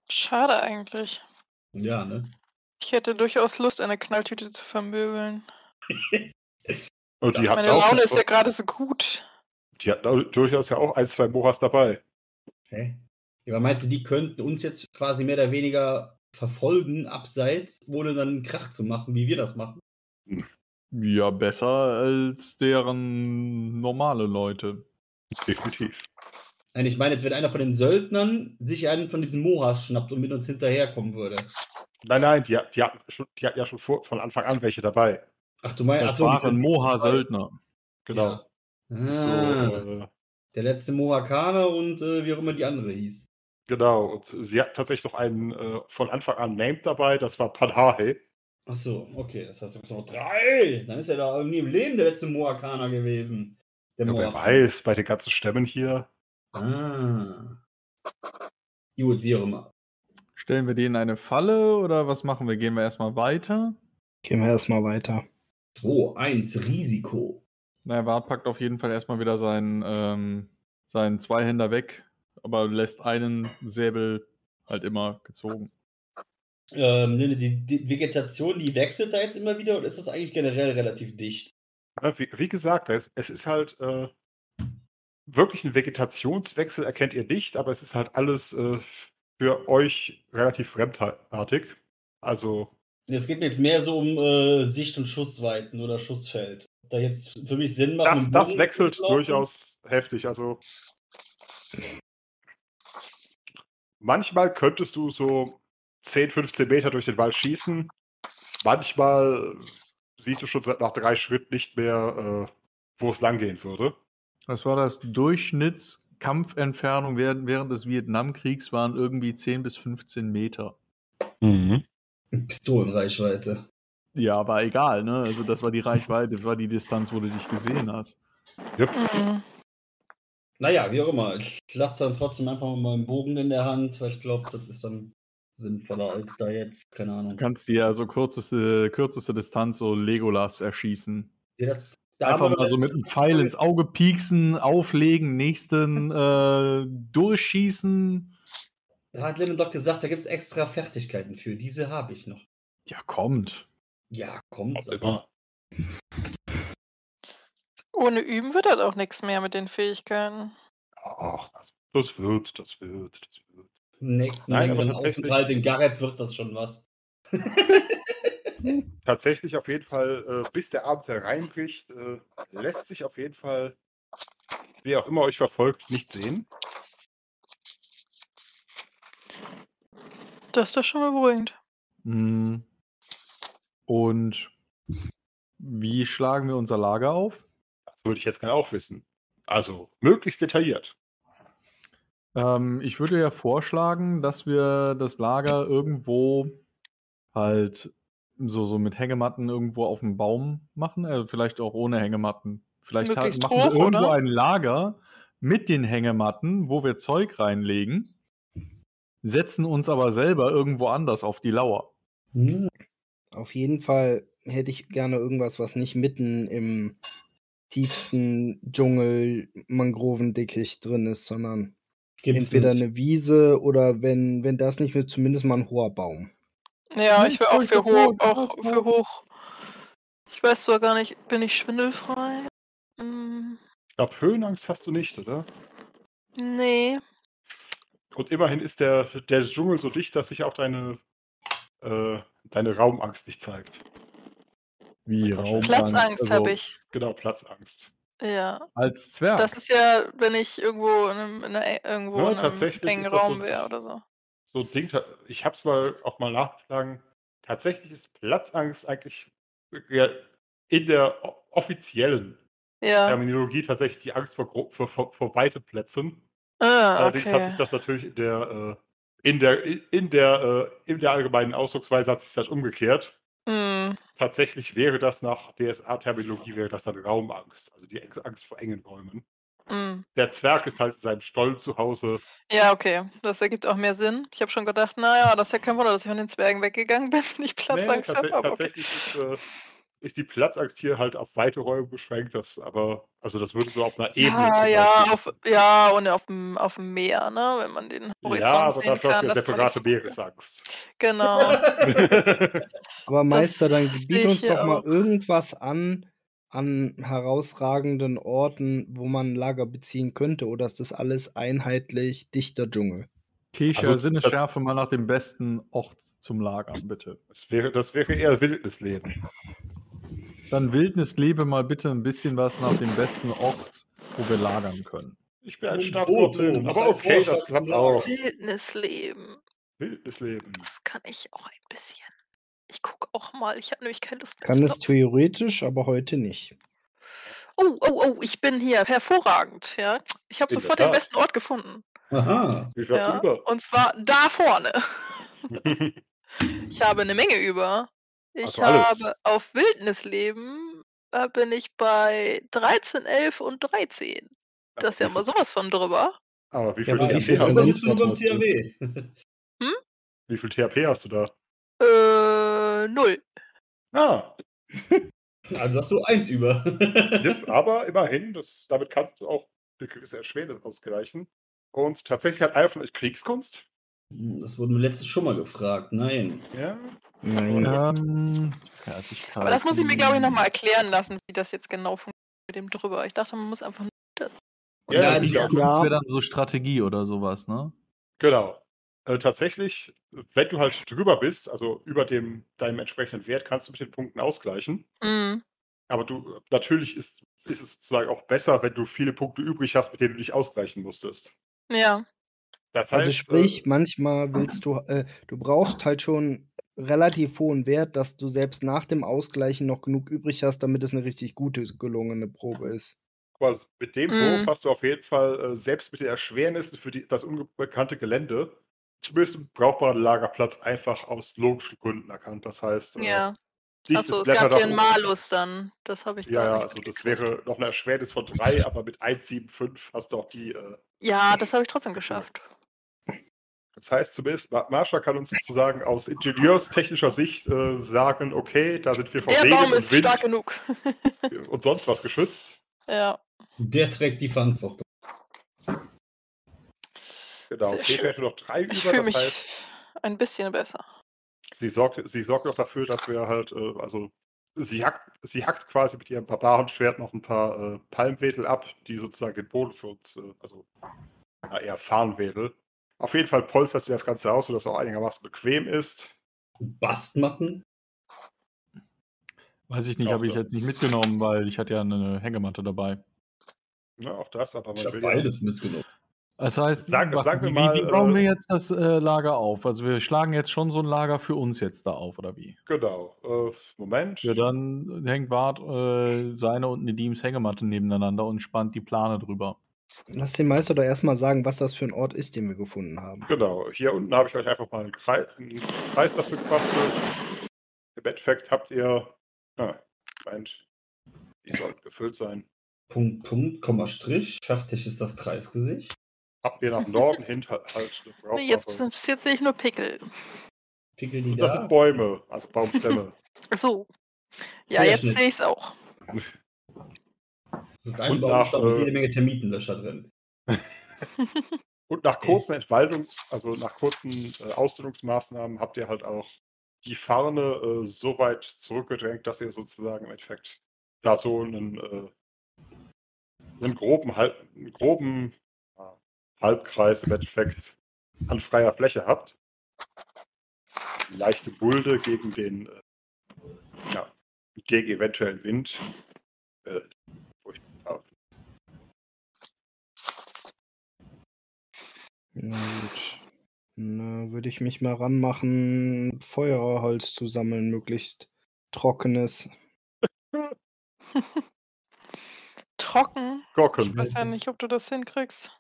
Schade eigentlich. Ja, ne? Ich hätte durchaus Lust, eine Knalltüte zu vermöbeln. Und die Meine auch, Laune ist ja gerade so gut. Die hatten auch durchaus ja auch ein, zwei Mohas dabei. Hä? Ja, aber meinst du, die könnten uns jetzt quasi mehr oder weniger verfolgen, abseits, ohne dann einen Krach zu machen, wie wir das machen? Ja, besser als deren normale Leute. Definitiv. Nein, ich meine, jetzt wenn einer von den Söldnern sich einen von diesen Mohas schnappt und mit uns hinterherkommen würde. Nein, nein, die, die, hatten, schon, die hatten ja schon vor, von Anfang an welche dabei. Ach, du meinst, Das ach so, waren Moha-Söldner. Genau. Ja. So, Ah, äh, der letzte Mohakaner und äh, wie auch immer die andere hieß. genau. Und sie hatten tatsächlich noch einen äh, von Anfang an Named dabei, das war Panhahe. Ach so, okay, das heißt, es noch drei. Dann ist er da irgendwie im Leben der letzte Mohakaner gewesen. Der Ja, wer Mohakaner. weiß, bei den ganzen Stämmen hier. Ah. Gut, wie auch immer. Stellen wir denen eine Falle oder was machen wir? Gehen wir erstmal weiter? Gehen wir erstmal weiter. 2, 1, Risiko. Na, Wart packt auf jeden Fall erstmal wieder seinen, ähm, seinen Zweihänder weg, aber lässt einen Säbel halt immer gezogen. Ähm, ne, die, die Vegetation, die wechselt da jetzt immer wieder oder ist das eigentlich generell relativ dicht? Ja, Wie, wie gesagt, es, es ist halt äh, wirklich ein Vegetationswechsel, erkennt ihr nicht, aber es ist halt alles äh, für euch relativ fremdartig. Also, Es geht mir jetzt mehr so um äh, Sicht- und Schussweiten oder Schussfeld. Da jetzt für mich Sinn macht. das, das wechselt durchaus heftig. Also, manchmal könntest du so 10, 15 Meter durch den Wald schießen. Manchmal siehst du schon seit nach drei Schritten nicht mehr, äh, wo es langgehen würde. Das war das Durchschnittskampfentfernung während, während des Vietnamkriegs waren irgendwie 10 bis 15 Meter. Pistolenreichweite. Ja, aber egal, ne? Also das war die Reichweite, das war die Distanz, wo du dich gesehen hast. Mhm. Naja, wie auch immer. Ich lasse dann trotzdem einfach mal meinen Bogen in der Hand, weil ich glaube, das ist dann sinnvoller als da jetzt. Keine Ahnung. Du kannst dir also kürzeste, kürzeste Distanz so Legolas erschießen. Ja, das, Einfach mal so mit einem Pfeil ins Auge pieksen, auflegen, nächsten äh, durchschießen. Da hat Lennon doch gesagt, da gibt es extra Fertigkeiten für. Diese habe ich noch. Ja, kommt. Ja, kommt. Ohne Üben wird das auch nichts mehr mit den Fähigkeiten. Ach, das, das wird, das wird, das wird. Im nächsten Nein, aber längeren Aufenthalt in Garrett wird das schon was. (laughs) Tatsächlich auf jeden Fall, äh, bis der Abend hereinbricht, äh, lässt sich auf jeden Fall, wer auch immer euch verfolgt, nicht sehen. Das ist doch schon mal beruhigend. Mm. Und wie schlagen wir unser Lager auf? Das würde ich jetzt gerne auch wissen. Also möglichst detailliert. Ähm, ich würde ja vorschlagen, dass wir das Lager irgendwo halt so, so mit Hängematten irgendwo auf dem Baum machen. Äh, vielleicht auch ohne Hängematten. Vielleicht ha- Möglichst machen wir hoch, irgendwo oder? ein Lager mit den Hängematten, wo wir Zeug reinlegen, setzen uns aber selber irgendwo anders auf die Lauer. Hm. Auf jeden Fall hätte ich gerne irgendwas, was nicht mitten im tiefsten Dschungel Mangrovendickicht drin ist, sondern Gibt's entweder nicht. eine Wiese oder wenn, wenn das nicht mit zumindest mal ein hoher Baum. Ja, Hm, ich wäre auch für hoch, ich auch für hoch. Ich weiß zwar gar nicht, bin ich schwindelfrei? Hm, Ich glaube, Höhenangst hast du nicht, oder? nee. Und immerhin ist der, der Dschungel so dicht, dass sich auch deine, äh, deine Raumangst nicht zeigt. Wie. Raumangst, Platzangst also habe ich. Genau, Platzangst. Ja. Als Zwerg. Das ist ja, wenn ich irgendwo in einem, in einer, irgendwo Ja, in einem engen das so- Raum wäre oder so. So Ding, ich habe es mal auch mal nachgeschlagen. Tatsächlich ist Platzangst eigentlich ja, in der offiziellen Ja. Terminologie tatsächlich die Angst vor, vor, vor, vor weiten Plätzen. Ah, Allerdings hat okay. sich das natürlich in der, äh, in der, in der, äh, in der allgemeinen Ausdrucksweise hat sich das umgekehrt. Hm, Tatsächlich wäre das nach DSA-Terminologie wäre das dann Raumangst, also die Angst vor engen Räumen. Mhm. der Zwerg ist halt in seinem Stollen zu Hause. Ja, okay. Das ergibt auch mehr Sinn. Ich habe schon gedacht, naja, das ist ja kein Wunder, dass ich von den Zwergen weggegangen bin, (laughs) wenn ich Nee, Platzangst habe. tats Aber okay. tatsächlich ist, äh, ist die Platzangst hier halt auf weite Räume beschränkt. Das, aber, also das würde so auf einer Ebene Ja, ja, auf, ja, und auf dem, auf dem Meer, ne? Wenn man den Horizont ja, aber sehen dafür hast kann. du ja separate. Meeresangst. Genau. (laughs) Aber Meister, dann biet uns doch mal auch. irgendwas an, an herausragenden Orten, wo man ein Lager beziehen könnte. Oder ist das alles einheitlich dichter Dschungel? Tisha, Also, Sinnesschärfe mal nach dem besten Ort zum Lagern, bitte. Das wäre, das wäre eher Wildnisleben. Dann Wildnis lebe mal bitte ein bisschen was nach dem besten Ort, wo wir lagern können. Ich bin ein Oh, mach aber okay, das klappt auch. Wildnisleben. Wildnisleben. Das kann ich auch ein bisschen. Ich gucke auch mal. Ich habe nämlich keine Lust mehr Kann es theoretisch, aber heute nicht. Oh, oh, oh, ich bin hier. Hervorragend, ja. Ich habe sofort den besten Ort gefunden. Aha. Wie viel hast Ja. du über? Und zwar da vorne. (laughs) Ich habe eine Menge über. Ich Also alles. habe auf Wildnisleben äh, bin ich bei 13, 11 und 13. Das ist ja wie mal viel- sowas von drüber. Aber wie Ja, viel aber wie THP viel Das hast du? nicht nur beim hast du? CAW. Wie viel THP hast du da? Äh, null. Ah, Also hast du eins über. Jip, (laughs) aber immerhin, das, damit kannst du auch eine gewisse Erschwernis ausgleichen. Und tatsächlich hat einer von euch Kriegskunst. Das wurde mir letztes schon mal gefragt. Nein. Ja. Nein. Ähm, Fertigkeit. Aber das muss ich mir, glaube ich, nochmal erklären lassen, wie das jetzt genau funktioniert mit dem drüber. Ich dachte, man muss einfach nur das. Ja, Ja, das Das wäre dann so Strategie oder sowas, ne? Genau. Äh, tatsächlich, wenn du halt drüber bist, also über dem, deinem entsprechenden Wert, kannst du mit den Punkten ausgleichen. Mhm. Aber du, natürlich ist, ist es sozusagen auch besser, wenn du viele Punkte übrig hast, mit denen du dich ausgleichen musstest. Ja. Das heißt, Also sprich, äh, manchmal willst du, äh, du brauchst halt schon relativ hohen Wert, dass du selbst nach dem Ausgleichen noch genug übrig hast, damit es eine richtig gute, gelungene Probe ist. quasi mit dem Mhm. Wurf hast du auf jeden Fall äh, selbst mit den Erschwernissen für die, das unbekannte Gelände zumindest einen brauchbaren Lagerplatz einfach aus logischen Gründen erkannt. Das heißt, äh, Ja. Achso, es gab hier einen Malus dann. Das habe ich Ja, ja, also das wäre noch eine Erschwernis von 3, aber mit 1,75 hast du auch die. Äh, Ja, das habe ich trotzdem geschafft. Das heißt zumindest, Ma- Marsha kann uns sozusagen aus ingenieurstechnischer Sicht äh, sagen, okay, da sind wir von Der Regen Baum ist Wind stark genug. (laughs) und sonst was geschützt. ja. Der trägt die Verantwortung. Genau, Sehr okay, schön. hätte noch drei Ich über, fühle das mich heißt, ein bisschen besser. sie sorgt, sie sorgt auch dafür, dass wir halt, äh, also sie hackt, sie hackt quasi mit ihrem Barbarenschwert noch ein paar äh, Palmwedel ab, die sozusagen den Boden für uns, äh, also ja, eher Farnwedel. Auf jeden Fall polstert sie das Ganze aus, sodass es auch einigermaßen bequem ist. Bastmatten. Weiß ich nicht, habe ich jetzt nicht mitgenommen, weil ich hatte ja eine Hängematte dabei. Ja, auch das, aber Ich man habe will ja, beides mitgenommen. Das heißt, Sag- was- sagen wir wie, mal, wie bauen äh, wir jetzt das äh, Lager auf? Also wir schlagen jetzt schon so ein Lager für uns jetzt da auf, oder wie? genau. Äh, Moment. Ja, dann hängt Bart äh, seine und Nedims Hängematte nebeneinander und spannt die Plane drüber. Lass den Meister doch erstmal sagen, was das für ein Ort ist, den wir gefunden haben. Genau, hier unten habe ich euch einfach mal einen Kreis, einen Kreis dafür gebastelt. Im Endeffekt habt ihr. Ah, Moment. Die sollten gefüllt sein. Punkt, Punkt, Komma, Strich. Fertig ist das Kreisgesicht. Habt ihr nach Norden hin halt halt eine (laughs) jetzt, bis jetzt sehe ich nur Pickel. Pickel die Und das da. sind Bäume, also Baumstämme. (laughs) So. Ja, Sehr jetzt sehe ich es auch. (laughs) Das ist ein Und Baumstamm nach, mit äh, jede Menge Termitenlöscher drin. (laughs) Und nach kurzen Entwaldungs-, also nach kurzen äh, Ausdünnungsmaßnahmen habt ihr halt auch die Farne äh, so weit zurückgedrängt, dass ihr sozusagen im Endeffekt da so einen, äh, einen groben, Halb, einen groben äh, Halbkreis im Endeffekt an freier Fläche habt. Eine leichte Mulde gegen den, äh, ja, gegen eventuellen Wind. Äh, wo ich, ja, Na gut. Na, würde ich mich mal ranmachen, Feuerholz zu sammeln, möglichst trockenes. (laughs) Trocken. Ich Gocken. weiß ja nicht, ob du das hinkriegst.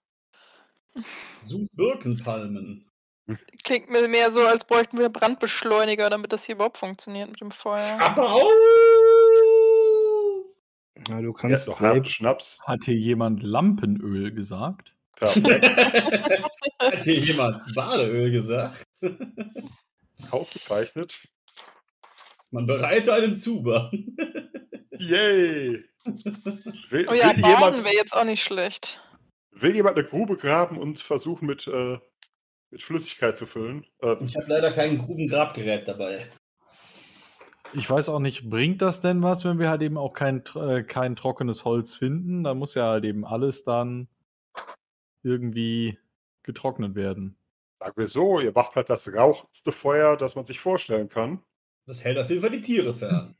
So Birkenpalmen. Klingt mir mehr so, als bräuchten wir Brandbeschleuniger, damit das hier überhaupt funktioniert mit dem Feuer. Aber au! Ja, Ja, du kannst harten selbst. Schnaps. Hat hier jemand Lampenöl gesagt? (laughs) Hat hier (laughs) jemand Badeöl gesagt? Ausgezeichnet. Man bereite einen Zuber. Yay! Will, Oh ja, will, baden wäre jetzt auch nicht schlecht. will jemand eine Grube graben und versuchen mit, äh, mit Flüssigkeit zu füllen? Äh, Ich habe leider kein Grubengrabgerät dabei. Ich weiß auch nicht, bringt das denn was, wenn wir halt eben auch kein, äh, kein trockenes Holz finden? Da muss ja halt eben alles dann irgendwie getrocknet werden. sagen wir so, ihr macht halt das rauchendste Feuer, das man sich vorstellen kann. Das hält auf jeden Fall die Tiere fern.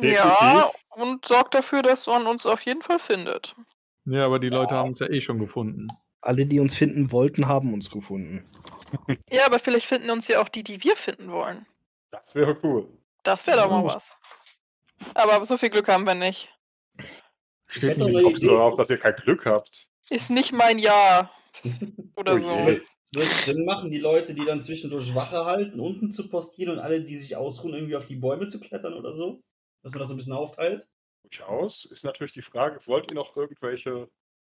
Ja, und sorgt dafür, dass man uns auf jeden Fall findet. Ja, aber die Leute haben es ja eh schon gefunden. Alle, die uns finden wollten, haben uns gefunden. (laughs) Ja, aber vielleicht finden uns ja auch die, die wir finden wollen. Das wäre cool. Das wäre doch mal was. Aber so viel Glück haben wir nicht. Steht hätte nicht darauf, dass ihr kein Glück habt? Ist nicht mein Jahr. (laughs) Oder Oh so. Wird es Sinn machen, die Leute, die dann zwischendurch Wache halten, unten zu postieren und alle, die sich ausruhen, irgendwie auf die Bäume zu klettern oder so? Dass man das so ein bisschen aufteilt? Durchaus ist natürlich die Frage, wollt ihr noch irgendwelche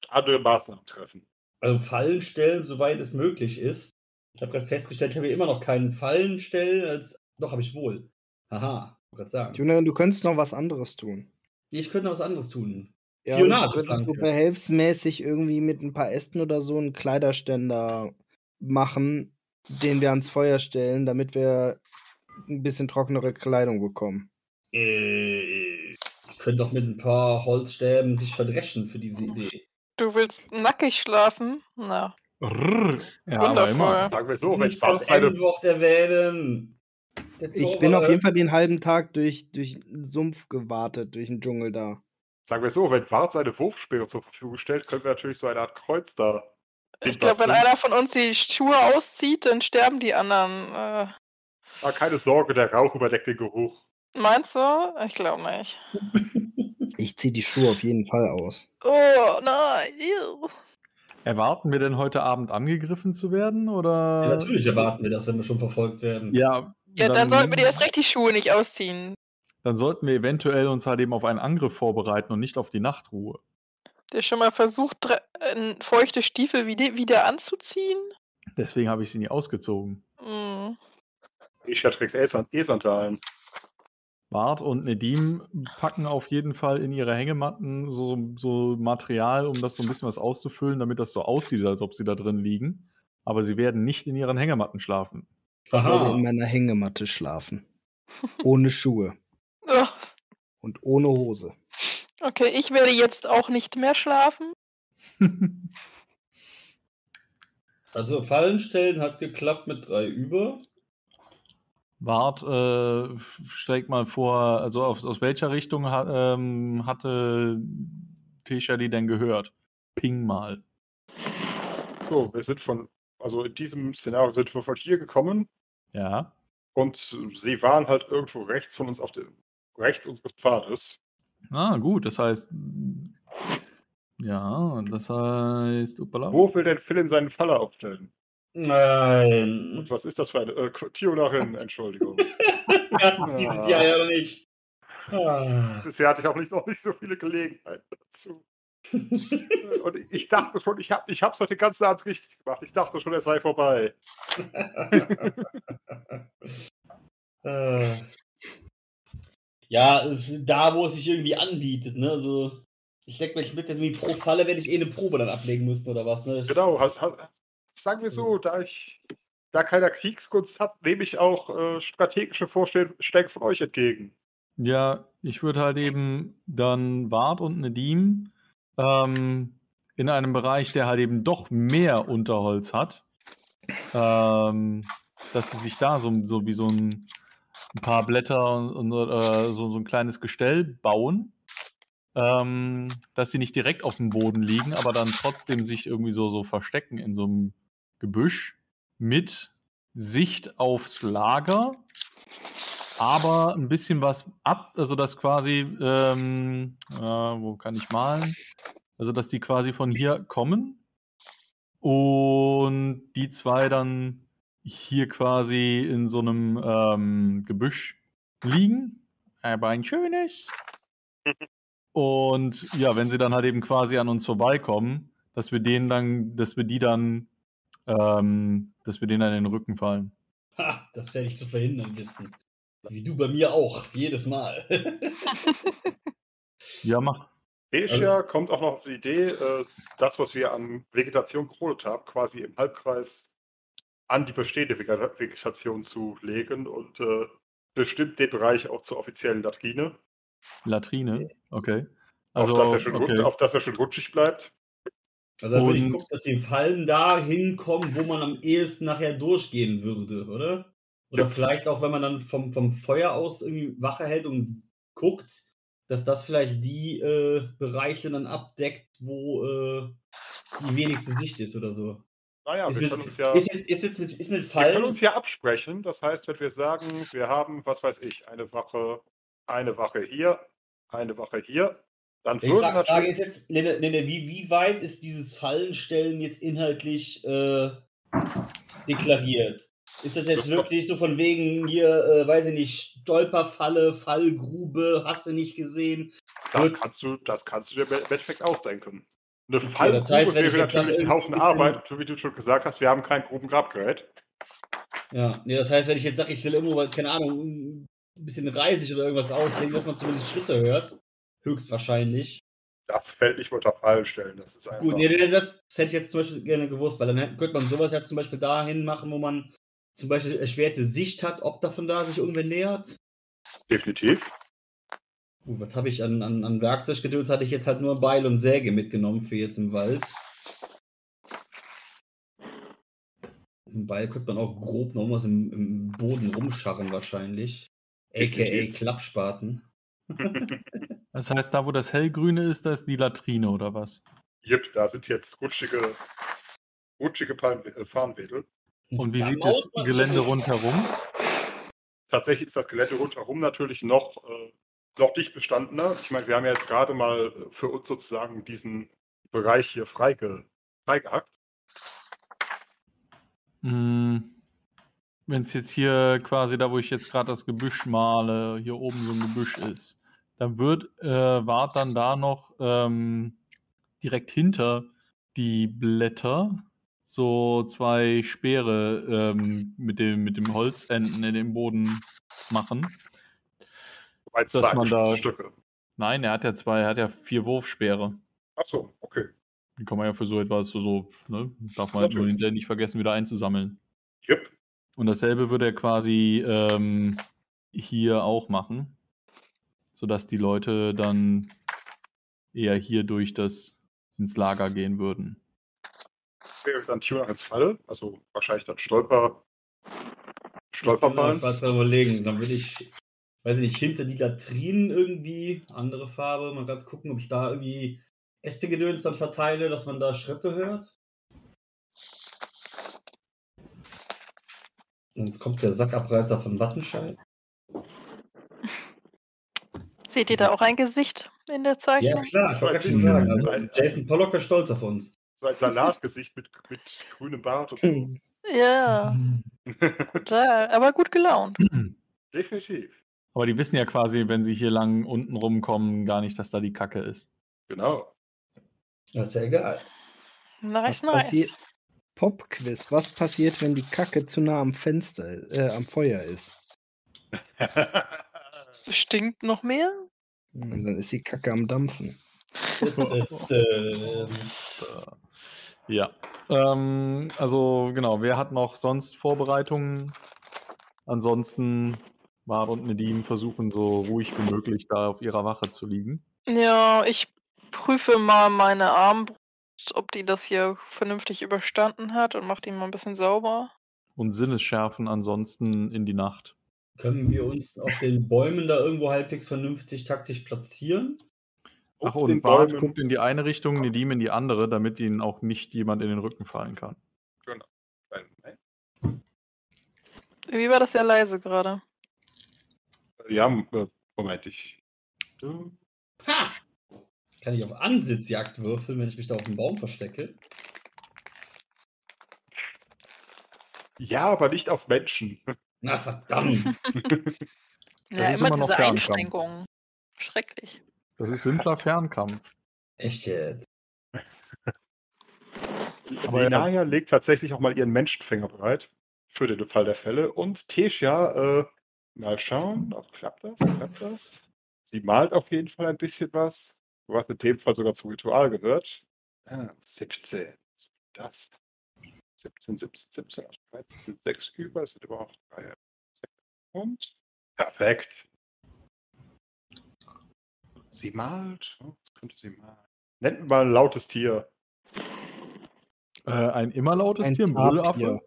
andere Maßnahmen treffen? Also Fallen stellen, soweit es möglich ist. Ich habe gerade festgestellt, ich habe hier immer noch keinen Fallen stellen, als. Doch, habe ich wohl. Haha, ich gerade sagen. Julian, du könntest noch was anderes tun. Ich könnte noch was anderes tun. Ja, Spionage, könntest du behelfsmäßig irgendwie mit ein paar Ästen oder so einen Kleiderständer machen, den wir ans Feuer stellen, damit wir ein bisschen trocknere Kleidung bekommen. Äh, ich könnte doch mit ein paar Holzstäben dich verdreschen für diese Idee. Du willst nackig schlafen? Na. Rrr. Ja, Wundervoll. immer. Sagen wir so, wenn Bart seine, Endwort erwähnen. Der Ich bin auf jeden Fall den halben Tag durch, durch den Sumpf gewartet, durch den Dschungel da. Sagen wir so, wenn Bart seine Wurfspeere zur Verfügung stellt, können wir natürlich so eine Art Kreuz da. Ich glaube, wenn einer von uns die Schuhe auszieht, dann sterben die anderen. Äh, Ah, keine Sorge, der Rauch überdeckt den Geruch. meinst du? Ich glaube nicht. (laughs) Ich ziehe die Schuhe auf jeden Fall aus. Oh, nein. ew. Erwarten wir denn heute Abend angegriffen zu werden? Oder? Ja, natürlich erwarten wir das, wenn wir schon verfolgt werden. Ja, Ja, dann, sollten wir dir erst recht die Schuhe nicht ausziehen. Dann sollten wir eventuell uns halt eben auf einen Angriff vorbereiten und nicht auf die Nachtruhe. Der schon mal versucht, äh, feuchte Stiefel wieder, anzuziehen? Deswegen habe ich sie nie ausgezogen. Hm. Ich trägt E-Sand- E-Sandalen. Bart und Nedim packen auf jeden Fall in ihre Hängematten so, so Material, um das so ein bisschen was auszufüllen, damit das so aussieht, als ob sie da drin liegen. Aber sie werden nicht in ihren Hängematten schlafen. Ich werde Aha. in meiner Hängematte schlafen. Ohne Schuhe und ohne Hose. Okay, ich werde jetzt auch nicht mehr schlafen. (laughs) Also Fallen stellen hat geklappt mit drei über. Bart, äh, schlägt mal vor, also aus, aus welcher Richtung ha, ähm, hatte Tesha die denn gehört? Ping mal. So, wir sind von, also in diesem Szenario sind wir von hier gekommen Ja. und sie waren halt irgendwo rechts von uns auf dem, rechts unseres Pfades. Ah, gut, das heißt. Ja, das heißt. Uppala. Wo will denn Phil in seinen Falle aufstellen? Nein. Und was ist das für eine äh, Tionarin, (laughs) Entschuldigung. Wir hatten dieses Jahr ja noch nicht. Ah. Bisher hatte ich auch nicht, noch nicht so viele Gelegenheiten dazu. (laughs) Und ich dachte schon, ich habe ich hab's heute ganz Abend richtig gemacht. Ich dachte schon, es sei vorbei. Äh. (laughs) Ja, da wo es sich irgendwie anbietet, ne? Also, ich denke, ich mit, dass irgendwie pro Falle werde ich eh eine Probe dann ablegen müssen oder was, ne? Genau, halt, halt, sagen wir so, da ich da keiner Kriegskunst hat, nehme ich auch äh, strategische Vorstellungen von euch entgegen. Ja, ich würde halt eben dann Bart und Nedim ähm, in einem Bereich, der halt eben doch mehr Unterholz hat, ähm, dass sie sich da so, so wie so ein, ein paar Blätter und, und äh, so, so ein kleines Gestell bauen, ähm, dass sie nicht direkt auf dem Boden liegen, aber dann trotzdem sich irgendwie so, so verstecken in so einem Gebüsch mit Sicht aufs Lager aber ein bisschen was ab, also dass quasi, ähm, äh, wo kann ich malen? Also dass die quasi von hier kommen und die zwei dann hier quasi in so einem ähm, Gebüsch liegen, aber ein schönes. (laughs) Und ja, wenn sie dann halt eben quasi an uns vorbeikommen, dass wir denen dann, dass wir die dann, ähm, dass wir denen dann in den Rücken fallen. Ha, das werde ich zu verhindern wissen. Wie du bei mir auch, jedes Mal. (laughs) Ja, mach. Asia kommt auch noch auf die Idee, äh, das, was wir an Vegetation gerodet haben, quasi im Halbkreis an die bestehende Vegetation zu legen und äh, bestimmt den Bereich auch zur offiziellen Latrine, Latrine, okay. Also, auf, das er schon, okay. auf das er schon rutschig bleibt. Also dann würde ich gucken, dass die Fallen da hinkommen, wo man am ehesten nachher durchgehen würde, oder? Oder Ja. vielleicht auch, wenn man dann vom, vom Feuer aus irgendwie Wache hält und guckt, dass das vielleicht die äh, Bereiche dann abdeckt, wo äh, die wenigste Sicht ist oder so. Naja, ist, wir mit, können uns ja, ist, jetzt, ist jetzt mit, ist mit wir können Fallen. uns ja absprechen. Das heißt, wenn wir sagen, wir haben, was weiß ich, eine Wache, eine Wache hier, eine Wache hier, dann würde Fra Frage ist natürlich. jetzt, Lenne, Lenne, wie, wie weit ist dieses Fallenstellen jetzt inhaltlich äh, deklariert? Ist das jetzt Das- wirklich so von wegen hier, äh, weiß ich nicht, Stolperfalle, Fallgrube, hast du nicht gesehen? Das kannst du, das kannst du dir im Endeffekt ausdenken. Eine Okay, Fallgrube das heißt, wäre natürlich ein Haufen Arbeit, und so wie du schon gesagt hast, wir haben kein Grubengrabgerät. Ja, nee, das heißt, wenn ich jetzt sage, ich will irgendwo, keine Ahnung, ein bisschen reisig oder irgendwas auslegen, dass man zumindest Schritte hört, höchstwahrscheinlich. Das fällt nicht unter Fallenstellen. Das ist einfach. Gut, nee, nee, das, hätte ich jetzt zum Beispiel gerne gewusst, weil dann könnte man sowas ja zum Beispiel dahin machen, wo man zum Beispiel erschwerte Sicht hat, ob davon da sich irgendwer nähert. Definitiv. Gut, was habe ich an, an, an Werkzeuggeduld? Hatte ich jetzt halt nur Beil und Säge mitgenommen für jetzt im Wald. Ein Beil könnte man auch grob noch was im, im Boden rumscharren wahrscheinlich. AKA. Klappspaten. (laughs) Das heißt, da wo das hellgrüne ist, da ist die Latrine oder was? Jep, da sind jetzt rutschige, rutschige Palm äh, Farnwedel. Und wie Da sieht das Gelände rundherum? Tatsächlich ist das Gelände rundherum natürlich noch, äh, noch dicht bestandener. Ich meine, wir haben ja jetzt gerade mal äh, für uns sozusagen diesen Bereich hier freige, freigehackt. Hm, Wenn es jetzt hier quasi da, wo ich jetzt gerade das Gebüsch male, hier oben so ein Gebüsch ist, dann wird äh, Wart dann da noch ähm, direkt hinter die Blätter so zwei Speere ähm, mit, dem, mit dem Holzenden in den Boden machen. Es Dass zwei man da- Stücke. Nein, er hat ja zwei, er hat ja vier Wurfspeere. Ach so, okay. Die kann man ja für so etwas so, so ne? darf man halt nur Natürlich. hinterher nicht vergessen, wieder einzusammeln. Jep. Und dasselbe würde er quasi ähm, hier auch machen, sodass die Leute dann eher hier durch das ins Lager gehen würden. Wäre dann Tune als Falle, also wahrscheinlich dann Stolper, Stolperfallen. ich gerade überlegen. Dann würde ich, weiß ich nicht, hinter die Latrinen irgendwie, andere Farbe, mal gerade gucken, ob ich da irgendwie Ästegedöns dann verteile, dass man da Schritte hört. Und jetzt kommt der Sackabreißer von Wattenscheid. Seht ihr da auch ein Gesicht in der Ja, Zeichnung? klar, ich wollte gerade schon sagen. Also Jason Pollock wäre stolz auf uns. So ein Salatgesicht mit, mit grünem Bart und so. Ja, (laughs) da, aber gut gelaunt. Definitiv. Aber die wissen ja quasi, wenn sie hier lang unten rumkommen, gar nicht, dass da die Kacke ist. Genau. Das ist ja egal. Nice, Was nice. Pop-Quiz. Was passiert, wenn die Kacke zu nah am Fenster, äh, am Feuer ist? (laughs) Stinkt noch mehr? Und dann ist die Kacke am Dampfen. (laughs) Ja. Ähm, also genau, wer hat noch sonst Vorbereitungen? Ansonsten War und Nedim versuchen so ruhig wie möglich da auf ihrer Wache zu liegen. Ja, ich prüfe mal meine Armbrust, ob die das hier vernünftig überstanden hat und mache die mal ein bisschen sauber. Und Sinnesschärfen ansonsten in die Nacht. Können wir uns auf den Bäumen da irgendwo halbwegs vernünftig taktisch platzieren? Ach, Auf und Bart Bäumen. guckt in die eine Richtung, Nedim in die andere, damit ihnen auch nicht jemand in den Rücken fallen kann. Wie war das ja leise gerade? Ja, äh, Moment, ich. Ha! Kann ich auf Ansitzjagd würfeln, wenn ich mich da auf dem Baum verstecke? Ja, aber nicht auf Menschen. Na verdammt! (laughs) Ja, ist immer immer noch diese Fernkampf. Einschränkungen. Schrecklich. Das ist simpler Fernkampf. Echt jetzt? (laughs) Aber Lenaya legt tatsächlich auch mal ihren Menschenfänger bereit. Für den Fall der Fälle. Und Tesha, äh, mal schauen, ob klappt das? Klappt das? Sie malt auf jeden Fall ein bisschen was, was in dem Fall sogar zum Ritual gehört. Ah, 17. Das. 17, 17, 17, 13, 6 über, es sind überhaupt 3. Und perfekt. Sie malt. Oh, was könnte sie malen? Nennt mal ein lautes Tier. Äh, ein immer lautes Ein Tier, ein. Brüllaffe.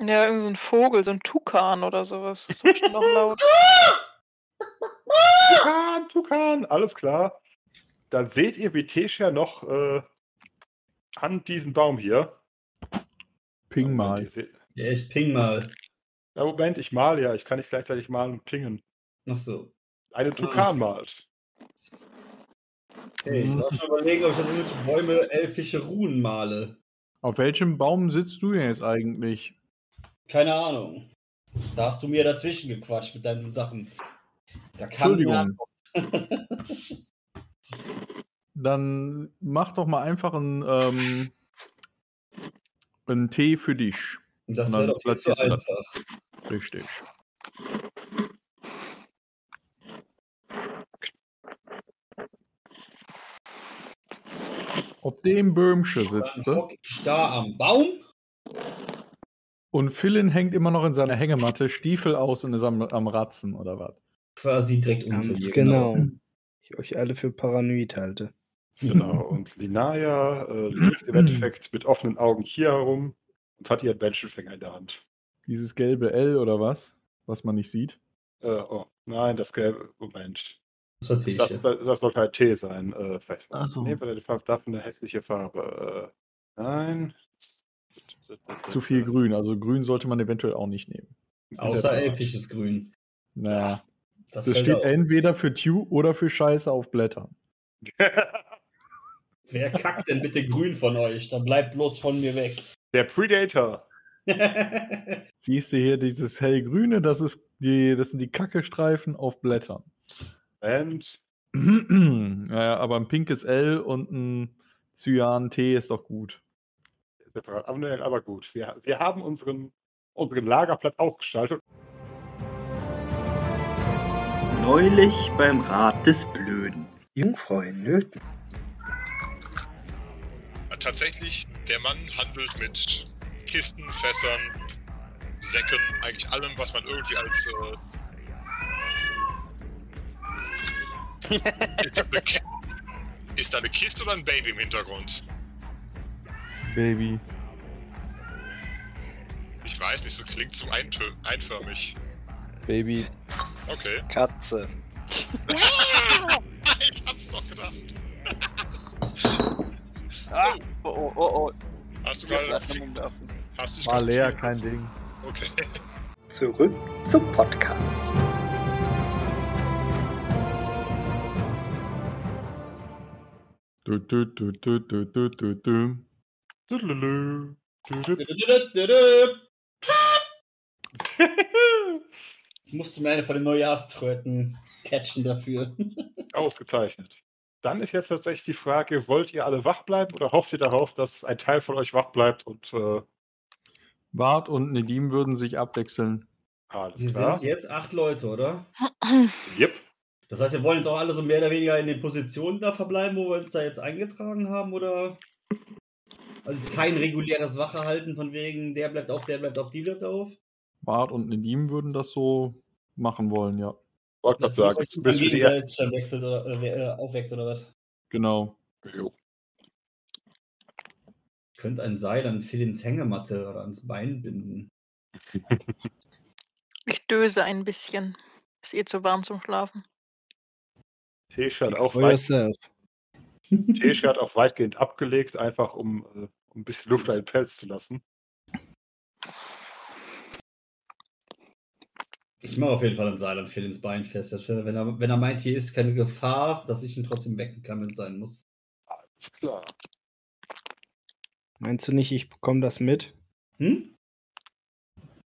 Ja, irgend so ein Vogel, so ein Tukan oder sowas. Das ist doch schon noch laut. (laughs) Tukan, Tukan, alles klar. Dann seht ihr, wie Tesha noch äh, an diesen Baum hier. Ping mal. Ja, ich ping mal. Ja, Moment, ich male ja. Ich kann nicht gleichzeitig malen und pingen. Achso. Eine Tukan malt. Okay, ich Mhm. soll schon überlegen, ob ich dann irgendwelche Bäume elfische Runen male. Auf welchem Baum sitzt du denn jetzt eigentlich? Keine Ahnung. Da hast du mir dazwischen gequatscht mit deinen Sachen. Da kann Entschuldigung. (laughs) Dann mach doch mal einfach einen, ähm, einen Tee für dich. Das Und wäre dann doch viel zu du das. einfach. Richtig. Ob dem Böhmsche Dann sitzt ne? hock ich da am Baum. Und Philin hängt immer noch in seiner Hängematte, Stiefel aus und ist am, am Ratzen oder was? Quasi direkt unter Ganz mir. genau. Ich euch alle für paranoid halte. Genau. Und Linaya äh, (clears throat) liegt im Endeffekt mit offenen Augen hier herum und hat ihren Menschenfänger in der Hand. Dieses gelbe L oder was? Was man nicht sieht. Äh, oh, nein, das gelbe. Moment. Das. Das, ist, das soll kein T sein. Äh, vielleicht was. Ach so. Nehmen wir die Farbe dafür eine hässliche Farbe. Äh, nein. Zu viel Grün. Also Grün sollte man eventuell auch nicht nehmen. Außer elfisches Grün. Naja. Das, Das steht auf. entweder für Tew oder für Scheiße auf Blättern. (laughs) Wer kackt denn bitte grün von euch? Dann bleibt bloß von mir weg. Der Predator. (laughs) Siehst du hier dieses hellgrüne, das ist die, das sind die Kackestreifen auf Blättern. Und (clears throat) naja, aber ein pinkes L und ein Cyan-T ist doch gut. Separat. Aber, gut. Wir, wir haben unseren, unseren Lagerplatz ausgestaltet. Neulich beim Rat des Blöden. Jungfrau in Nöten. Tatsächlich, der Mann handelt mit Kisten, Fässern, Säcken, eigentlich allem, was man irgendwie als. Äh... (laughs) ist, das eine Ki- ist da eine Kiste oder ein Baby im Hintergrund? Baby. Ich weiß nicht, das klingt zu eintö- einförmig. Baby. Okay. Katze. (laughs) ich hab's doch gedacht. Ah, oh, oh, oh, oh. Hast du gerade. Hast du War leer, kein Ding. Okay. Zurück zum Podcast. Du, du, du, du, du, du, du, du. Ich musste mir eine von den Neujahrströten catchen dafür. (laughs) Ausgezeichnet. Dann ist jetzt tatsächlich die Frage, wollt ihr alle wach bleiben oder hofft ihr darauf, dass ein Teil von euch wach bleibt und äh, Bart und Nedim würden sich abwechseln. alles Wir klar? sind jetzt acht Leute, oder? (clears throat) Yep. Das heißt, wir wollen jetzt auch alle so mehr oder weniger in den Positionen da verbleiben, wo wir uns da jetzt eingetragen haben, oder? Also kein reguläres Wachehalten von wegen, der bleibt auf, der bleibt auf, die bleibt auf. Bart und Nedim würden das so machen wollen, ja. Wollte gerade sagen, du bist für die erste. wechselt oder äh, äh, aufweckt oder was? Genau. Jo. Ich könnte ein Seil an Philins Hängematte oder ans Bein binden. Ich döse ein bisschen. Ist eh zu warm zum Schlafen. Tesha hat, auch yourself. Tesha hat auch weitgehend abgelegt, einfach um, äh, um ein bisschen Luft an den Pelz zu lassen. Ich mache auf jeden Fall ein Seil an Philins Bein fest. Wenn er, wenn er meint, hier ist keine Gefahr, dass ich ihn trotzdem es sein muss. Alles klar. Meinst du nicht, ich bekomme das mit? Hm?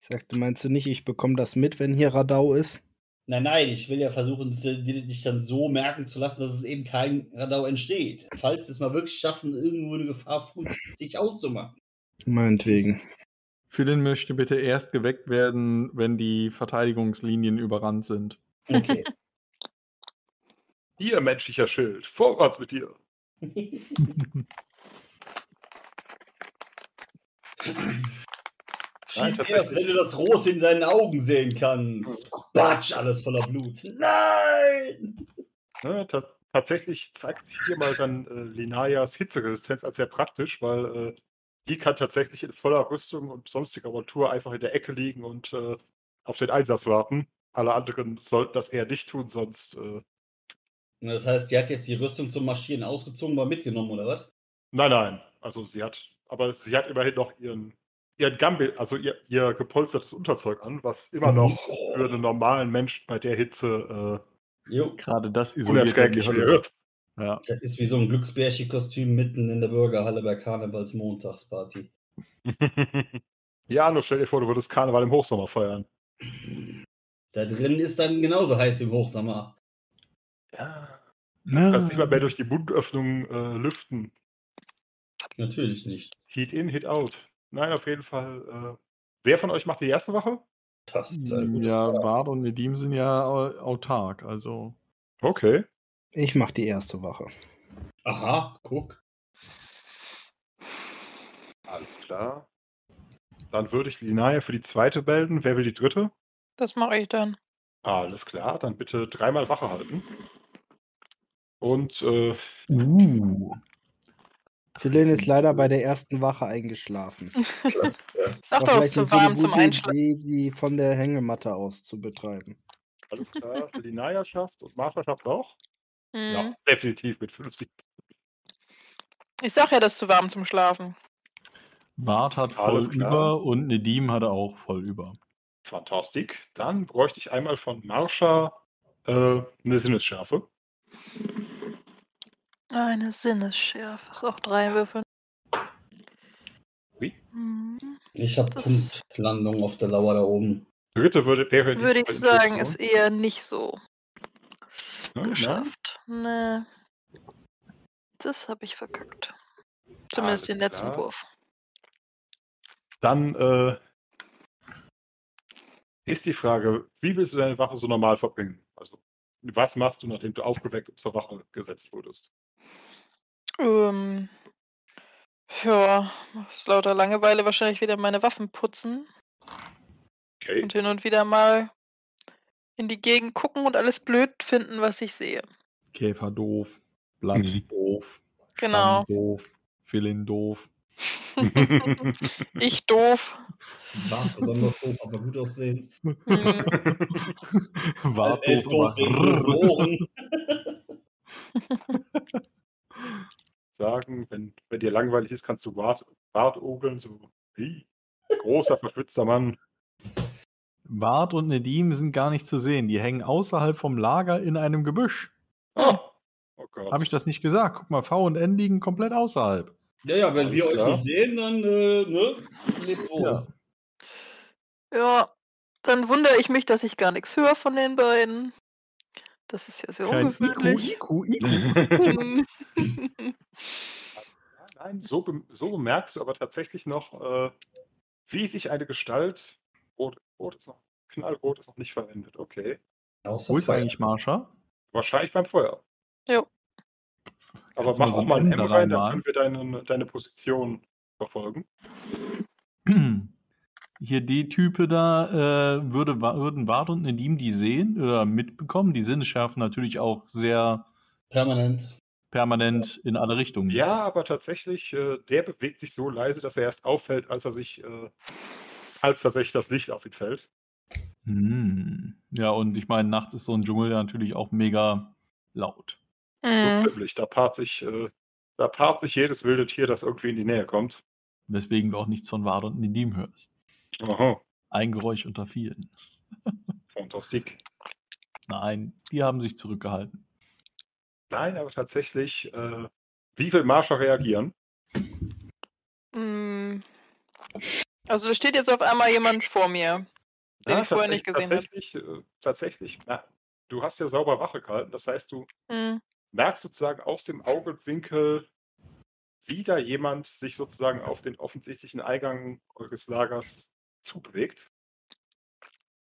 Ich sagte, meinst du nicht, ich bekomme das mit, wenn hier Radau ist? Nein, nein, ich will ja versuchen, das, dich dann so merken zu lassen, dass es eben kein Radau entsteht. Falls es mal wirklich schaffen, irgendwo eine Gefahr frühzeitig auszumachen. Meinetwegen. Philin möchte bitte erst geweckt werden, wenn die Verteidigungslinien überrannt sind. Okay. (laughs) Hier, menschlicher Schild, vorwärts mit dir. (laughs) Schieß erst, wenn du das Rot in deinen Augen sehen kannst. Batsch, alles voller Blut. Nein! Ne, ta tatsächlich zeigt sich hier mal dann äh, Linayas Hitzeresistenz als sehr praktisch, weil äh, die kann tatsächlich in voller Rüstung und sonstiger Montur einfach in der Ecke liegen und äh, auf den Einsatz warten. Alle anderen sollten das eher nicht tun, sonst. Äh, Das heißt, die hat jetzt die Rüstung zum Marschieren ausgezogen, mal mitgenommen, oder was? nein, nein. Also sie hat, aber sie hat immerhin noch ihren, ihren Gambit, also ihr, ihr gepolstertes Unterzeug an, was immer noch für einen normalen Menschen bei der Hitze Jo, Gerade das äh, unerträglich wäre. Ja. das ist wie so ein Glücksbärchen-Kostüm mitten in der Bürgerhalle bei Karnevals Montagsparty. (laughs) ja, nur stell dir vor, du würdest Karneval im Hochsommer feiern. Da drin ist dann genauso heiß wie im Hochsommer. Ja. Ja. Kannst nicht mal mehr durch die Mundöffnung äh, lüften. Natürlich nicht. Heat in, Heat out. Nein, auf jeden Fall. Äh, wer von euch macht die erste Wache? Das ist gute Ja, Frage. Bart und Nedim sind ja au- autark, also. Okay. Ich mache die erste Wache. Aha, guck. Alles klar. Dann würde ich Linaya für die zweite melden. Wer will die dritte? Das mache ich dann. Alles klar, dann bitte dreimal Wache halten. Und äh, Uh. Philin ist leider bei der ersten Wache eingeschlafen. (laughs) Klasse. Sag doch, es ist zu nicht so eine warm zum Einschlafen. Idee, sie von der Hängematte aus zu betreiben. alles klar, Linaya schafft und Marsha schafft auch. Mhm. Ja, definitiv mit 50. Ich sag ja, das ist zu warm zum Schlafen. Bart hat voll über und Nedim hatte auch voll über. Fantastik. Dann bräuchte ich einmal von Marsha äh, eine Sinnesschärfe. Eine Sinnesschärfe. Ist auch drei Würfel. Wie? Mhm. Ich habe Das- Punktlandung auf der Lauer da oben. Würde, wäre Würde ich sagen, ist eher nicht so Ja, geschafft. Nee. Das habe ich verkackt. Zumindest Alles den letzten klar. Wurf. Dann äh, ist die Frage, wie willst du deine Wache so normal verbringen? Also, was machst du, nachdem du aufgeweckt und zur Wache gesetzt wurdest? Ähm, ja, aus lauter Langeweile wahrscheinlich wieder meine Waffen putzen Okay. und hin und wieder mal in die Gegend gucken und alles blöd finden, was ich sehe. Käfer doof, Blatt Mhm. doof, Genau. Stamm doof, Philin doof. (laughs) Ich doof. (laughs) War besonders doof, aber gut aussehend. Hm. (laughs) War Elf doof, doof wegen Ohren. Sagen, wenn, wenn dir langweilig ist, kannst du Bart, Bart ogeln, so wie großer, verschwitzter Mann. Bart und Nedim sind gar nicht zu sehen. Die hängen außerhalb vom Lager in einem Gebüsch. Oh, oh Gott. Habe ich das nicht gesagt? Guck mal, V und N liegen komplett außerhalb. Ja, ja, wenn Alles wir klar. euch nicht sehen, dann äh, ne, lebt wohl. Ja. Ja, dann wundere ich mich, dass ich gar nichts höre von den beiden. Das ist ja sehr Kein ungewöhnlich. IQ, IQ, IQ. Nein, so, bem- so bemerkst du aber tatsächlich noch, äh, wie sich eine Gestalt. Rot, rot ist noch, knallrot ist noch nicht verwendet. Okay. Außer Wo ist Feuer. eigentlich Marsha? Wahrscheinlich beim Feuer. Jo. Aber Kannst mach so auch ein mal ein M rein, dann können wir deine, deine Position verfolgen. (clears throat) Hier die Type da, äh, würde, würden Bart und Nedim die sehen oder mitbekommen? Die Sinnesschärfen natürlich auch sehr Permanent. permanent in alle Richtungen. Ja, aber tatsächlich, äh, der bewegt sich so leise, dass er erst auffällt, als er sich, äh, als tatsächlich das Licht auf ihn fällt. Hm. Ja, und ich meine, nachts ist so ein Dschungel ja natürlich auch mega laut. So Hm. ziemlich. Da paart sich, äh, da paart sich jedes wilde Tier, das irgendwie in die Nähe kommt. Weswegen du auch nichts von Bart und Nedim hörst. Aha, Ein Geräusch unter vielen. (laughs) Fantastik. Nein, die haben sich zurückgehalten. Nein, aber tatsächlich, äh, wie will Marsha reagieren? Hm. Also da steht jetzt auf einmal jemand vor mir. Den Ja, ich vorher nicht tatsächlich- gesehen habe. Tatsächlich, äh, tatsächlich, na, du hast ja sauber Wache gehalten. Das heißt, du Hm. merkst sozusagen aus dem Augenwinkel wieder jemand sich sozusagen auf den offensichtlichen Eingang eures Lagers zubewegt.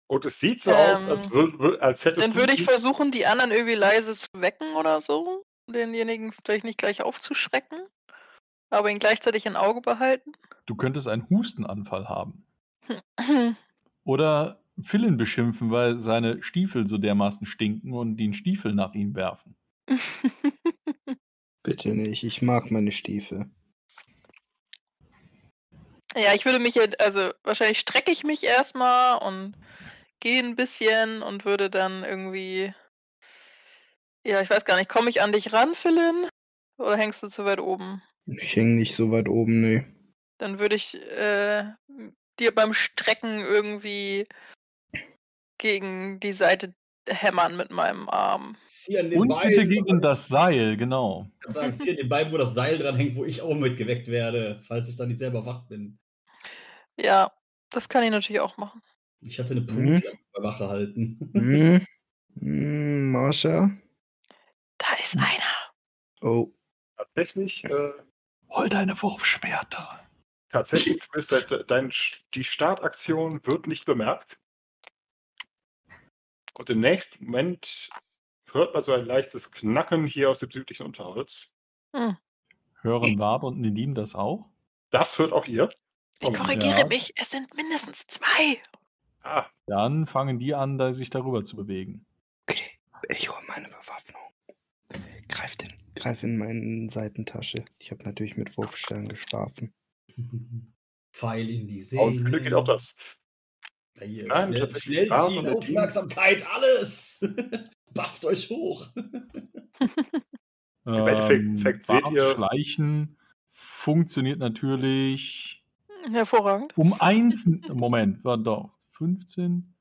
Und es sieht so aus, als, Ähm, würd, als hättest Dann würde ich versuchen, die anderen irgendwie leise zu wecken oder so. Denjenigen vielleicht nicht gleich aufzuschrecken. Aber ihn gleichzeitig im Auge behalten. Du könntest einen Hustenanfall haben. (clears throat) Oder Philin beschimpfen, weil seine Stiefel so dermaßen stinken und den Stiefel nach ihm werfen. (laughs) Bitte nicht, ich mag meine Stiefel. Ja, ich würde mich jetzt, also wahrscheinlich strecke ich mich erstmal und gehe ein bisschen und würde dann irgendwie. Ja, ich weiß gar nicht, komme ich an dich ran, Philin? Oder hängst du zu weit oben? Ich häng nicht so weit oben, nee. Dann würde ich äh, dir beim Strecken irgendwie gegen die Seite hämmern mit meinem Arm. Zieh an den Und Beinen. bitte gegen das Seil, genau. Ich kann sagen, zieh an den Beinen, wo das Seil dran hängt, wo ich auch mitgeweckt werde, falls ich dann nicht selber wach bin. Ja, das kann ich natürlich auch machen. Ich hatte eine Mhm. Punktjagd bei Wache halten. (laughs) Hm? Hm, Marsha? Da ist einer. Oh. tatsächlich, äh, Hol deine Wurfschwerter. tatsächlich (laughs) zumindest de- dein, die Startaktion wird nicht bemerkt. Und im nächsten Moment hört man so ein leichtes Knacken hier aus dem südlichen Unterholz. Hören Ward und Nedim das auch? Das hört auch ihr. Ich Oh, korrigiere ja. mich, es sind mindestens zwei. Ah, Dann fangen die an, da sich darüber zu bewegen. Okay, ich hole meine Bewaffnung. Greif, den, greif in meine Seitentasche. Ich habe natürlich mit Wurfstern geschlafen. (laughs) Pfeil in die See. und Glück geht auch das. Ja, hier, Nein, schnell, tatsächlich Schnell ziehen, Aufmerksamkeit, alles! (laughs) Bufft euch hoch! Im Endeffekt seht ihr- Schleichen funktioniert natürlich Hervorragend. um eins. Moment, war doch 15.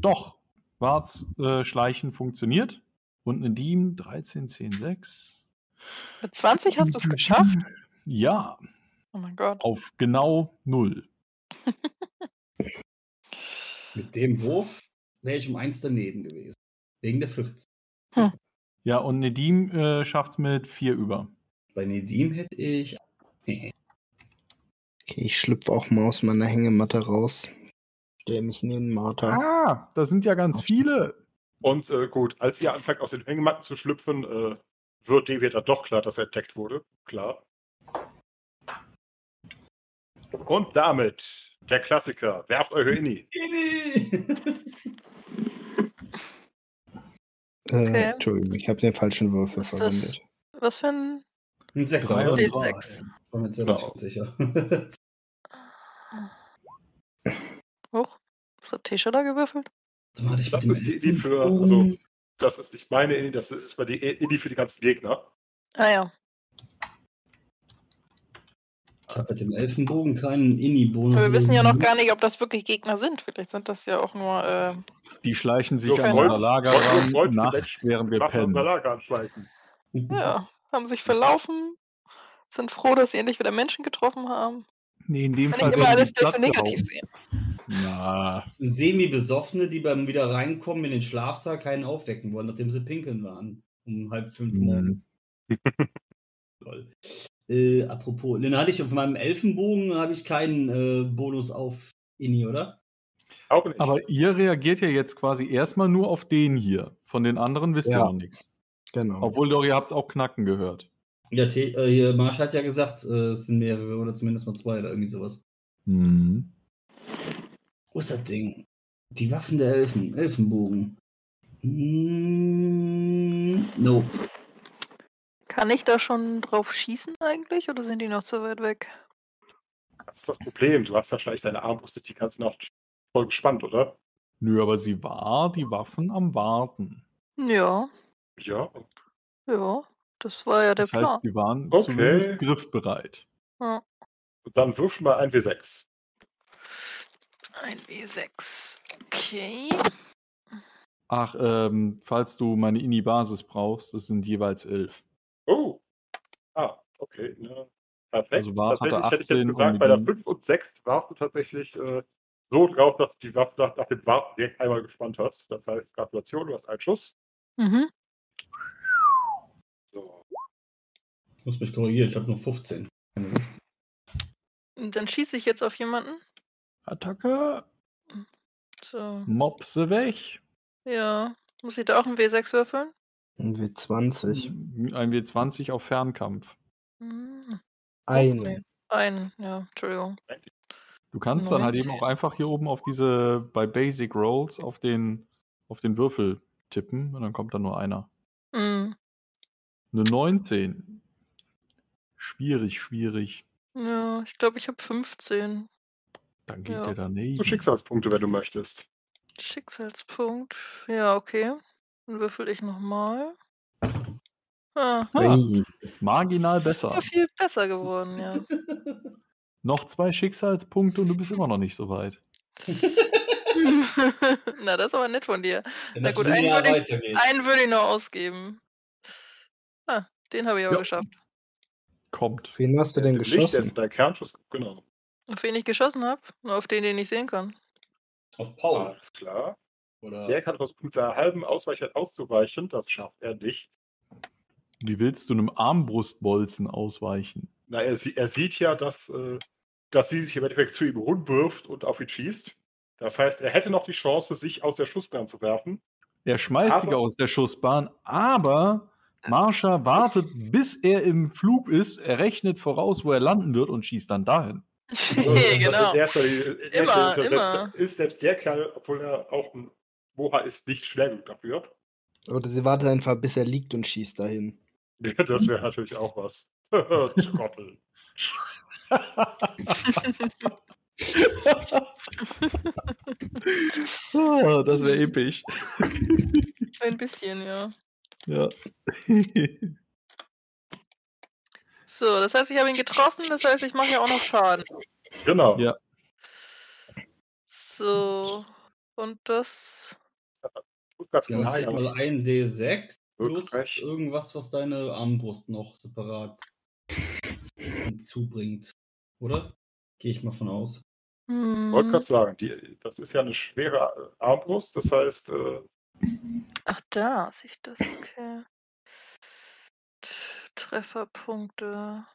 Doch, Warts äh, Schleichen funktioniert. Und Nedim 13, 10, 6. Mit 20 hast du es geschafft? Ja, Oh mein Gott. auf genau 0. (laughs) Mit dem Wurf wäre ich um eins daneben gewesen. Wegen der 14. Ja, und Nedim äh, schafft es mit 4 über. Bei Nedim hätte ich. (laughs) Okay, ich schlüpfe auch mal aus meiner Hängematte raus. Stell mich neben Martha. Ah, da sind ja ganz viele. Und äh, gut, als ihr anfangt, aus den Hängematten zu schlüpfen, äh, wird Devi dann doch klar, dass er entdeckt wurde. Klar. Und damit der Klassiker. Werft eure Inni. (laughs) Äh, Okay. Entschuldigung, ich habe den falschen Würfel ist das? verwendet. Was für ein Ein Sechser, Drei oder? und d drei. 6? War mir jetzt selber Genau. nicht sicher. (laughs) Hoch. Was hat Tisha da gewürfelt? Ich Das mit ist die Inni für, also, das ist nicht meine Inni, das ist mal die Inni für die ganzen Gegner. Ah ja. Ich habe mit dem Elfenbogen keinen Inni-Bonus. Wir wissen ja noch gar nicht, ob das wirklich Gegner sind. Vielleicht sind das ja auch nur. Äh, Die schleichen sich an unser Lager ran, nachts, während wir pennen. unser Lager anschleichen. so. ja, haben sich verlaufen. Sind froh, dass sie endlich wieder Menschen getroffen haben. Nee, in dem Kann Fall ich immer werden alles platt negativ sehen. Na, Semi-Besoffene, die beim wieder reinkommen in den Schlafsaal keinen aufwecken wollen, nachdem sie pinkeln waren. Um halb fünf Mhm. morgens. (laughs) Lol. Äh, apropos, den hatte ich auf meinem Elfenbogen habe ich keinen äh, Bonus auf Inni, oder? Auch nicht. aber ihr reagiert ja jetzt quasi erstmal nur auf den hier. Von den anderen wisst ihr Ja. noch nichts. Genau. Obwohl doch, ihr habt es auch knacken gehört. Ja, T äh, hier, Marsch hat ja gesagt, äh, es sind mehrere oder zumindest mal zwei oder irgendwie sowas. Mhm. Wo ist das Ding? Die Waffen der Elfen. Elfenbogen. Mm, nope. Kann ich da schon drauf schießen eigentlich oder sind die noch zu weit weg? Das ist das Problem. Du hast wahrscheinlich deine Armbrüste die ganze Nacht voll gespannt, oder? Nö, aber sie war die Waffen am Warten. Ja, Ja. ja. Das war ja der Das Plan. heißt, die waren Okay. zumindest griffbereit. Ja. Und dann wirf mal ein W6. Ein W6. Okay. Ach, ähm, falls du meine Ini-Basis brauchst, das sind jeweils elf. Oh. Ah, okay. Ne. Perfekt. Also hatte tatsächlich hätte ich 18 jetzt gesagt, bei der die- 5 und 6 warst du tatsächlich äh, so drauf, dass du die Waffe nach, nach dem Warten direkt einmal gespannt hast. Das heißt, Gratulation, du hast einen Schuss. Mhm. So. Ich muss mich korrigieren, ich habe nur 15. Keine 16. Und dann schieße ich jetzt auf jemanden. Attacke. So. Mopse weg. Ja. Muss ich da auch einen W6 würfeln? Ein W20. Ein W20 auf Fernkampf. Hm. Einen. Nee. Einen, ja, Entschuldigung. Du kannst dann halt eben 19. auch einfach hier oben auf diese, bei Basic Rolls, auf den, auf den Würfel tippen und dann kommt da nur einer. Mhm. Eine 19. Schwierig, schwierig. Ja, ich glaube, ich habe 15. Dann geht Ja. der daneben. So Schicksalspunkte, wenn du möchtest. Schicksalspunkt. Ja, okay. Dann würfel ich nochmal. Ah, Ui. marginal besser. ja, viel besser geworden, ja. (laughs) Noch zwei Schicksalspunkte und du bist immer noch nicht so weit. (laughs) Na, das ist aber nett von dir. Na gut, einen würde ich-. Einen würde ich noch ausgeben. Ah, den habe ich aber Ja. geschafft. Kommt. Wen hast du denn Der der ist geschossen? dein Kernschuss. Genau. Auf wen ich geschossen habe? Nur auf den, den ich sehen kann. Auf Paul. Alles klar. Oder Der kann versuchen, mit seiner halben Ausweichheit auszuweichen. Das schafft er nicht. Wie willst du einem Armbrustbolzen ausweichen? Na, er, er sieht ja, dass, äh, dass sie sich im Endeffekt zu ihm rumwirft und auf ihn schießt. Das heißt, er hätte noch die Chance, sich aus der Schussbahn zu werfen. Er schmeißt sich Aber- aus der Schussbahn, aber Marsha wartet, bis er im Flug ist, er rechnet voraus, wo er landen wird und schießt dann dahin. (laughs) Nee, genau. Er ist, ja- er ist, Immer, ja selbst, immer. ist selbst der Kerl, obwohl er auch ein Moha ist, nicht schnell genug dafür. Oder sie wartet einfach, bis er liegt und schießt dahin. (laughs) Das wäre natürlich auch was. (laughs) Trottel. Ah, das wäre episch. Ein bisschen, ja. Ja. So, das heißt, ich habe ihn getroffen, das heißt, ich mache ja auch noch Schaden. Genau. Ja. So, und das. Hast Nein, mal ein D6 plus irgendwas, was deine Armbrust noch separat hinzubringt. Oder? Gehe ich mal von aus. Ich wollte Hm, gerade sagen, die, das ist ja eine schwere Armbrust. Das heißt, äh, ach, da sehe ich das, okay. Trefferpunkte.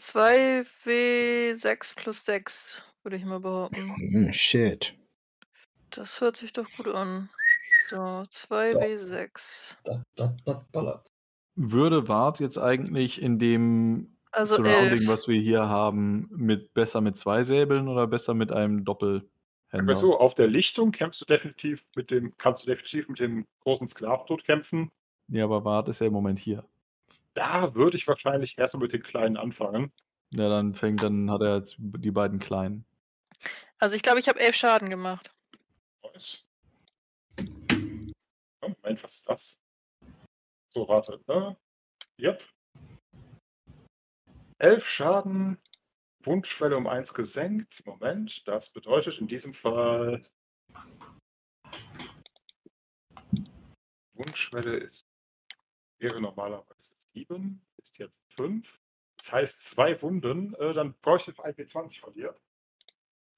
2W6 plus 6, würde ich mal behaupten. Hm, shit. Das hört sich doch gut an. So, 2W6. Das, das, das ballert. Würde Wart jetzt eigentlich in dem Also Surrounding, 11. was wir hier haben, mit besser mit zwei Säbeln oder besser mit einem wir so, auf der Lichtung kämpfst du definitiv mit dem, kannst du definitiv mit dem großen Sklaventod kämpfen. Ja, aber Wart ist ja im Moment hier. Da würde ich wahrscheinlich erst mal mit den Kleinen anfangen. Ja, dann fängt, dann hat er jetzt die beiden kleinen. Also ich glaube, ich habe 11 Schaden gemacht. Nice. Oh, Moment, was ist das? So, warte. Ne? Yep. Elf Schaden, Wunschschwelle um eins gesenkt. Moment, das bedeutet in diesem Fall. Wunschschwelle ist, wäre normalerweise 7, ist jetzt 5. Das heißt, zwei Wunden, äh, dann bräuchte ich ein W20 von dir.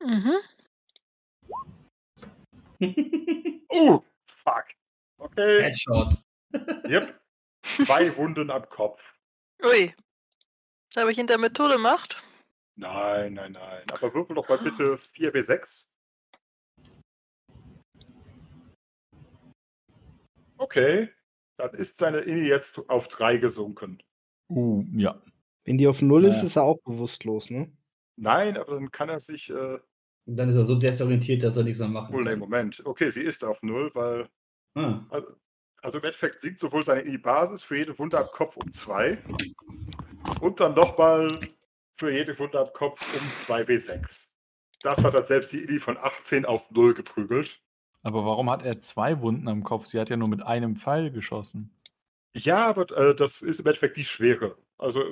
Mhm. (laughs) Oh, fuck. Okay. Headshot. (laughs) Yep. Zwei Wunden am Kopf. Ui. Habe ich ihn damit tot gemacht? Nein, nein, nein. Aber würfel doch mal bitte 4W6. Okay. Dann ist seine Inni jetzt auf 3 gesunken. Uh, ja. Wenn die auf Null ist, Ja. ist er auch bewusstlos, ne? Nein, aber dann kann er sich. Äh, Und dann ist er so desorientiert, dass er nichts mehr machen wohl, nee, kann. Moment. Okay, sie ist auf 0, weil. Ah, Also, also im Endeffekt sinkt sowohl seine Inni-Basis für jede Wunde am Kopf um 2 und dann nochmal für jede Wunde am Kopf um 2W6. Das hat dann selbst die Inni von 18 auf 0 geprügelt. Aber warum hat er zwei Wunden am Kopf? Sie hat ja nur mit einem Pfeil geschossen. Ja, aber äh, das ist im Endeffekt die Schwere. Also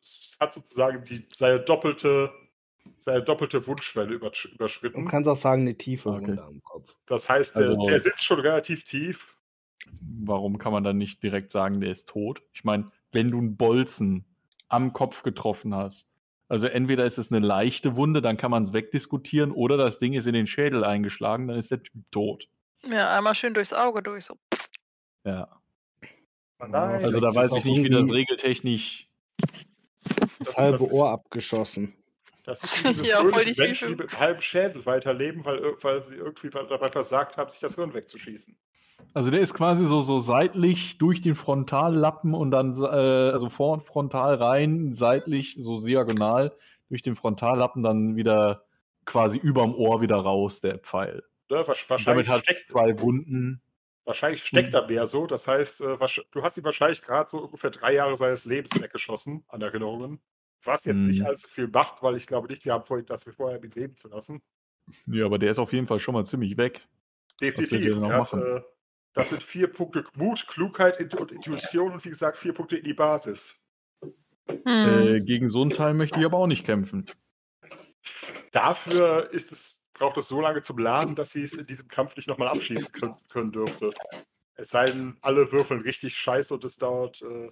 es hat sozusagen die, seine doppelte, seine doppelte Wunschschwelle übersch Du überschritten. kannst auch sagen, eine tiefe Okay. Wunde am Kopf. Das heißt, der, Also- der sitzt schon relativ tief. Warum kann man dann nicht direkt sagen, der ist tot? Ich meine, wenn du einen Bolzen am Kopf getroffen hast Also entweder ist es eine leichte Wunde, dann kann man es wegdiskutieren, oder das Ding ist in den Schädel eingeschlagen, dann ist der Typ tot. Ja, einmal schön durchs Auge durch. So. Ja. Nein, Also da weiß ich auch nicht, wie das regeltechnisch. Das Das- halbe das Ohr abgeschossen. Das ist (laughs) diese Ja, die Menschen, die mit halben Schädel weiterleben, weil, weil sie irgendwie dabei versagt haben, sich das Hirn wegzuschießen. Also der ist quasi so, so seitlich durch den Frontallappen und dann, äh, also vor frontal rein, seitlich, so diagonal durch den Frontallappen dann wieder quasi überm Ohr wieder raus, der Pfeil. Ne? Wasch- Und damit Wahrscheinlich hat steckt, zwei Wunden. wahrscheinlich steckt er mehr so. Das heißt, äh, du hast ihm wahrscheinlich gerade so ungefähr drei Jahre seines Lebens weggeschossen an Erinnerungen. Was jetzt nicht Mhm. allzu viel macht, weil ich glaube nicht, wir haben vorhin, das wir vorher mit leben zu lassen. Ja, aber der ist auf jeden Fall schon mal ziemlich weg. Definitiv. wir denn noch Er hat, äh, das sind vier Punkte Mut, Klugheit und Intuition und wie gesagt vier Punkte in die Basis. Hm. Äh, gegen so einen Teil möchte ich aber auch nicht kämpfen. Dafür ist es, braucht es so lange zum Laden, dass sie es in diesem Kampf nicht nochmal abschließen können, können dürfte. Es sei denn, alle würfeln richtig scheiße und es dauert äh,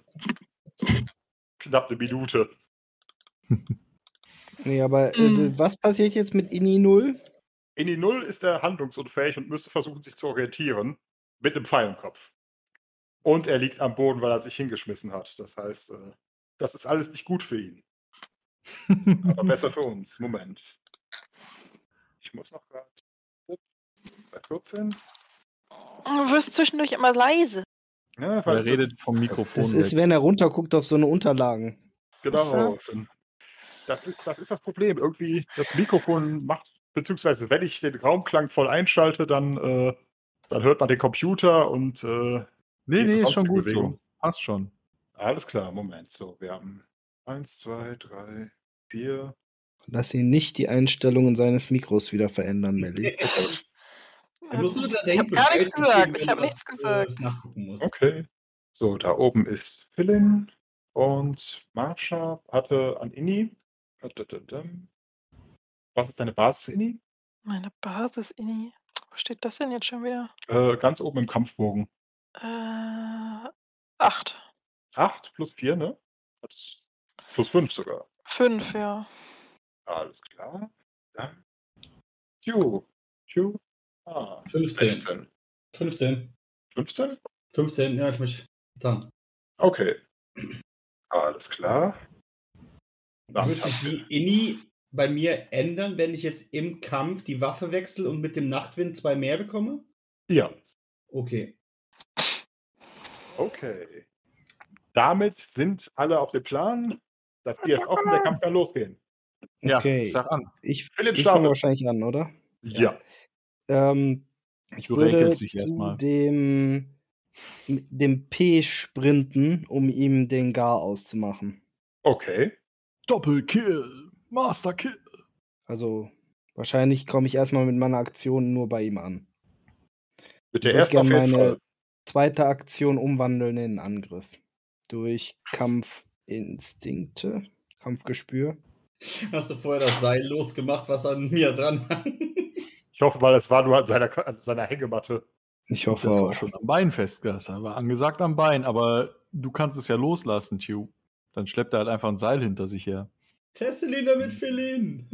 knapp eine Minute. (laughs) Nee, aber also, Mhm. was passiert jetzt mit Inni 0? In die Null ist er handlungsunfähig und müsste versuchen, sich zu orientieren. Mit einem Pfeil im Kopf. Und er liegt am Boden, weil er sich hingeschmissen hat. Das heißt, äh, das ist alles nicht gut für ihn. Aber besser für uns. (laughs) Moment. Ich muss noch gerade. Bei 14. Du wirst zwischendurch immer leise. Ja, Er redet das, vom Mikrofon. Das ist, weg. wenn er runterguckt auf so eine Unterlagen. Genau. Das, ist, das ist das Problem. Irgendwie, das Mikrofon macht, beziehungsweise wenn ich den Raumklang voll einschalte, dann, äh, dann hört man den Computer und äh, nee, nee, ist schon gut Bewegung. so. Passt schon. Alles klar, Moment. So, wir haben 1, 2, 3, 4. Lass ihn nicht die Einstellungen seines Mikros wieder verändern, Melly. (laughs) Ich habe gar nichts gesagt. Ich habe nichts gesagt. Äh, muss. Okay. So, da oben ist Philin und Marsha hatte an Inni. Was ist deine Basis, Inni? Meine Basis, Inni. Wo steht das denn jetzt schon wieder? Äh, ganz oben im Kampfbogen. Äh, acht. 8 plus 4, ne? Plus 5 sogar. Fünf, ja. Alles klar. Dann. Q. Q. Ah, 15. 16. 15. 15? 15, ja, ich mich getan. Okay. Alles klar. Damit Wird sich die Inni bei mir ändern, wenn ich jetzt im Kampf die Waffe wechsle und mit dem Nachtwind zwei mehr bekomme? Ja. Okay. Okay. Damit sind alle auf dem Plan. Das Bier ist offen, der Kampf kann losgehen. Ja, Okay. sag an. Ich, Philipp ich fange wahrscheinlich an, oder? Ja. Ähm, ich Du würde dich zu erst mal. dem, dem P sprinten, um ihm den Gar auszumachen. Okay. Doppelkill. Masterkill. Also wahrscheinlich komme ich erstmal mit meiner Aktion nur bei ihm an. Mit Ich der ersten auf jeden meine Fall. zweite Aktion umwandeln in Angriff. Durch Kampfinstinkte, Kampfgespür. Hast du vorher das Seil losgemacht, was an mir dran hang? Ich hoffe mal, es war nur an seiner, an seiner Hängematte. Ich hoffe Das war auch. schon am Bein fest. Das war angesagt am Bein, aber du kannst es ja loslassen, Tue. Dann schleppt er halt einfach ein Seil hinter sich her. Tesselina mit Philin.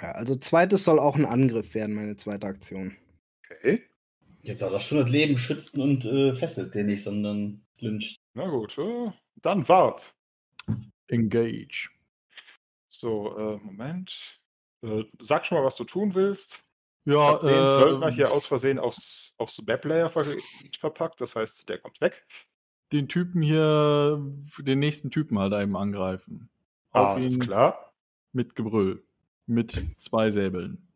Ja, also zweites soll auch ein Angriff werden, meine zweite Aktion. Okay. Jetzt soll das schon das Leben schützen und äh, fesselt den nicht, sondern lyncht. Na gut. Äh, dann wart. Engage. So, äh, Moment. Äh, sag schon mal, was du tun willst. Ich Ja, habe den Söldner äh, hier aus Versehen aufs, aufs Map-Layer ver verpackt. Das heißt, der kommt weg. den Typen hier, den nächsten Typen halt eben angreifen. Auf Alles ihn klar. mit Gebrüll. Mit zwei Säbeln.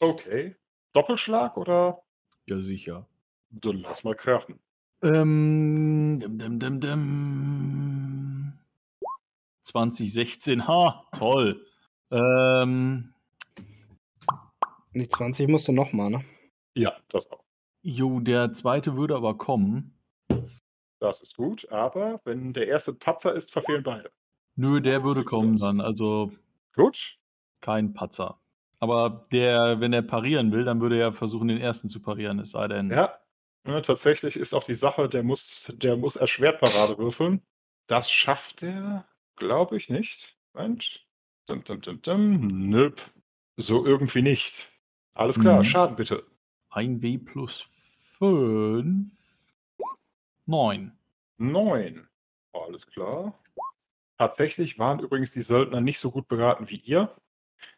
Okay. Doppelschlag oder? Ja, sicher. Dann lass mal krachen. Ähm, dim, dim, dim, dim. 2016, ha, toll. Ähm, Die 20 musst du nochmal, ne? Ja, das auch. jo, der zweite würde aber kommen. Das ist gut. Aber wenn der erste Patzer ist, verfehlen beide. Nö, der würde kommen dann, also Gut. kein Patzer. Aber der, wenn er parieren will, dann würde er versuchen, den ersten zu parieren, es sei denn. Ja. ja. Tatsächlich ist auch die Sache, der muss, der muss erschwert Parade würfeln. Das schafft er. glaube ich nicht. Moment. Dum, dum, dum, dum. Nöp. So irgendwie nicht. Alles klar, Mhm. Schaden bitte. 1W plus 5. 9. 9. Alles klar. Tatsächlich waren übrigens die Söldner nicht so gut beraten wie ihr.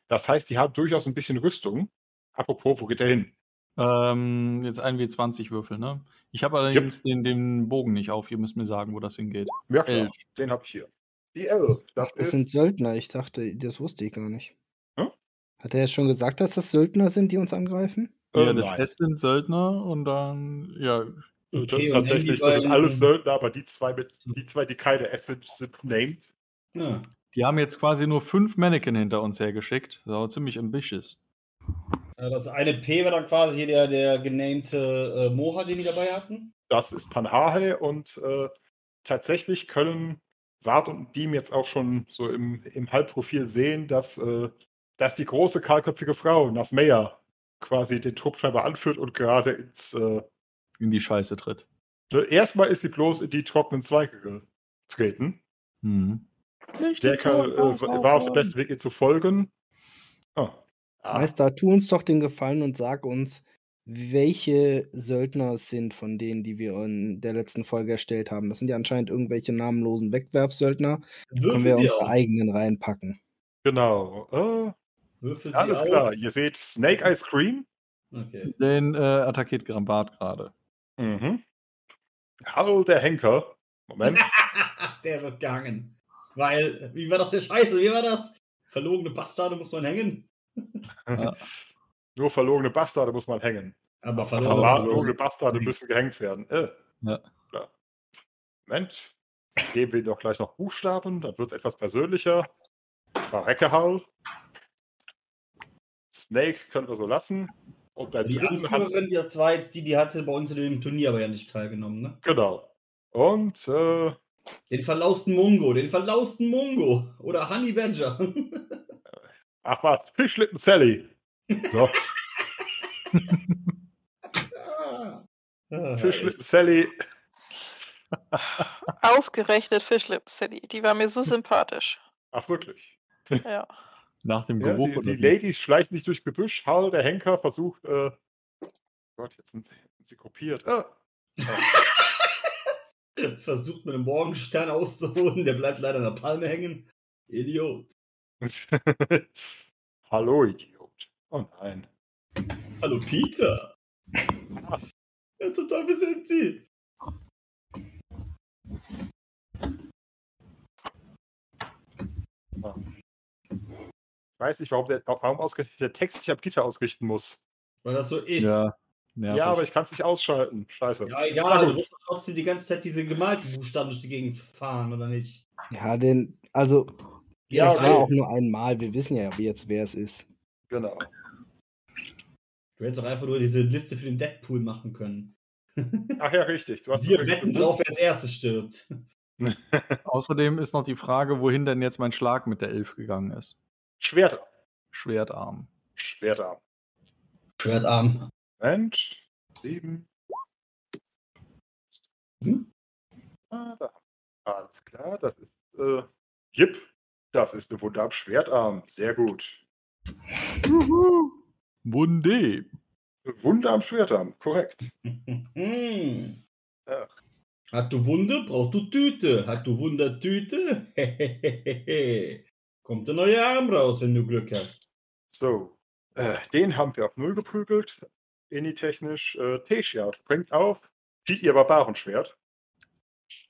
Das heißt, die haben durchaus ein bisschen Rüstung. Apropos, wo geht der hin? Ähm, jetzt 1W20 Würfel, ne? Ich habe allerdings den, den Bogen nicht auf. Ihr müsst mir sagen, wo das hingeht. Ja, klar. Elf. Den habe ich hier. Die 11. Das, Das ist sind Söldner. Ich dachte, das wusste ich gar nicht. Hm? Hat er jetzt schon gesagt, dass das Söldner sind, die uns angreifen? Äh, ja, das nein. S sind Söldner und dann, ja, Äh, Okay, tatsächlich, das sind alles Söldner, aber die zwei, mit, die, zwei, die keine S sind, sind named. Ja. die haben jetzt quasi nur fünf Mannequin hinter uns hergeschickt. Das ist aber ziemlich ambitious. Ja, Das eine P war dann quasi hier der, der genamte äh, Moha, den die dabei hatten. Das ist Panhahe und äh, tatsächlich können Wart und Diem jetzt auch schon so im, im Halbprofil sehen, dass, äh, dass die große kahlköpfige Frau, Nasmeya, quasi den Trupp scheinbar anführt und gerade ins. In die Scheiße tritt. ne, erstmal ist sie bloß in die trockenen Zweige getreten. Hm. Der Kerl äh, war auf dem besten Weg, ihr zu folgen. Ah. Ah, Meister, tu uns doch den Gefallen und sag uns, welche Söldner es sind von denen, die wir in der letzten Folge erstellt haben. Das sind ja anscheinend irgendwelche namenlosen Wegwerfsöldner. Würfel Können wir unsere aus. eigenen reinpacken. genau. Äh, alles aus. klar. Ihr seht Snake Eye Scream. Okay. Den äh, attackiert Grambart gerade. Mhm. Hallo, der Henker. Moment. (laughs) der wird gehangen. Weil, wie war das für Scheiße? Wie war das? Verlogene Bastarde muss man hängen. (laughs) Nur verlogene Bastarde muss man hängen. Aber verlogene verlogene Bastarde müssen gehängt werden. Äh. Ja. Klar. Moment. Geben wir ihm doch gleich noch Buchstaben, dann wird es etwas persönlicher. Verreckehall. Snake können wir so lassen. Und bei Die dritten hat, Anführerin, die war jetzt die, die hatte bei uns in dem Turnier aber ja nicht teilgenommen, ne? Genau. Und äh, Den verlausten Mungo, den verlausten Mungo. Oder Honey Badger. (laughs) ach was, Fischlippen Sally. So, (laughs) Ah. Fischlippen Sally. Ausgerechnet Fischlip City. Die war mir so (laughs) sympathisch. Ach wirklich. Ja. Nach dem Ja, Geruch die, oder die so. Ladies schleichen sich durchs Gebüsch. Hal, der Henker, versucht. Äh, Gott, jetzt sind sie, sind sie kopiert. Ah. (laughs) Versucht mit einem Morgenstern auszuholen, der bleibt leider an der Palme hängen. Idiot. (laughs) Hallo, Idiot. Oh nein. Hallo Peter. Ja, zum Teufel sind Sie? Ich weiß nicht, warum, der, warum ausgerechnet der Text sich am Gitter ausrichten muss. Weil das so ist. Ja, nervig. Ja, aber ich kann es nicht ausschalten. Scheiße. Ja, egal, du musst doch trotzdem die ganze Zeit diese gemalten Buchstaben durch die Gegend fahren, oder nicht? Ja, den, also, Ja, es war auch nur einmal. Wir wissen ja jetzt, wer es ist. Genau. Du hättest doch einfach nur diese Liste für den Deadpool machen können. (laughs) Ach ja, richtig. Du hast Wir wetten gewonnen. drauf, wer als erstes stirbt. (laughs) Außerdem ist noch die Frage, wohin denn jetzt mein Schlag mit der Elf gegangen ist. Schwertarm. Schwertarm. Schwertarm. Schwertarm. Moment. Sieben. Hm? Ah, da. Alles klar, das ist. Äh, Jip. Das ist eine Wunde am Schwertarm. Sehr gut. Wunde. Wunde am Schwertarm, korrekt. (laughs) Hat du Wunde, brauchst du Tüte. Hat du Wundertüte? (laughs) Kommt der neue Arm raus, wenn du Glück hast. So. Äh, den haben wir auf Null geprügelt. Ini-technisch. Äh, Tesia springt auf. Zieht ihr Barbarenschwert.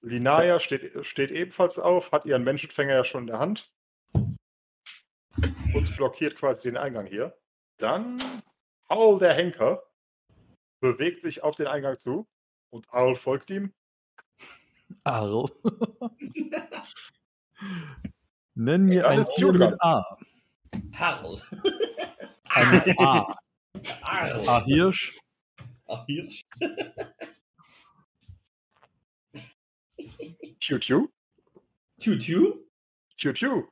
Linaya steht, steht ebenfalls auf, hat ihren Menschenfänger ja schon in der Hand. Und blockiert quasi den Eingang hier. Dann Aul der Henker bewegt sich auf den Eingang zu. Und Aul folgt ihm. Arl. (laughs) (laughs) Nenn mir ein Tier mit A. Harl. (laughs) Ein A. Harl. A Hirsch. Ach, Hirsch. Tiu-Tiu. Tiu-Tiu. Tiu-Tiu.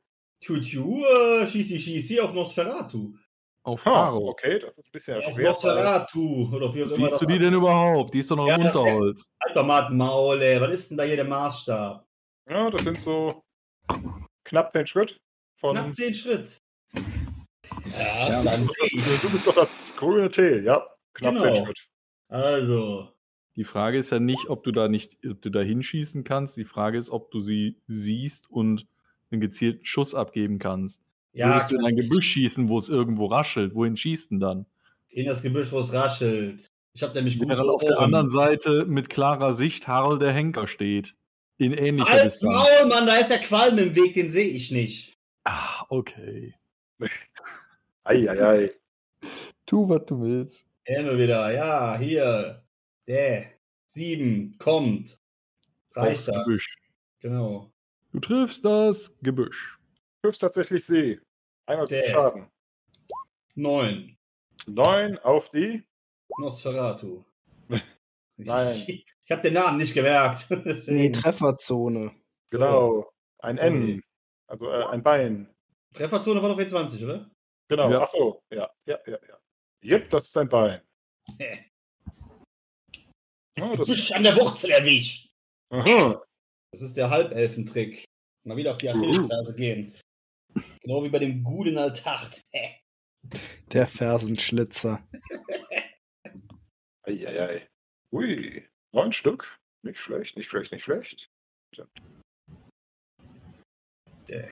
Tiu-Tiu, äh, schießi schießi auf Nosferatu. Auf Ah, Aro. okay, das ist ein bisschen Auf schwer. Nosferatu. Oder wie auch immer Siehst das du die denn überhaupt? Die ist doch noch Ja, im das- Unterholz. Halt doch mal das Maul, ey. Was ist denn da hier der Maßstab? Ja, das sind so Knapp den Schritt. Von, Knapp 10 Schritt. Ja, ja, du, bist das, du bist doch das grüne T, ja. Knapp Genau. 10 Schritt. Also, Die Frage ist ja nicht, ob du da nicht, ob du da hinschießen kannst. Die Frage ist, ob du sie siehst und einen gezielten Schuss abgeben kannst. ja, Würdest du in ein Gebüsch schießen, wo es irgendwo raschelt? Wohin schießt denn dann? in das Gebüsch, wo es raschelt. Ich habe nämlich gute Während auf der anderen Seite mit klarer Sicht Harl der Henker steht. In ähnlicher Als Distanz. Maul, Mann, da ist der Qualm im Weg, den sehe ich nicht. Ah, okay. (laughs) Eieiei. Tu, was du willst. Immer wieder, ja, hier. Der. Sieben, kommt. Reicht das. Gebüsch. Genau. Du triffst das Gebüsch. Triffst tatsächlich Sie. Einmal Der. Schaden. Neun. Neun auf die. Nosferatu. (laughs) (laughs) Nein. Ich, habe den Namen nicht gemerkt. (laughs) Nee. Trefferzone. Genau. Ein. N. Also äh, ein Bein. Trefferzone war doch W20, oder? Genau. Ja. Ach so. Ja, ja, ja, ja. Jep, das ist ein Bein. Hä. Oh, Das das, Gebüsch an der Wurzel erwischt. aha. Das ist der Halbelfentrick. Mal wieder auf die Achillesferse gehen. Genau wie bei dem guten Altart. Hä. Der Fersenschlitzer. Eieiei. Ui. Neun Stück. Nicht schlecht, nicht schlecht, nicht schlecht.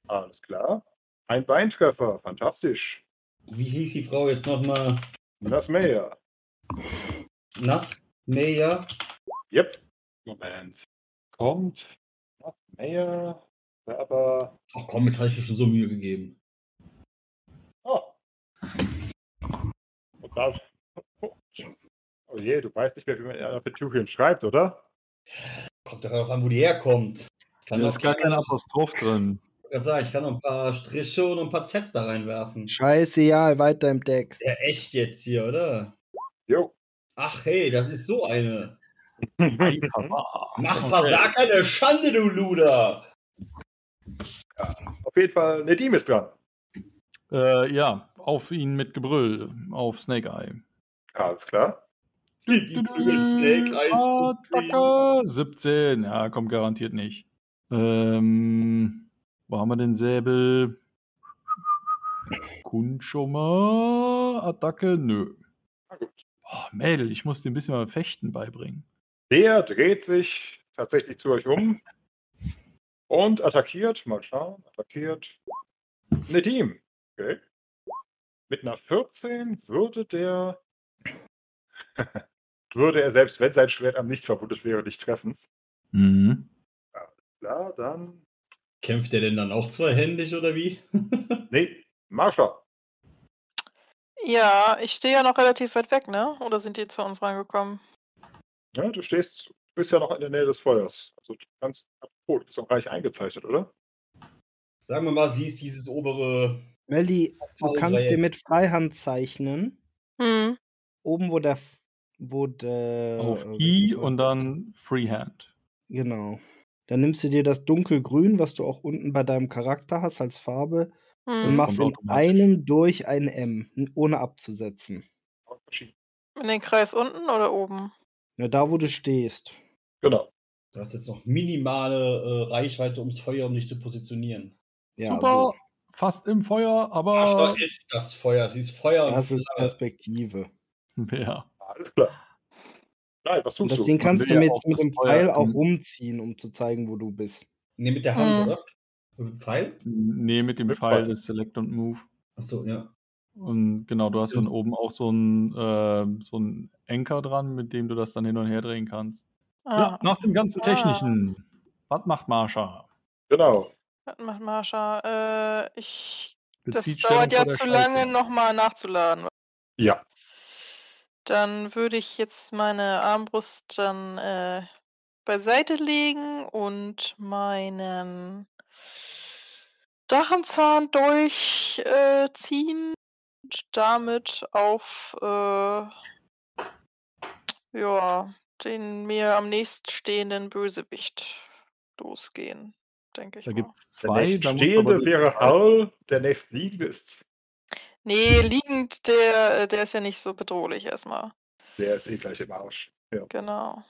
Alles klar. Ein Beintreffer. Fantastisch. Wie hieß die Frau jetzt nochmal? Das Meer. Nass? Meja? Yep. Moment. Kommt. Das Meer. Aber. Ach komm, mit habe ich mir schon so Mühe gegeben. Oh. Und da. Oh je, du weißt nicht mehr, wie man Petruchien schreibt, oder? Kommt doch auch an, wo die herkommt. Da ist gar kein Apostroph drin. Ich kann sagen, ich kann noch ein paar Striche und ein paar Zs da reinwerfen. Scheiße, ja, weiter im Text. Ja, echt jetzt hier, oder? Jo. Ach hey, das ist so eine. (laughs) Mach versag eine Schande, du Luder! Auf jeden Fall, Nedim ist dran. Äh, ja, auf ihn mit Gebrüll. Auf Snake Eye. Alles klar. Snake. Attacke! 17. Ja, kommt garantiert nicht. Ähm, wo haben wir den Säbel? Kunschummer. Attacke? Nö. Oh, Mädel, ich muss dir ein bisschen mal Fechten beibringen. Der dreht sich tatsächlich zu euch um und attackiert. Mal schauen. Attackiert. Nedim. Okay. Mit einer 14 würde der. Würde er selbst, wenn sein Schwert am nicht verwundet wäre, nicht treffen. Mhm. Klar, dann. Kämpft der denn dann auch zweihändig oder wie? (laughs) Nee, Marsha. Ja, ich stehe ja noch relativ weit weg, ne? Oder sind die zu uns rangekommen? Ja, du stehst, du bist ja noch in der Nähe des Feuers. Also du kannst. Oh, du bist doch reich eingezeichnet, oder? Sagen wir mal, sie ist dieses obere. Melli, du kannst dir mit Freihand zeichnen. Hm. Oben, wo der. Wo der Auf äh, I und dann Freehand. Genau. Dann nimmst du dir das dunkelgrün, was du auch unten bei deinem Charakter hast als Farbe, und Hm. machst kommt in einem durch ein M, ohne abzusetzen. In den Kreis unten oder oben? Ja, da, wo du stehst. Genau. Du hast jetzt noch minimale äh, Reichweite ums Feuer, um dich zu positionieren. Ja, Super, so. fast im Feuer, aber. Ascha ist das Feuer. Sie ist Feuer. und Das ist. Perspektive. (laughs) Ja. Alles klar. Nein, was Und tust das du? Ding kannst will du ja mit, mit das dem Pfeil auch rumziehen, um zu zeigen, wo du bist. Ne, mit der Hand, Hm. oder? Mit dem Pfeil? Nee, mit dem Mit Pfeil Pfeil. des Select und Move. Achso, ja. Und genau, du hast dann oben auch so ein, äh, so ein Anker dran, mit dem du das dann hin und her drehen kannst. Ja, Ah, nach dem ganzen Ah. Technischen. Was macht Marsha? Genau. was macht Marsha? Äh, ich. Das Bezieht dauert Stellung ja zu lange, nochmal nachzuladen. Ja. Dann würde ich jetzt meine Armbrust dann äh, beiseite legen und meinen Drachenzahn durchziehen äh, ziehen und damit auf äh, ja, den mir am nächststehenden Bösewicht losgehen, denke ich Da gibt es Der zwei. da muss nächststehende aber- wäre Hal, der nächstliegende ist. Nee, liegend, der, äh, der ist ja nicht so bedrohlich erstmal. Der ist eh gleich im Arsch. Ja. Genau.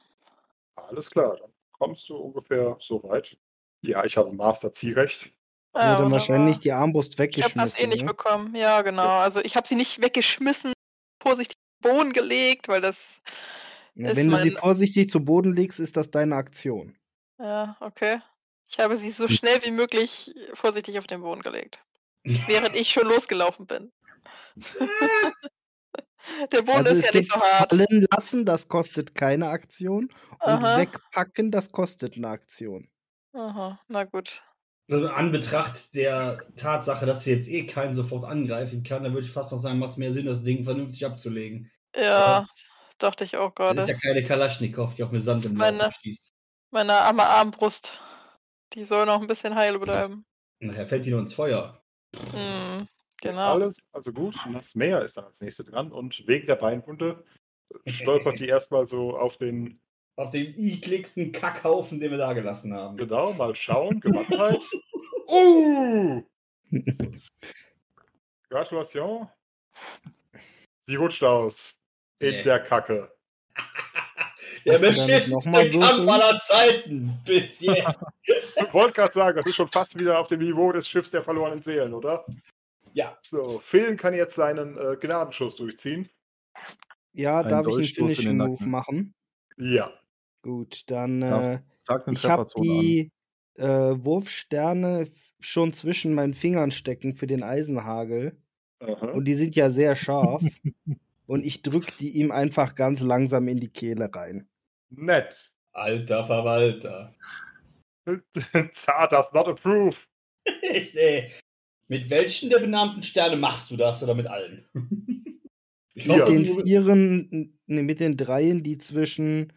Alles klar, dann kommst du ungefähr so weit. Ja, ich habe Master Zielrecht. Ah, hat dann wahrscheinlich die Armbrust Ich habe weggeschmissen. das eh nicht ne? bekommen. Ja, genau. Also ich habe sie nicht weggeschmissen, vorsichtig auf den Boden gelegt, weil das. Ja, ist wenn du sie vorsichtig zu Boden legst, ist das deine Aktion. Ja, okay. Ich habe sie Hm. so schnell wie möglich vorsichtig auf den Boden gelegt. (laughs) Während ich schon losgelaufen bin. (laughs) Der Boden also ist es ja gibt nicht so hart. fallen lassen, das kostet keine Aktion. Und Aha. wegpacken, das kostet eine Aktion. Aha, na gut. Also in Anbetracht der Tatsache, dass sie jetzt eh keinen sofort angreifen kann, dann würde ich fast noch sagen, macht es mehr Sinn, das Ding vernünftig abzulegen. Ja, dachte ich auch Das ist gerade. ja keine Kalaschnikow, die auch mit Sand im Meine- Laufen schießt. Meine arme Armbrust. Die soll noch ein bisschen heil bleiben. Nachher fällt die nur ins Feuer. Hm, genau. Alles, also gut, das Meer ist dann als nächstes dran und wegen der Beinwunde (laughs) stolpert die erstmal so auf den, Auf dem ekligsten Kackhaufen, den wir da gelassen haben. genau, mal schauen, Gewandtheit. (laughs) Oh! Gratulation. Sie rutscht aus. In Yeah. der Kacke. (laughs) Der beschissenste Kampf aller Zeiten. Bis jetzt. Ich wollte gerade sagen, das ist schon fast wieder auf dem Niveau des Schiffs der verlorenen Seelen, oder? Ja. So, Phil kann jetzt seinen äh, Gnadenschuss durchziehen. Ja, Ein darf ich einen Finishing Move Nacken. machen? Ja. Gut, dann äh, ich habe die äh, Wurfsterne schon zwischen meinen Fingern stecken für den Eisenhagel. Aha. Und die sind ja sehr scharf. (laughs) und ich drücke die ihm einfach ganz langsam in die Kehle rein. Nett. Alter Verwalter. (laughs) Zart does not approve. Echt, (laughs) ey. Mit welchen der benannten Sterne machst du das oder mit allen? (laughs) Ich Ja. Mit den Vieren, ne, mit den Dreien, die zwischen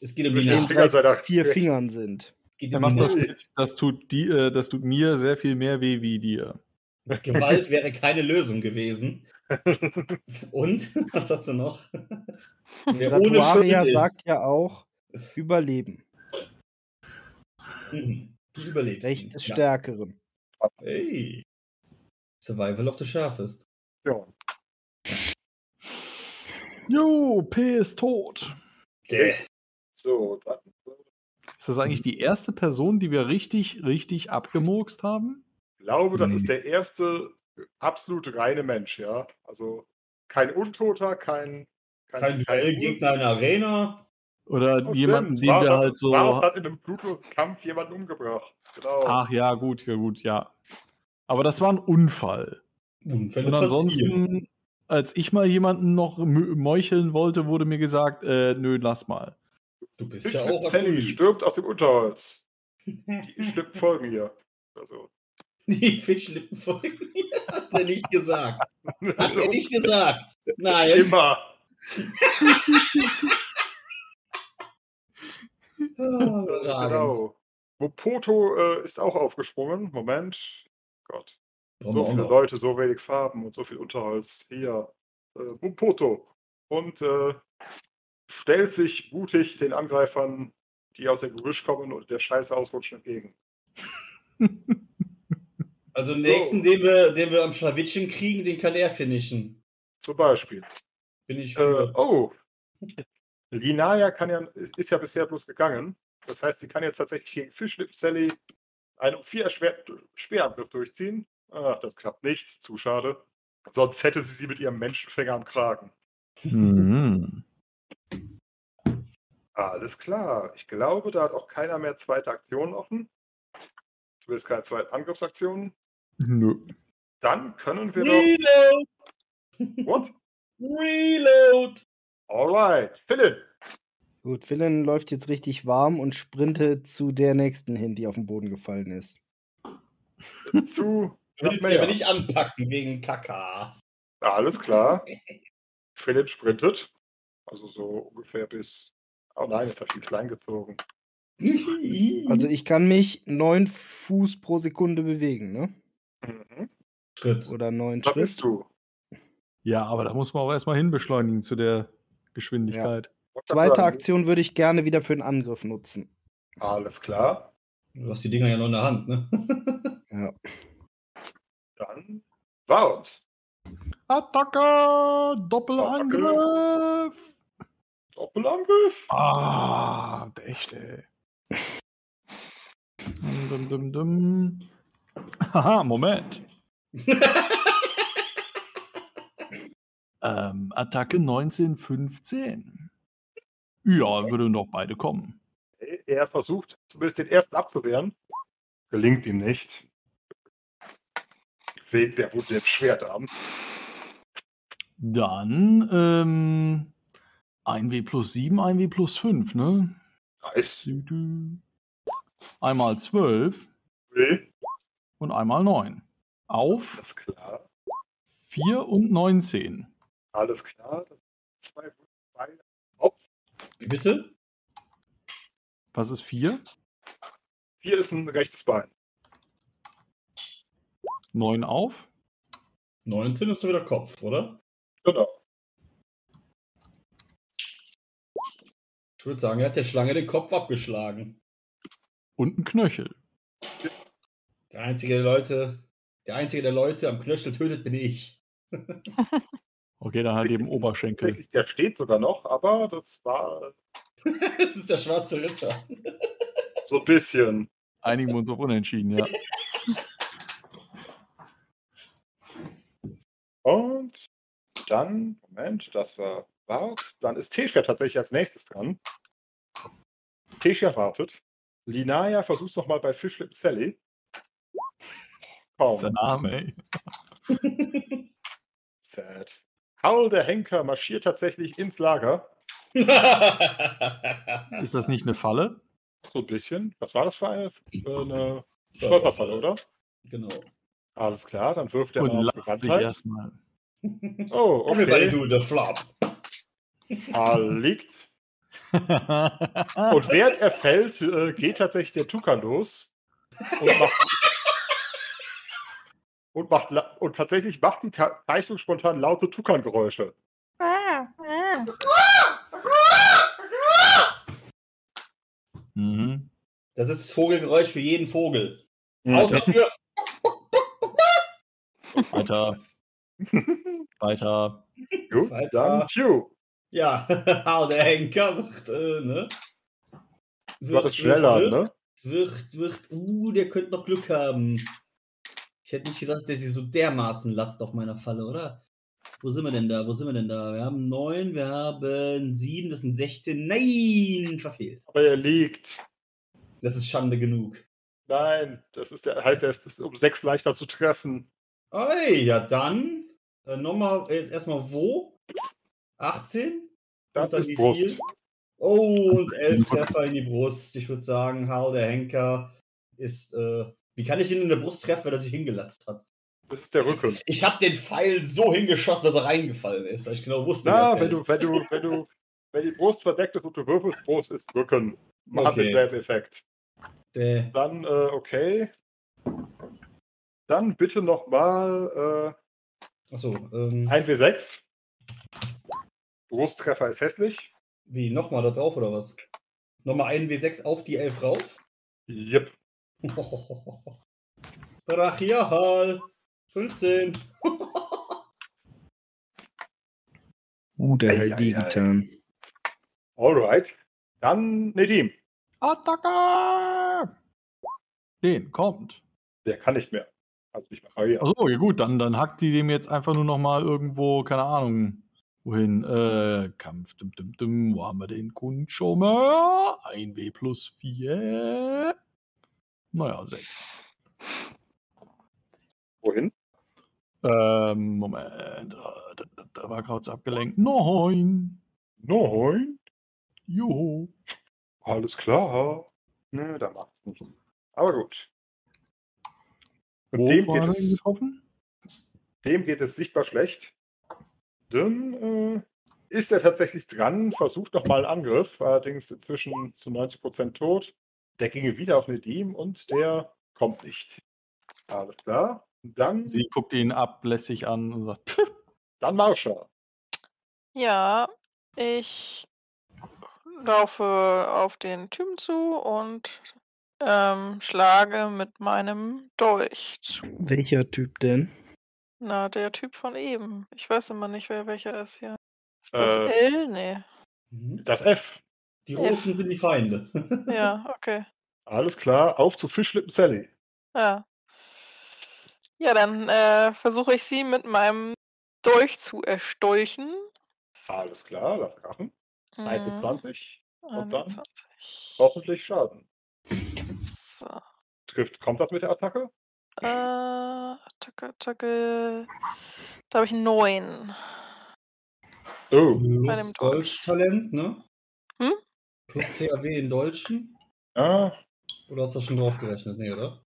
es geht um die den drei, vier. Fingern sind. Es geht Er um macht das, das, tut die, äh, das tut mir sehr viel mehr weh wie dir. Gewalt (laughs) wäre keine Lösung gewesen. Und? (laughs) Was sagst du noch? Wer ohne Satuaria sagt ja auch, Überleben. Mhm. Du überlebst. Recht des Ja. Stärkeren. Hey. Survival of the Sharpest. Ja. Jo, P ist tot. Däh. So, dann. Ist das eigentlich die erste Person, die wir richtig, richtig abgemurkst haben? Ich glaube, das ist Nee. der erste absolut reine Mensch, ja. Also kein Untoter, kein. Kein Duellgegner in der Arena. Oder Oh, jemanden, stimmt. den Bart wir halt so. Bart hat in einem blutlosen Kampf jemanden umgebracht. Genau. Ach ja, gut, ja, gut, ja. Aber das war ein Unfall. Unfälle Und passieren. ansonsten, als ich mal jemanden noch meucheln wollte, wurde mir gesagt, äh, nö, lass mal. Du bist Ich ja auch. Sally stürmt aus dem Unterholz. (laughs) Die Schlippen folgen ihr. Also. Die Fischlippen folgen mir. (laughs) Hat er nicht gesagt. Hat er nicht (laughs) gesagt. Nein. Immer. Überragend. Genau. Mopoto äh, ist auch aufgesprungen. Moment. Gott. So viele. Leute, so wenig Farben und so viel Unterholz. Hier. Äh, Mopoto. Und äh, stellt sich mutig den Angreifern, die aus dem Gebüsch kommen und der Scheiße ausrutschen, entgegen. (laughs) Also den nächsten, den wir, den wir am Schlawittchen kriegen, den kann er finishen. Zum Beispiel. Bin ich Äh, oh. Linaya kann ja, ist, ist ja bisher bloß gegangen. Das heißt, sie kann jetzt tatsächlich gegen Fischlippen Sally einen vier erschwerten Speerangriff durchziehen. Ach, das klappt nicht. Zu schade. Sonst hätte sie sie mit ihrem Menschenfinger am Kragen. Mhm. Alles klar. Ich glaube, da hat auch keiner mehr zweite Aktionen offen. Zumindest keine zweite Angriffsaktionen. Nö. Dann können wir doch. Reload! What? (laughs) Reload! Alright. Philipp. Gut, Philin läuft jetzt richtig warm und sprintet zu der nächsten hin, die auf den Boden gefallen ist. Zu (laughs) das aber Meer. nicht anpacken wegen Kaka. Alles klar. (laughs) Philipp sprintet. Also so ungefähr bis. Oh nein, jetzt habe ich ihn klein gezogen. Also ich kann mich neun Fuß pro Sekunde bewegen, ne? Mhm. Schritt. Oder neun Da Schritt. bist du. Ja, aber da muss man auch erstmal hinbeschleunigen zu der Geschwindigkeit. Grad Zweite Aktion würde ich gerne wieder für den Angriff nutzen. Alles klar. Du hast die Dinger ja noch in der Hand, ne? (laughs) Ja. Dann Wout. Attacke! Doppelangriff! Doppelangriff. Ah, echt, ey. dum, dum, dum. Haha, Moment. (laughs) ähm, Attacke 19, 15. Ja, würde noch beide kommen. Er versucht zumindest den ersten abzuwehren. Gelingt ihm nicht. Wegen der Wunde im Schwertarm. Dann ähm, 1W plus 7, 1W plus 5, ne? Nice. Einmal 12 Okay. und einmal 9. Auf Alles klar. 4 und 19. Alles klar. Das sind zwei Beine. Wie bitte? Was ist 4? Hier ist ein rechtes Bein. 9 auf. 19 ist doch wieder Kopf, oder? Genau. Ich würde sagen, er hat der Schlange den Kopf abgeschlagen. Und ein Knöchel. Der einzige der Leute, der einzige der Leute am Knöchel tötet, bin ich. (laughs) Okay, dann halt eben Oberschenkel. Der steht sogar noch, aber das war (laughs) das ist der schwarze Ritter. so ein bisschen. Einigen wir uns auf Unentschieden, ja. (laughs) Und dann, Moment, das war Bart. Dann ist Teschka tatsächlich als nächstes dran. Teschka wartet. Linaya versucht es nochmal bei Fischlip Sally. Das ist der Kaum. Name, ey. Sad. Paul der Henker marschiert tatsächlich ins Lager. (laughs) Ist das nicht eine Falle? So ein bisschen. Was war das für eine? Für eine Stolperfalle, oder? genau. Alles klar, dann wirft er Und mal auf Gewandtheit. erstmal. (laughs) Oh, Everybody okay. do the flop. Paul (laughs) liegt. Und während er fällt, äh, geht tatsächlich der Tukan los und macht, und, macht, la- und tatsächlich macht die Ta Zeichnung spontan laute Tukan-Geräusche. mhm. Das ist das Vogelgeräusch für jeden Vogel. Außer für. Weiter, (laughs) weiter. Gut, Weiter. dann Q. Ja, (laughs) der Henker wird, äh, ne? Du hattest schneller, wird, ne? Wird, wird, uh, der könnte noch Glück haben. Ich hätte nicht gedacht, dass sie so dermaßen latzt auf meiner Falle, oder? Wo sind wir denn da? Wo sind wir denn da? Wir haben 9, wir haben 7, das sind 16. Nein, verfehlt. Aber er liegt. Das ist Schande genug. Nein, das ist der, heißt, er ist um sechs leichter zu treffen. Oi, ja dann. Äh, nochmal, jetzt erstmal wo? 18? Das ist Brust. viel? Oh, und 11 Treffer in die Brust. Ich würde sagen, Hal der Henker ist. Äh, wie kann ich ihn in der Brust treffen, wenn er sich hingelatzt hat? Das ist der Rücken. Ich habe den Pfeil so hingeschossen, dass er reingefallen ist, weil ich genau wusste. Na, wenn du, wenn du, wenn du, wenn die Brust verdeckt ist und du würfelst, Brust ist Rücken. Man hat Okay. denselben Effekt. Der, Dann, äh, okay. Dann bitte nochmal achso, ähm, äh, 1W6. Brusttreffer ist hässlich. wie, nochmal da drauf oder was? Nochmal einen W6 auf die 11 drauf? Yep. (laughs) Brachial! 15! (laughs) Uh, der hält die getan. Alright. Dann Nedim. Attacke! Den kommt. Der kann nicht mehr. Also nicht mehr parieren. Achso, ja gut, dann, dann hackt die dem jetzt einfach nur noch mal irgendwo, keine Ahnung, wohin. Äh, Kampf, dim, dim, dim, wo haben wir den Kundschumme? 1W plus 4. Naja, 6. Wohin? Ähm, Moment, äh, da, da, da war gerade abgelenkt. 9. Neun. Juhu. Alles klar. Nö, da macht's nicht. Aber gut. Und Wo dem geht, es, getroffen? dem geht es sichtbar schlecht. Dann äh, ist er tatsächlich dran, versucht nochmal einen Angriff, allerdings inzwischen zu 90% tot. Der ginge wieder auf Nedim und der kommt nicht. Alles klar. Dann, Sie guckt ihn ablässig an und sagt, "Pff, dann Marsha. Ja, ich laufe auf den Typen zu und ähm, schlage mit meinem Dolch zu. Welcher Typ denn? Na, der Typ von eben. Ich weiß immer nicht, wer welcher ist hier. Ist das Äh. L? Nee. Das F. Die Roten sind die Feinde. (laughs) Ja, okay. Alles klar, auf zu Fischlippen Sally. Ja. Ja, dann äh, versuche ich sie mit meinem Dolch zu erstolchen. Alles klar, lass krachen. Mhm. 20 und dann 21. hoffentlich Schaden. So. Trifft, kommt das mit der Attacke? Äh, Attacke, Attacke. Da habe ich neun. Oh, Bei dem Plus Dolch. Dolch-Talent, ne? Plus THW in Dolchen. ja, Oder hast du das schon drauf gerechnet? Nee, oder?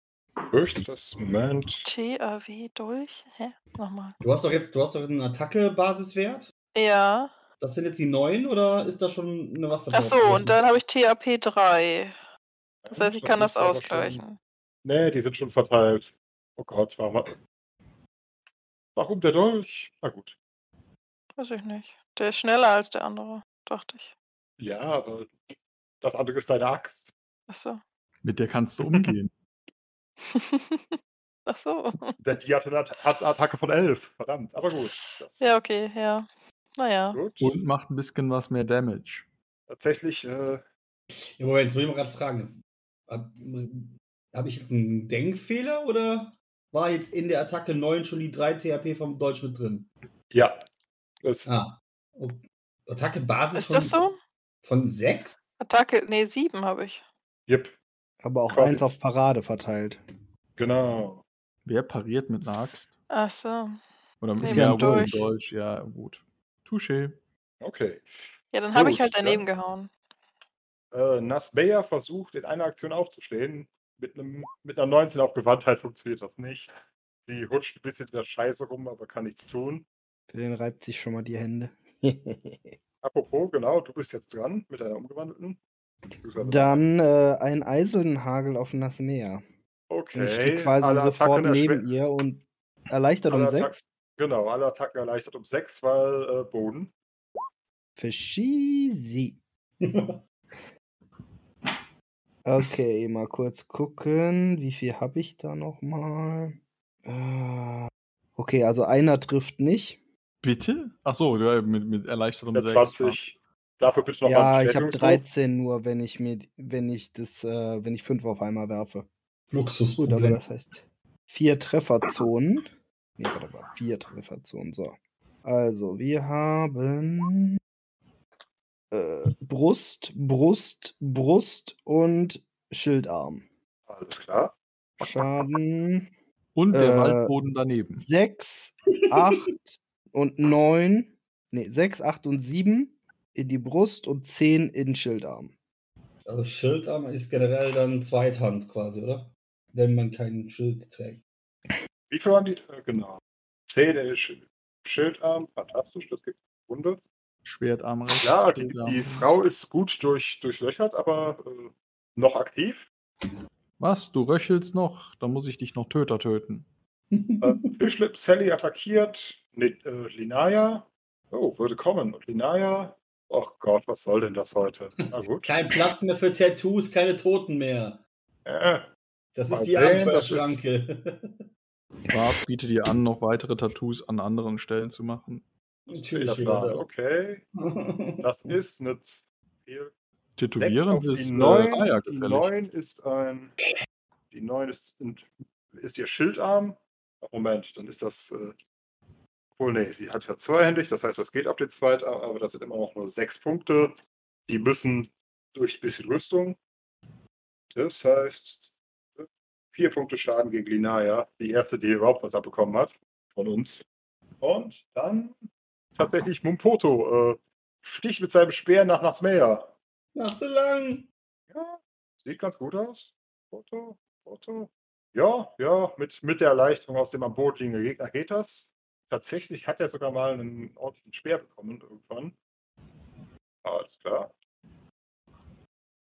fürchte das. Moment. TAW Dolch? Hä? Nochmal. Du hast doch jetzt, du hast doch einen Attacke-Basiswert. Ja. Das sind jetzt die neuen oder ist da schon eine Waffe Ach so, drauf? und dann habe ich TAP 3. Das heißt, ich kann das ausgleichen. Schon... Nee, die sind schon verteilt. Oh Gott, warum, warum der Dolch? Na gut. Weiß ich nicht. Der ist schneller als der andere, dachte ich. Ja, aber das andere ist deine Axt. Ach so. Mit der kannst du (laughs) umgehen. Ach so. Denn die hatte eine At hat eine Attacke von 11. Verdammt, aber gut. Das, Ja, okay, ja. Naja. gut. Und macht ein bisschen was mehr Damage. Tatsächlich, äh, Ja, Moment, jetzt will ich mal gerade fragen. Habe hab ich jetzt einen Denkfehler oder war jetzt in der Attacke 9 schon die 3 THP vom Deutsch mit drin? ja. Das, Ah. Attacke Basis Ist von, das so? Von 6? Attacke, nee, 7 habe ich. Yep, Aber auch Quasi eins auf Parade verteilt. genau. Wer pariert mit einer Axt? Ach so. Oder mit Nee, ja, Dolch. Dolch. Ja, gut. Touché. Okay. Ja, dann habe ich halt daneben dann- gehauen. Äh, Nasbeya versucht in einer Aktion aufzustehen. Mit, einem, mit einer 19 auf Gewandtheit funktioniert das nicht. Sie hutscht ein bisschen in der Scheiße rum, aber kann nichts tun. Für den reibt sich schon mal die Hände. (laughs) Apropos, genau, du bist jetzt dran mit deiner umgewandelten. Dann äh, ein Eisenhagel auf das Meer. okay. Ich stehe quasi sofort neben ihr und erleichtert um alle 6. Attacks- Genau, alle Attacken erleichtert um 6, weil äh, Boden. Sie. (laughs) Okay, mal kurz gucken. Wie viel habe ich da nochmal? Äh, okay, also einer trifft nicht. Bitte? Ach so, ja, mit, mit Erleichterung 6. 20. Dafür bitte noch ja, mal ich habe Bestätigungswurf. 13 nur, wenn ich mir, wenn ich das, äh, wenn ich 5 auf einmal werfe. Gut, aber das heißt vier Trefferzonen. Nee, warte mal, vier Trefferzonen. So. Also, wir haben äh, Brust, Brust, Brust und Schildarm. Alles klar. Schaden Und der Äh, Waldboden daneben. 6, 8 und 9. Nee, 6, 8 und 7 in die Brust und 10 in den Schildarm. Also Schildarm ist generell dann Zweithand quasi, oder? Wenn man kein Schild trägt. Wie viel waren die? Genau. 10 ist Sch- Schildarm. Fantastisch, das gibt Runde. Schwertarm rechts. Ja, die, die. Frau ist gut durch, durchlöchert, aber äh, noch aktiv. Was? Du röchelst noch? Dann muss ich dich noch Töter töten. Äh, Fischlip Sally attackiert äh, Linaya. Oh, würde kommen. Und Linaya. Oh Gott, was soll denn das heute? Na (laughs) gut. Kein Platz mehr für Tattoos, keine Toten mehr. Äh, Das ist die sehen, Abenteuerschranke. (laughs) Bart bietet dir an, noch weitere Tattoos an anderen Stellen zu machen. Natürlich das wieder das. Okay, das (laughs) ist eine Tätowieren ist die äh, 9. ah, ja, die gefällig. 9 ist ein. Die 9 ist, ist ihr Schildarm. Moment, dann ist das. Äh, obwohl, nee, sie hat ja zweihändig, das heißt, das geht auf den Zweitarm, aber das sind immer noch nur sechs Punkte. Die müssen durch ein bisschen Rüstung. Das heißt, vier Punkte Schaden gegen Linaya, die erste, die überhaupt was abbekommen hat von uns. Und dann tatsächlich Mumpoto äh, sticht mit seinem Speer nach Nasmea. Nach so lang. Ja, sieht ganz gut aus. Foto, Foto. Ja, ja, mit, mit der Erleichterung aus dem am Boot liegenden Gegner geht das. Tatsächlich hat er sogar mal einen ordentlichen Speer bekommen irgendwann. Alles klar.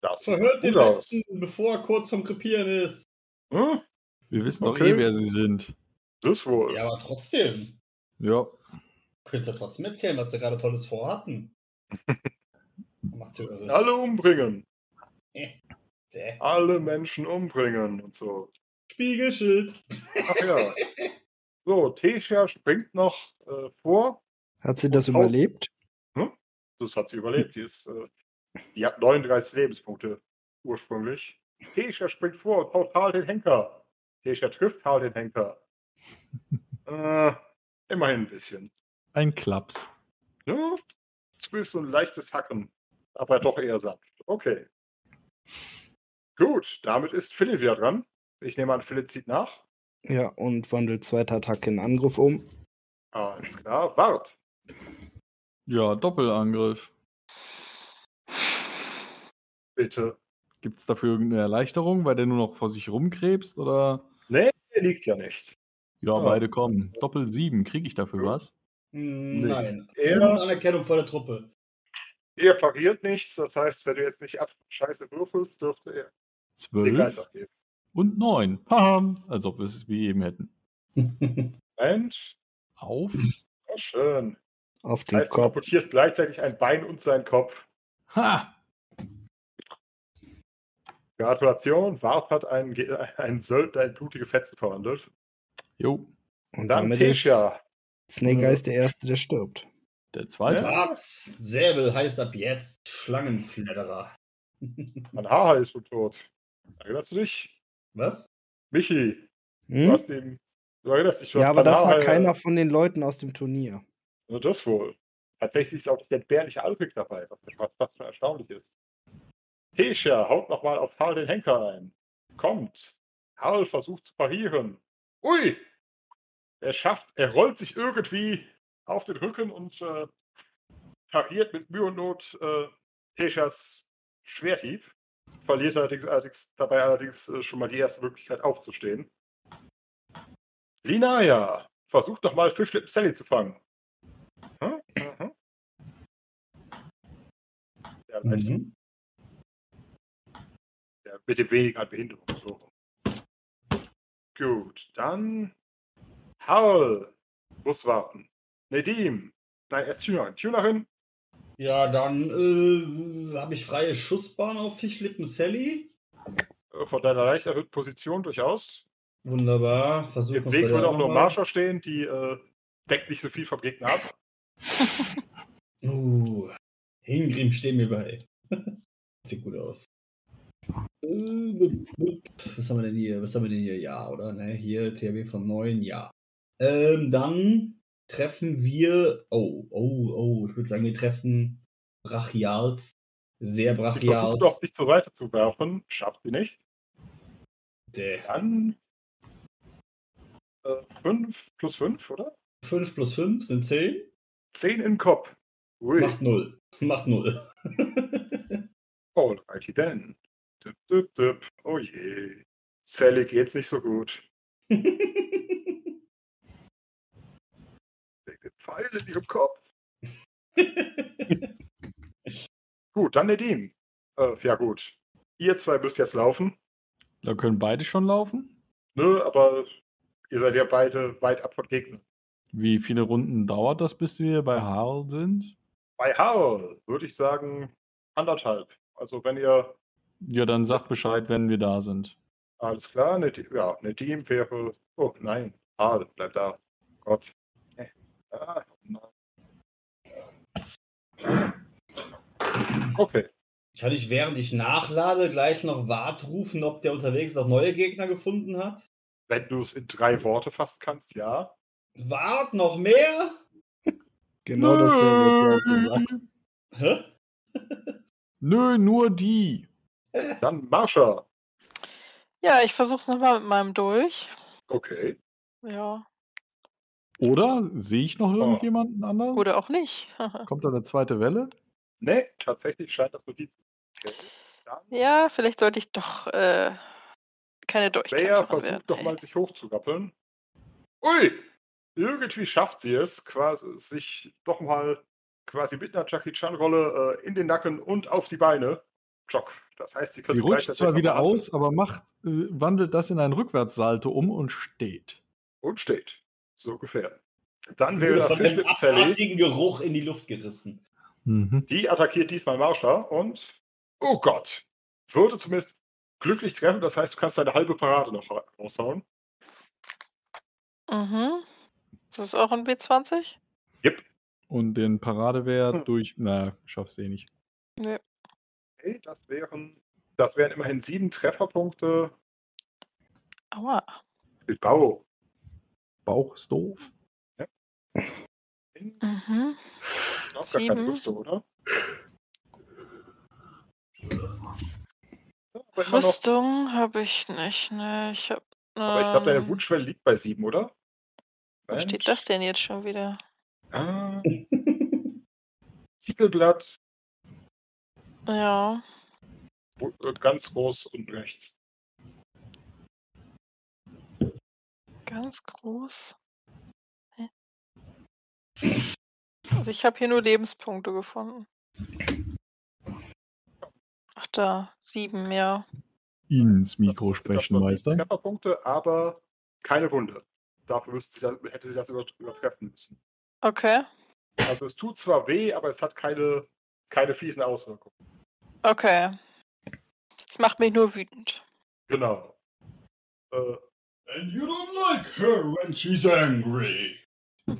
Das Verhört den aus. letzten, bevor er kurz vom Krepieren ist. Hm? Wir wissen doch Okay. eh, wer sie sind. Das wohl. Ja, aber trotzdem. Ja. Könnt ihr trotzdem erzählen, was sie gerade Tolles vorhatten. (laughs) Macht ihr. Alle umbringen. Däh. Alle Menschen umbringen und so. Spiegelschild. Ach ja. (laughs) So, Tesha springt noch äh, vor. Hat sie das überlebt? Das hat sie überlebt. Die, ist, äh, die hat 39 Lebenspunkte ursprünglich. Tesha springt vor und haut Harl den Henker. Tesha trifft Harl den Henker. (laughs) äh, immerhin ein bisschen. Ein Klaps. Ja, zumindest so ein leichtes Hacken. Aber doch eher sanft. Okay. Gut, damit ist Philipp wieder dran. Ich nehme an, Philipp zieht nach. Ja, und wandelt zweite Attacke in Angriff um. Alles klar. Wart. Ja, Doppelangriff. Bitte. Gibt es dafür irgendeine Erleichterung, weil der nur noch vor sich rumkrebst? Oder? Nee, der liegt ja nicht. Ja, Ja. beide kommen. Doppel 7. Kriege ich dafür was? Hm, Nee. Nein. Er- Ohne Anerkennung vor der Truppe. Er pariert nichts. Das heißt, wenn du jetzt nicht ab Scheiße würfelst, dürfte er den Geist 12 abgeben. Und 9. Haha, als ob wir es wie eben hätten. (laughs) Mensch. Auf. Oh, schön. Auf Das den heißt, du Kopf. amputierst gleichzeitig ein Bein und seinen Kopf. Ha! Gratulation. Wart hat einen, (laughs) einen Söldner in blutige Fetzen verwandelt. Jo, Und Dann damit ist Tesha. Snake Eyes der Erste, der stirbt. der zweite. Ja. Säbel heißt ab jetzt Schlangenfledderer. Mein Haar ist schon tot. Erinnerst du dich? Was? Michi, du Hm? hast ihn. Du erinnerst dich, du Ja, aber das war keiner von den Leuten aus dem Turnier. Also das wohl. Tatsächlich ist auch der entbehrliche Alrik dabei, was fast, schon erstaunlich ist. Tesha haut nochmal auf Harl den Henker ein. Kommt. Harl versucht zu parieren. Ui! Er schafft, er rollt sich irgendwie auf den Rücken und äh, pariert mit Mühe und Not äh, Teshas Schwerthieb. Verliert allerdings, allerdings dabei allerdings äh, schon mal die erste Möglichkeit aufzustehen. Linaya versucht nochmal Fischlippen Sally zu fangen. Hm? Mhm. Der, Mhm. der mit dem weniger an Behinderung. So. Gut, dann Hal muss warten. Nedim. Nein, erst Tunerin. Tunerin. Ja, dann äh, habe ich freie Schussbahn auf Fischlippen Sally. äh, Von deiner leicht erhöhten Position durchaus. Wunderbar. Versuchen Im Weg würde auch nur. Marsha stehen, die äh, deckt nicht so viel vom Gegner ab. (laughs) Uh, Hingrim stehen mir bei. (laughs) Sieht gut aus. Äh, Was haben wir denn hier? Was haben wir denn hier? Ja, oder? Ne, hier THW von 9, ja. Ähm, dann treffen wir. Oh, oh, oh, ich würde sagen, wir treffen Brachials. Sehr Sie versucht Brachials. doch, dich zur Seite zu werfen. Schafft sie nicht. Der Dann 5 plus 5, oder? 5 plus 5 sind 10. 10 im Kopf. Ui. Macht 0. Macht 0. (laughs) Alrighty then. Dip, dip, dip. Oh je. Sally geht's nicht so gut. (laughs) Wegen dem Pfeil in ihrem Kopf. (laughs) Gut, dann Nedim. Äh, ja gut. Ihr zwei müsst jetzt laufen. Da können beide schon laufen. Ne, aber ihr seid ja beide weit ab von Gegnern. Wie viele Runden dauert das, bis wir bei Harl sind? Bei Harl würde ich sagen anderthalb. Also wenn ihr Ja, dann sag Bescheid, wenn wir da sind. alles klar, Nedim, ja, Nedim wäre. Oh nein, Harl, bleib da. Gott. Äh. Okay. Kann ich, während ich nachlade, gleich noch Wart rufen, ob der unterwegs noch neue Gegner gefunden hat? Wenn du es in drei Worte fassen kannst, ja. Wart noch mehr? Genau dasselbe hätte ich auch gesagt. Hä? (laughs) Nö, nur die. Dann Marsha. Ja, ich versuch's nochmal mit meinem Dolch. Okay. Ja. Oder sehe ich noch irgendjemanden anderen? Oder auch nicht. (laughs) Kommt da eine zweite Welle? Nee, tatsächlich scheint das Notiz. Okay. Dann ja, vielleicht sollte ich doch äh, keine Leia Dolchkämpferin werden. versucht doch ey. mal sich hochzugappeln. Ui! Irgendwie schafft sie es, quasi sich doch mal quasi mit einer Jackie Chan-Rolle äh, in den Nacken und auf die Beine. Jock. Das heißt, sie Sie könnte rutscht zwar wieder aus, aber macht, äh, wandelt das in ein Rückwärtssalto um und steht. Und steht. So ungefähr. Dann wäre Wurde da von dem Sally. Geruch in die Luft gerissen. Mhm. Die attackiert diesmal Marsha und. Oh Gott! Würde zumindest glücklich treffen, das heißt, du kannst deine halbe Parade noch ra- raushauen. Mhm. Das ist auch ein B20? Und den Paradewert Hm. durch. Na, schaffst du eh nicht. Nö. Okay, das wären Das wären immerhin sieben Trefferpunkte. Aua. Bau. Bauch ist doof. Mhm. Auch gar keine Sieben. Rüstung, oder? Ja, Rüstung habe ich nicht, ne? Ich hab. aber ich glaube, deine ähm, Wunschschwelle liegt bei sieben, oder? Wo steht das denn jetzt schon wieder? Ah, (laughs) Titelblatt, Ja. äh, ganz groß unten rechts. Ganz groß. Hä? Also ich habe hier nur Lebenspunkte gefunden. Ach da, sieben, ja. Ins Das Mikro sprechen, Meister. Trefferpunkte, aber keine Wunde. Dafür müsste sie das, hätte sie das über, übertreffen müssen. Okay, Also es tut zwar weh, aber es hat keine, keine fiesen Auswirkungen. okay. Das macht mich nur wütend. Genau. Äh, And you don't like her when she's angry. (laughs)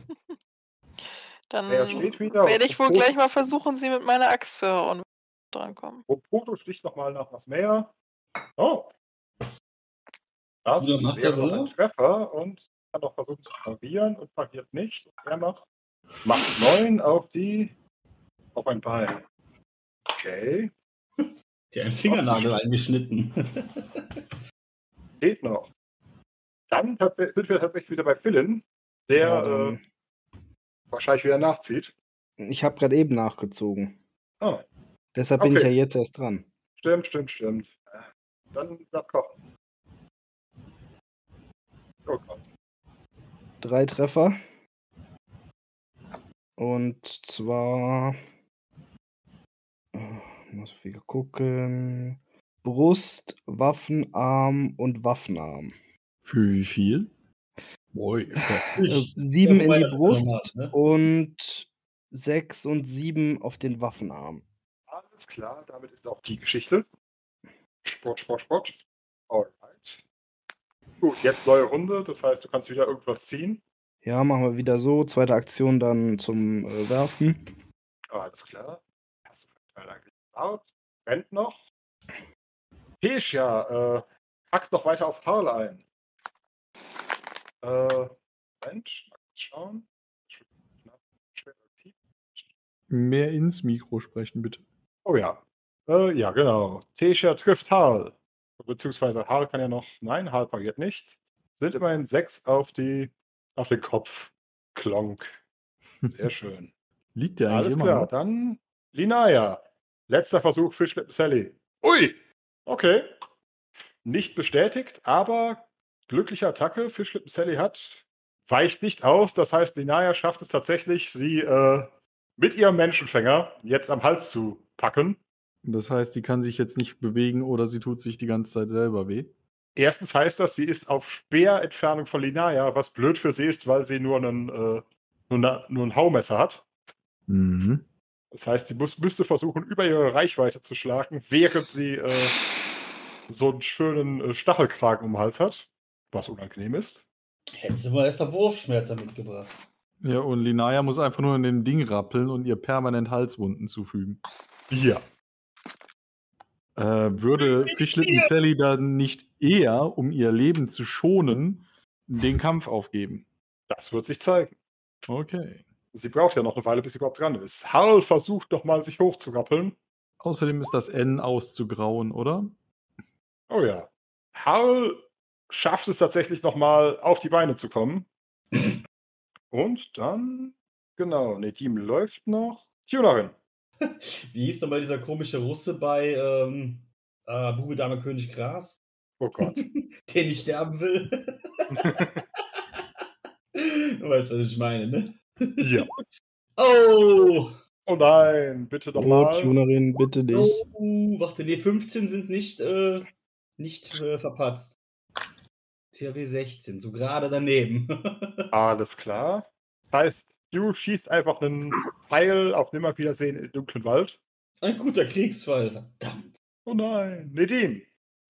Dann er steht wieder. werde und ich wohl gleich mal versuchen, sie mit meiner Axt zu hauen, wenn wir drankommen. Und Proto sticht nochmal nach was mehr. Oh. Das er wäre noch ein wohl? Treffer und kann noch versuchen zu parieren und pariert nicht. Und er macht, macht 9 auf die auf ein Bein. Okay. Die einen Fingernagel eingeschnitten. (laughs) Geht noch. Dann sind wir tatsächlich wieder bei Philin, der Ja, äh, wahrscheinlich wieder nachzieht. ich habe gerade eben nachgezogen. Oh, Deshalb bin ich ja Okay. jetzt erst dran. stimmt, stimmt, stimmt. Dann darf kochen. Oh Gott. Drei Treffer. Und zwar. äh, Muss ich wieder gucken. Brust, Waffenarm und Waffenarm. Für wie viel? Äh, Ich, sieben Ja, in die Brust normal, ne? und sechs und sieben auf den Waffenarm. Alles klar, damit ist auch die Geschichte. Sport, Sport, Sport. Alright. Gut, jetzt neue Runde, das heißt, du kannst wieder irgendwas ziehen. Ja, machen wir wieder so. Zweite Aktion dann zum äh, Werfen. Alles klar. Hast du Teil eigentlich gebaut? Rennt noch. Tesha, äh, hackt noch weiter auf Harl ein. Äh, Mensch, schauen. Mehr ins Mikro sprechen, bitte. Oh ja. Äh, ja, genau. Tesha trifft Harl. Beziehungsweise Harl kann ja noch. Nein, Harl pariert nicht. Sind immerhin sechs auf die auf den Kopf. Klonk. Sehr (laughs) schön. Liegt der eigentlich Alles klar, noch? dann Linaya. Letzter Versuch Fischlippen Sally. Ui! Okay. Nicht bestätigt, aber glückliche Attacke. Fischlippen Sally hat. Weicht nicht aus. Das heißt, Linaya schafft es tatsächlich, sie äh, mit ihrem Menschenfänger jetzt am Hals zu packen. Das heißt, die kann sich jetzt nicht bewegen oder sie tut sich die ganze Zeit selber weh. Erstens heißt das, sie ist auf Speerentfernung von Linaya, was blöd für sie ist, weil sie nur, einen, äh, nur, nur ein Haumesser hat. Mhm. Das heißt, sie muss, müsste versuchen, über ihre Reichweite zu schlagen, während sie äh, so einen schönen äh, Stachelkragen um den Hals hat, was unangenehm ist. Hättest du mal erst einen Wurfschmerzer mitgebracht. Ja, und Linaya muss einfach nur in den Ding rappeln und ihr permanent Halswunden zufügen. Ja. Äh, würde Fischlippen Sally dann nicht eher, um ihr Leben zu schonen, den Kampf aufgeben? Das wird sich zeigen. Okay. Sie braucht ja noch eine Weile, bis sie überhaupt dran ist. Harl versucht nochmal, sich hochzurappeln. Außerdem ist das N auszugrauen, oder? Oh ja. Harl schafft es tatsächlich nochmal, auf die Beine zu kommen. Und dann, genau, Nedim läuft noch. Tunerin. (laughs) Wie hieß nochmal dieser komische Russe bei ähm, äh, Bube, Dame, König, Gras? Oh Gott. (laughs) Der nicht sterben will. (laughs) du weißt, was ich meine, ne? ja. Oh! Oh nein, bitte Oh, nochmal. Tunerin, bitte dich. Oh, warte, nee, 15 sind nicht, äh, nicht äh, verpatzt. THW 16, so gerade daneben. (laughs) Alles klar. Heißt, du schießt einfach einen Pfeil auf Nimmerwiedersehen im dunklen Wald. Ein guter Kriegsfall, verdammt. Oh nein, Nedim.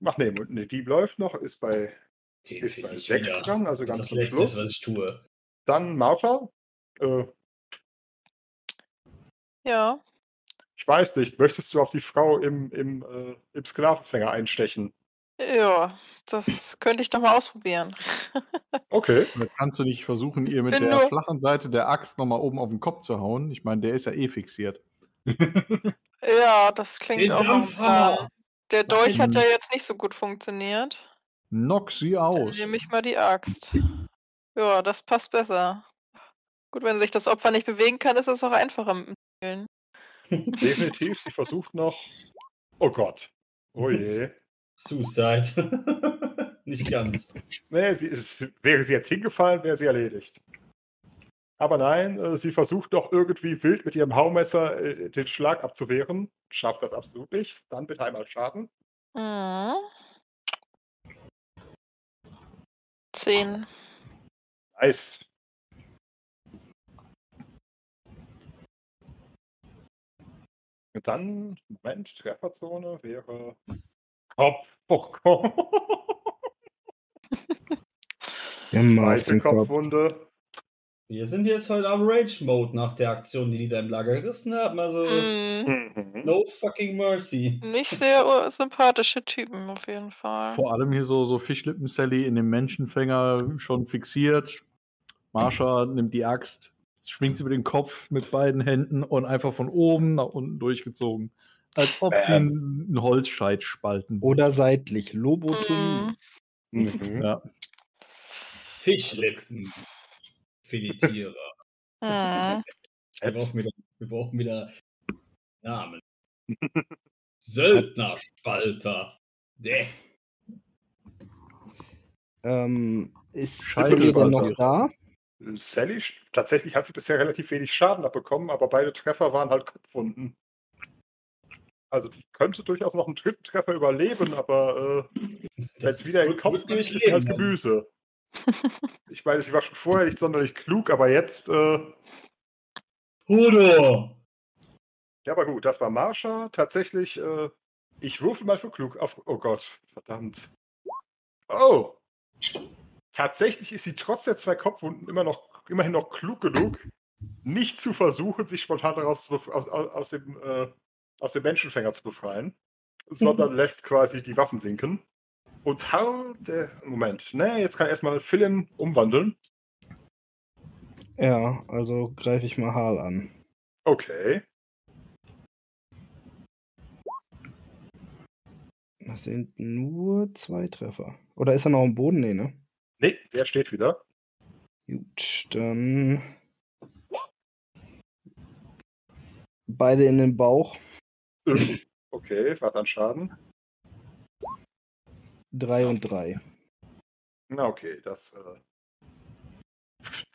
Ach nee, Nedim läuft noch, ist bei, Okay, ist bei ich 6 wieder. dran, also ganz ist zum das Letzte, Schluss. was ich tue. Dann Martha. Äh, Ja. Ich weiß nicht, möchtest du auf die Frau im, im, äh, im Sklavenfänger einstechen? Ja, das könnte ich doch mal ausprobieren. (laughs) Okay. Oder kannst du nicht versuchen, ihr mit Bin der nur- flachen Seite der Axt nochmal oben auf den Kopf zu hauen? Ich meine, der ist ja eh fixiert. (laughs) Ja, das klingt Den auch nach einem Dampfhammer. Plan. Der Dolch hat ja jetzt nicht so gut funktioniert. Knock sie Dann aus. nehme ich mal die Axt. Ja, das passt besser. Gut, wenn sich das Opfer nicht bewegen kann, ist es auch einfacher mit dem Zielen. (laughs) Definitiv, sie versucht noch. Oh Gott. Oh je. Suicide. (laughs) Nicht ganz. Nee, sie ist, wäre sie jetzt hingefallen, wäre sie erledigt. Aber nein, äh, sie versucht doch irgendwie wild mit ihrem Haumesser äh, den Schlag abzuwehren. Schafft das absolut nicht. Dann bitte einmal Schaden. Mhm. Zehn. Nice. Und dann, Moment, Trefferzone wäre Kopf. Gott. (laughs) Immer auf Zweite. Kopfwunde. Wir sind jetzt heute am Rage-Mode nach der Aktion, die die da im Lager gerissen haben. Also. Mhm. no fucking mercy. Nicht sehr sympathische Typen auf jeden Fall. Vor allem hier so, so Fischlippen-Sally in dem Menschenfänger schon fixiert. Marsha nimmt die Axt, schwingt sie über den Kopf mit beiden Händen und einfach von oben nach unten durchgezogen. Als ob sie Bam. einen Holzscheit spalten. Oder seitlich. Lobotomie. Mhm. Mhm. Ja. Fischlippen. Filetierer. Mhm. (laughs) Wir brauchen wieder, wir brauchen wieder Namen. Söldnerspalter. Däh. Ähm, ist Sally denn noch da? Sally, tatsächlich hat sie bisher relativ wenig Schaden abbekommen, aber beide Treffer waren halt Kopfwunden. Also die könnte durchaus noch einen dritten Treffer überleben, aber äh, wenn es wieder in den Kopf geht, ist sie halt Gemüse. Ich meine, sie war schon vorher nicht sonderlich klug, aber jetzt, äh, Hodor! ja, aber gut, das war Marsha. Tatsächlich, äh, ich würfel mal für klug auf. Oh Gott, verdammt. Oh! Tatsächlich ist sie trotz der zwei Kopfwunden immer noch, immerhin noch klug genug, nicht zu versuchen, sich spontan daraus zu aus, aus, aus, dem, äh, aus dem Menschenfänger zu befreien, sondern lässt quasi die Waffen sinken. Und hau der. Moment, ne, jetzt kann erstmal Philin umwandeln. Ja, also greife ich mal Hal an. Okay. Das sind nur zwei Treffer. Oder ist er noch am Boden? Nee, ne? Ne, der steht wieder. Gut, dann. Beide in den Bauch. (laughs) Okay, was an Schaden? Drei und drei. Na, okay, das. Äh,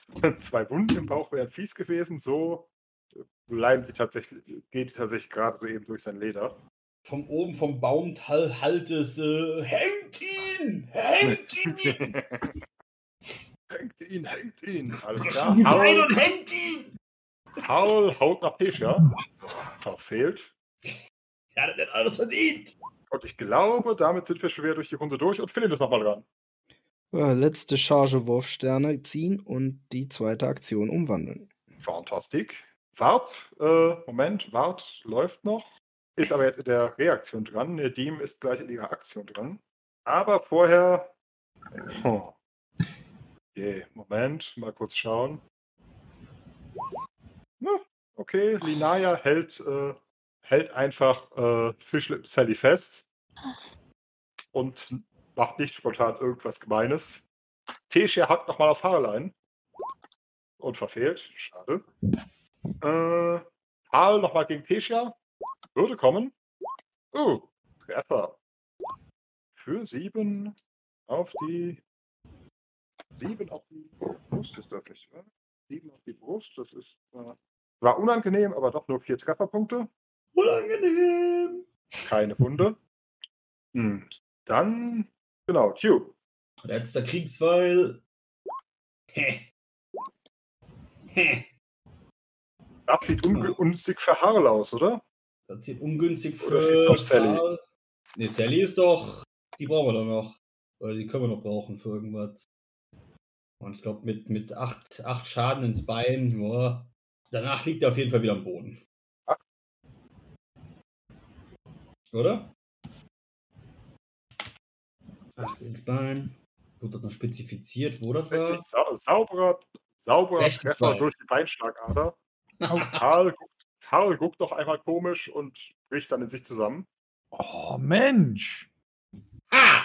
(laughs) zwei Wunden im Bauch wären fies gewesen. So äh, bleiben die tatsächlich, geht die tatsächlich gerade so eben durch sein Leder. Von oben vom Baumtall halt es. Äh, hängt ihn! Hängt ihn! (laughs) hängt ihn, hängt ihn. Alles klar. Nein Haul, und hängt ihn! Haul haut nach Pesha. Verfehlt. Er hat nicht alles verdient! Und ich glaube, damit sind wir schon wieder durch die Runde durch und Philipp ist nochmal dran. Ja, letzte Charge Wurfsterne ziehen und die zweite Aktion umwandeln. Fantastik. Wart, äh, Moment, Wart läuft noch. Ist aber jetzt in der Reaktion dran. Nedim ist gleich in ihrer Aktion dran. Aber vorher. Oh. Okay, Moment, mal kurz schauen. Na, okay, Linaya hält, äh, hält einfach äh, Fischlippen Sally fest und macht nicht spontan irgendwas Gemeines. Tessia hackt nochmal auf Harlein und verfehlt. Schade. Äh, Harl nochmal gegen Tessia. Würde kommen. Oh, Treffer. Für sieben auf die. Sieben auf die Brust ist das nicht, oder? Sieben auf die Brust, das ist. Äh, war unangenehm, aber doch nur vier Trefferpunkte. Unangenehm! Keine Wunde. Hm. Dann, genau, Tube. Letzter. Heh. Das sieht ungünstig für Harl aus, oder? Das sieht ungünstig Oder für. Sally? Nee, Sally ist doch. Die brauchen wir doch noch. Oder die können wir noch brauchen für irgendwas. Und ich glaube, mit, mit acht, acht Schaden ins Bein, boah, danach liegt er auf jeden Fall wieder am Boden. Oder? Acht ins Bein. Wurde das noch spezifiziert, wo das war? Sau sauberer, sauberer Rechtes Treffer Bein. durch die Beinschlagader. Karl, guckt, Karl guckt noch einmal komisch und bricht dann in sich zusammen. Oh, Mensch. Ah!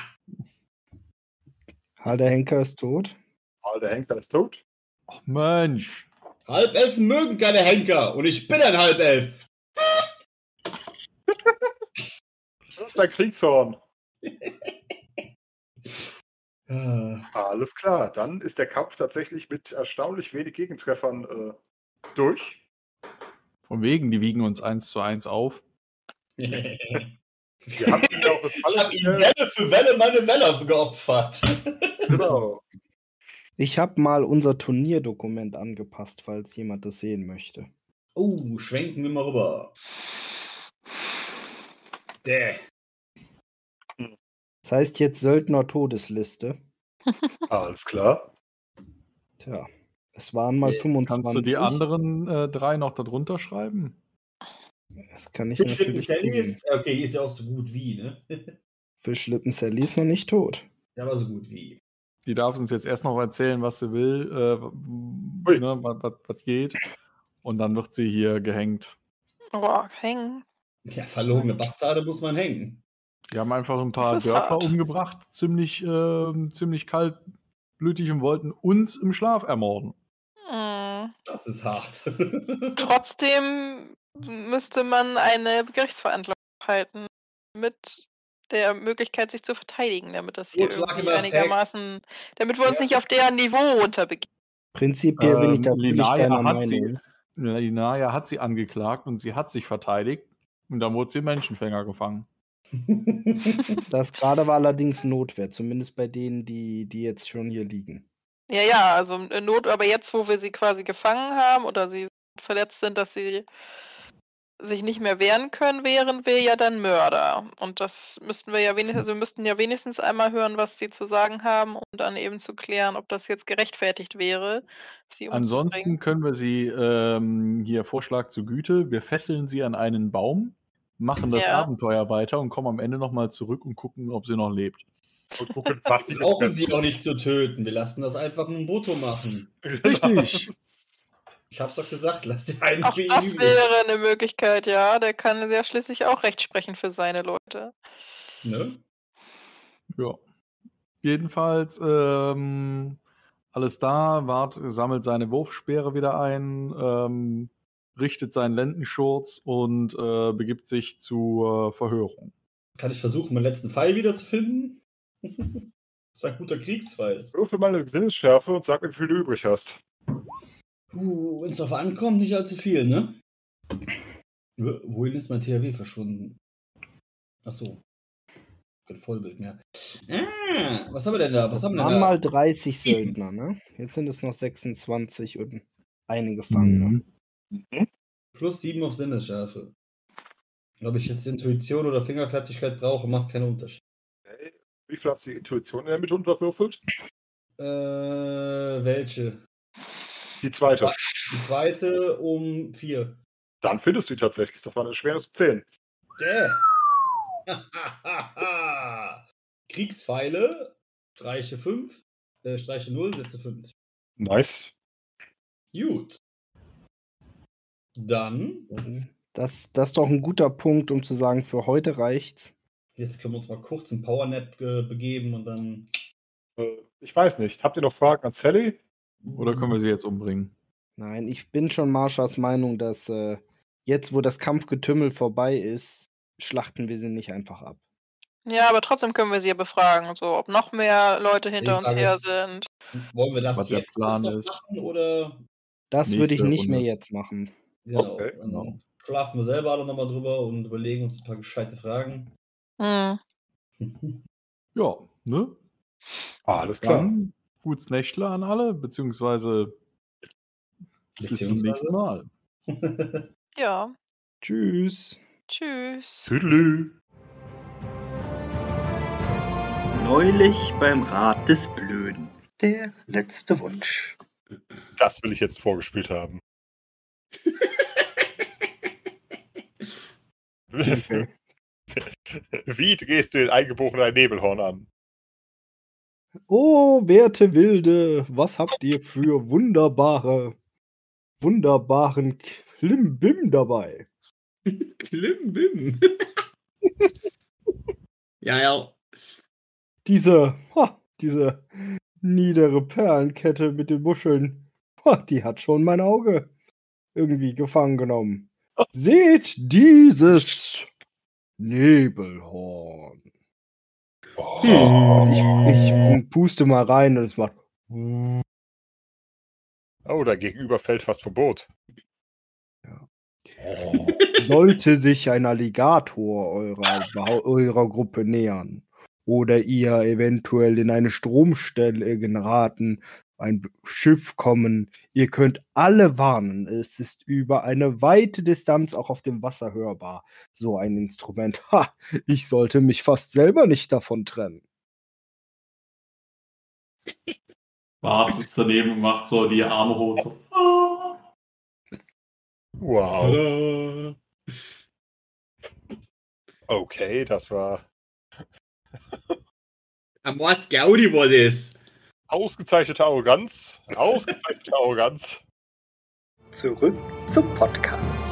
Hal der Henker ist tot. Karl, der Henker ist tot. Oh, Mensch. Halbelfen mögen keine Henker und ich bin ein Halbelf. Das ist der Kriegshorn. (laughs) Ah, Alles klar, dann ist der Kampf tatsächlich mit erstaunlich wenig Gegentreffern äh, durch. Von wegen, die wiegen uns eins zu eins auf. ich (laughs) Wir haben ihn auch eine Falle habe ihm. Welle für Welle meine Welle geopfert. (laughs) Genau. Ich habe mal unser Turnierdokument angepasst, falls jemand das sehen möchte. Oh, schwenken wir mal rüber. Däh. Das heißt jetzt Söldner-Todesliste. (laughs) Alles klar. Tja, es waren mal Äh, 25. Kannst du die anderen äh, drei noch darunter schreiben? Das kann ich Fischlippen natürlich Sally ist, okay, ist ja auch so gut wie, ne? (laughs) Fischlippen Sally ist noch nicht tot. Der war so gut wie. Die darf uns jetzt erst noch erzählen, was sie will, äh, ne, was, was, was geht. Und dann wird sie hier gehängt. Oh, hängen. Ja, verlogene Bastarde muss man hängen. Die haben einfach ein paar Dörfer hart. umgebracht, ziemlich, ähm, ziemlich kaltblütig und wollten uns im Schlaf ermorden. Hm. Das ist hart. (laughs) Trotzdem müsste man eine Gerichtsverhandlung halten mit der Möglichkeit, sich zu verteidigen, damit das hier einigermaßen, damit wir uns Ja. nicht auf deren Niveau runterbegeben. Prinzipiell bin ich Ähm, natürlich Linaya deiner hat sie- Meinung. Linaya hat sie angeklagt und sie hat sich verteidigt. Und dann wurde sie im Menschenfänger gefangen. (laughs) Das gerade war allerdings Notwehr, zumindest bei denen, die, die jetzt schon hier liegen. Ja, ja, also in Not, aber jetzt, wo wir sie quasi gefangen haben oder sie verletzt sind, dass sie sich nicht mehr wehren können, wären wir ja dann Mörder. Und das müssten wir ja wenigstens, also wir müssten ja wenigstens einmal hören, was sie zu sagen haben, um dann eben zu klären, ob das jetzt gerechtfertigt wäre, sie Ansonsten können wir sie ähm, hier Vorschlag zur Güte. Wir fesseln sie an einen Baum, machen das Ja. Abenteuer weiter und kommen am Ende nochmal zurück und gucken, ob sie noch lebt. Und gucken, (laughs) was sie Wir brauchen sie auch nicht zu töten. Wir lassen das einfach dem Boto machen. Richtig. (laughs) Ich hab's doch gesagt, lass die einen Auch das übrig. wäre eine Möglichkeit, ja. Der kann ja schließlich auch Recht sprechen für seine Leute. Ne? Ja. Jedenfalls ähm, alles da. Wart sammelt seine Wurfspeere wieder ein, ähm, richtet seinen Lendenschurz und äh, begibt sich zur Verhörung. Kann ich versuchen, meinen letzten Pfeil wiederzufinden? (laughs) das war ein guter Kriegspfeil. Würfel mal eine Sinnesschärfe und sag mir, wie viel du übrig hast. Uh, wenn es darauf ankommt, nicht allzu viel, ne? Wo- Wohin ist mein THW verschwunden? Achso. Kein Vollbild mehr. Ah, was haben wir denn da? Was haben wir denn da? mal 30 Söldner, ne? Jetzt sind es noch 26 und eine Gefangene. Mhm. Plus 7 auf Sinnesschärfe. Ob ich jetzt Intuition oder Fingerfertigkeit brauche, macht keinen Unterschied. Okay. Wie viel hat die Intuition in der Mitte unterwürfelt? Äh, welche? Die zweite. Die zweite um 4. Dann findest du die tatsächlich. Das war eine Schwernis (laughs) um 10. Däh. Kriegspfeile, Streiche 5, äh, Streiche 0, Sätze 5. Nice. Gut. Dann, Das, das ist doch ein guter Punkt, um zu sagen, für heute reicht's. jetzt können wir uns mal kurz in Powernap äh, begeben und dann. Äh, ich weiß nicht. Habt ihr noch Fragen an Sally? Oder können wir sie jetzt umbringen? Nein, ich bin schon Marschas Meinung, dass äh, jetzt, wo das Kampfgetümmel vorbei ist, schlachten wir sie nicht einfach ab. Ja, aber trotzdem können wir sie ja befragen, so ob noch mehr Leute hinter uns her ist- sind. Wollen wir das Was jetzt Plan noch ist. machen oder? Das würde ich nicht mehr Runde. jetzt machen. Genau. Okay, dann genau. schlafen wir selber alle nochmal drüber und überlegen uns ein paar gescheite Fragen. Hm. (laughs) Ja, ne? Alles klar. Dann gutes Nächtle an alle, beziehungsweise bis zum nächsten Mal. (laughs) Ja, Tschüss. tschüss. Tüdelü. Neulich beim Rat des Blöden. Der letzte Wunsch. Das will ich jetzt vorgespielt haben. (laughs) (laughs) Wie drehst du den eingebogenen Nebelhorn an? Oh, werte Wilde, was habt ihr für wunderbare, wunderbaren Klimbim dabei? Klimbim. (laughs) ja, ja. Diese, ha, diese niedere Perlenkette mit den Muscheln, ha, die hat schon mein Auge irgendwie gefangen genommen. Seht dieses Nebelhorn. Oh, Ich, ich puste mal rein und es macht. oh da gegenüber fällt fast vom Boot. Sollte sich ein Alligator eurer, eurer Gruppe nähern oder ihr eventuell in eine Stromstelle geraten, ein Schiff kommen, ihr könnt alle warnen. Es ist über eine weite Distanz auch auf dem Wasser hörbar. So ein Instrument. (laughs) Ha, ich sollte mich fast selber nicht davon trennen. Bart sitzt daneben und macht so die Arme hoch. So. Ah. Wow. Tada. Okay, das war Am Mords Gaudi war das. Ausgezeichnete Arroganz. Ausgezeichnete Arroganz. Zurück zum Podcast.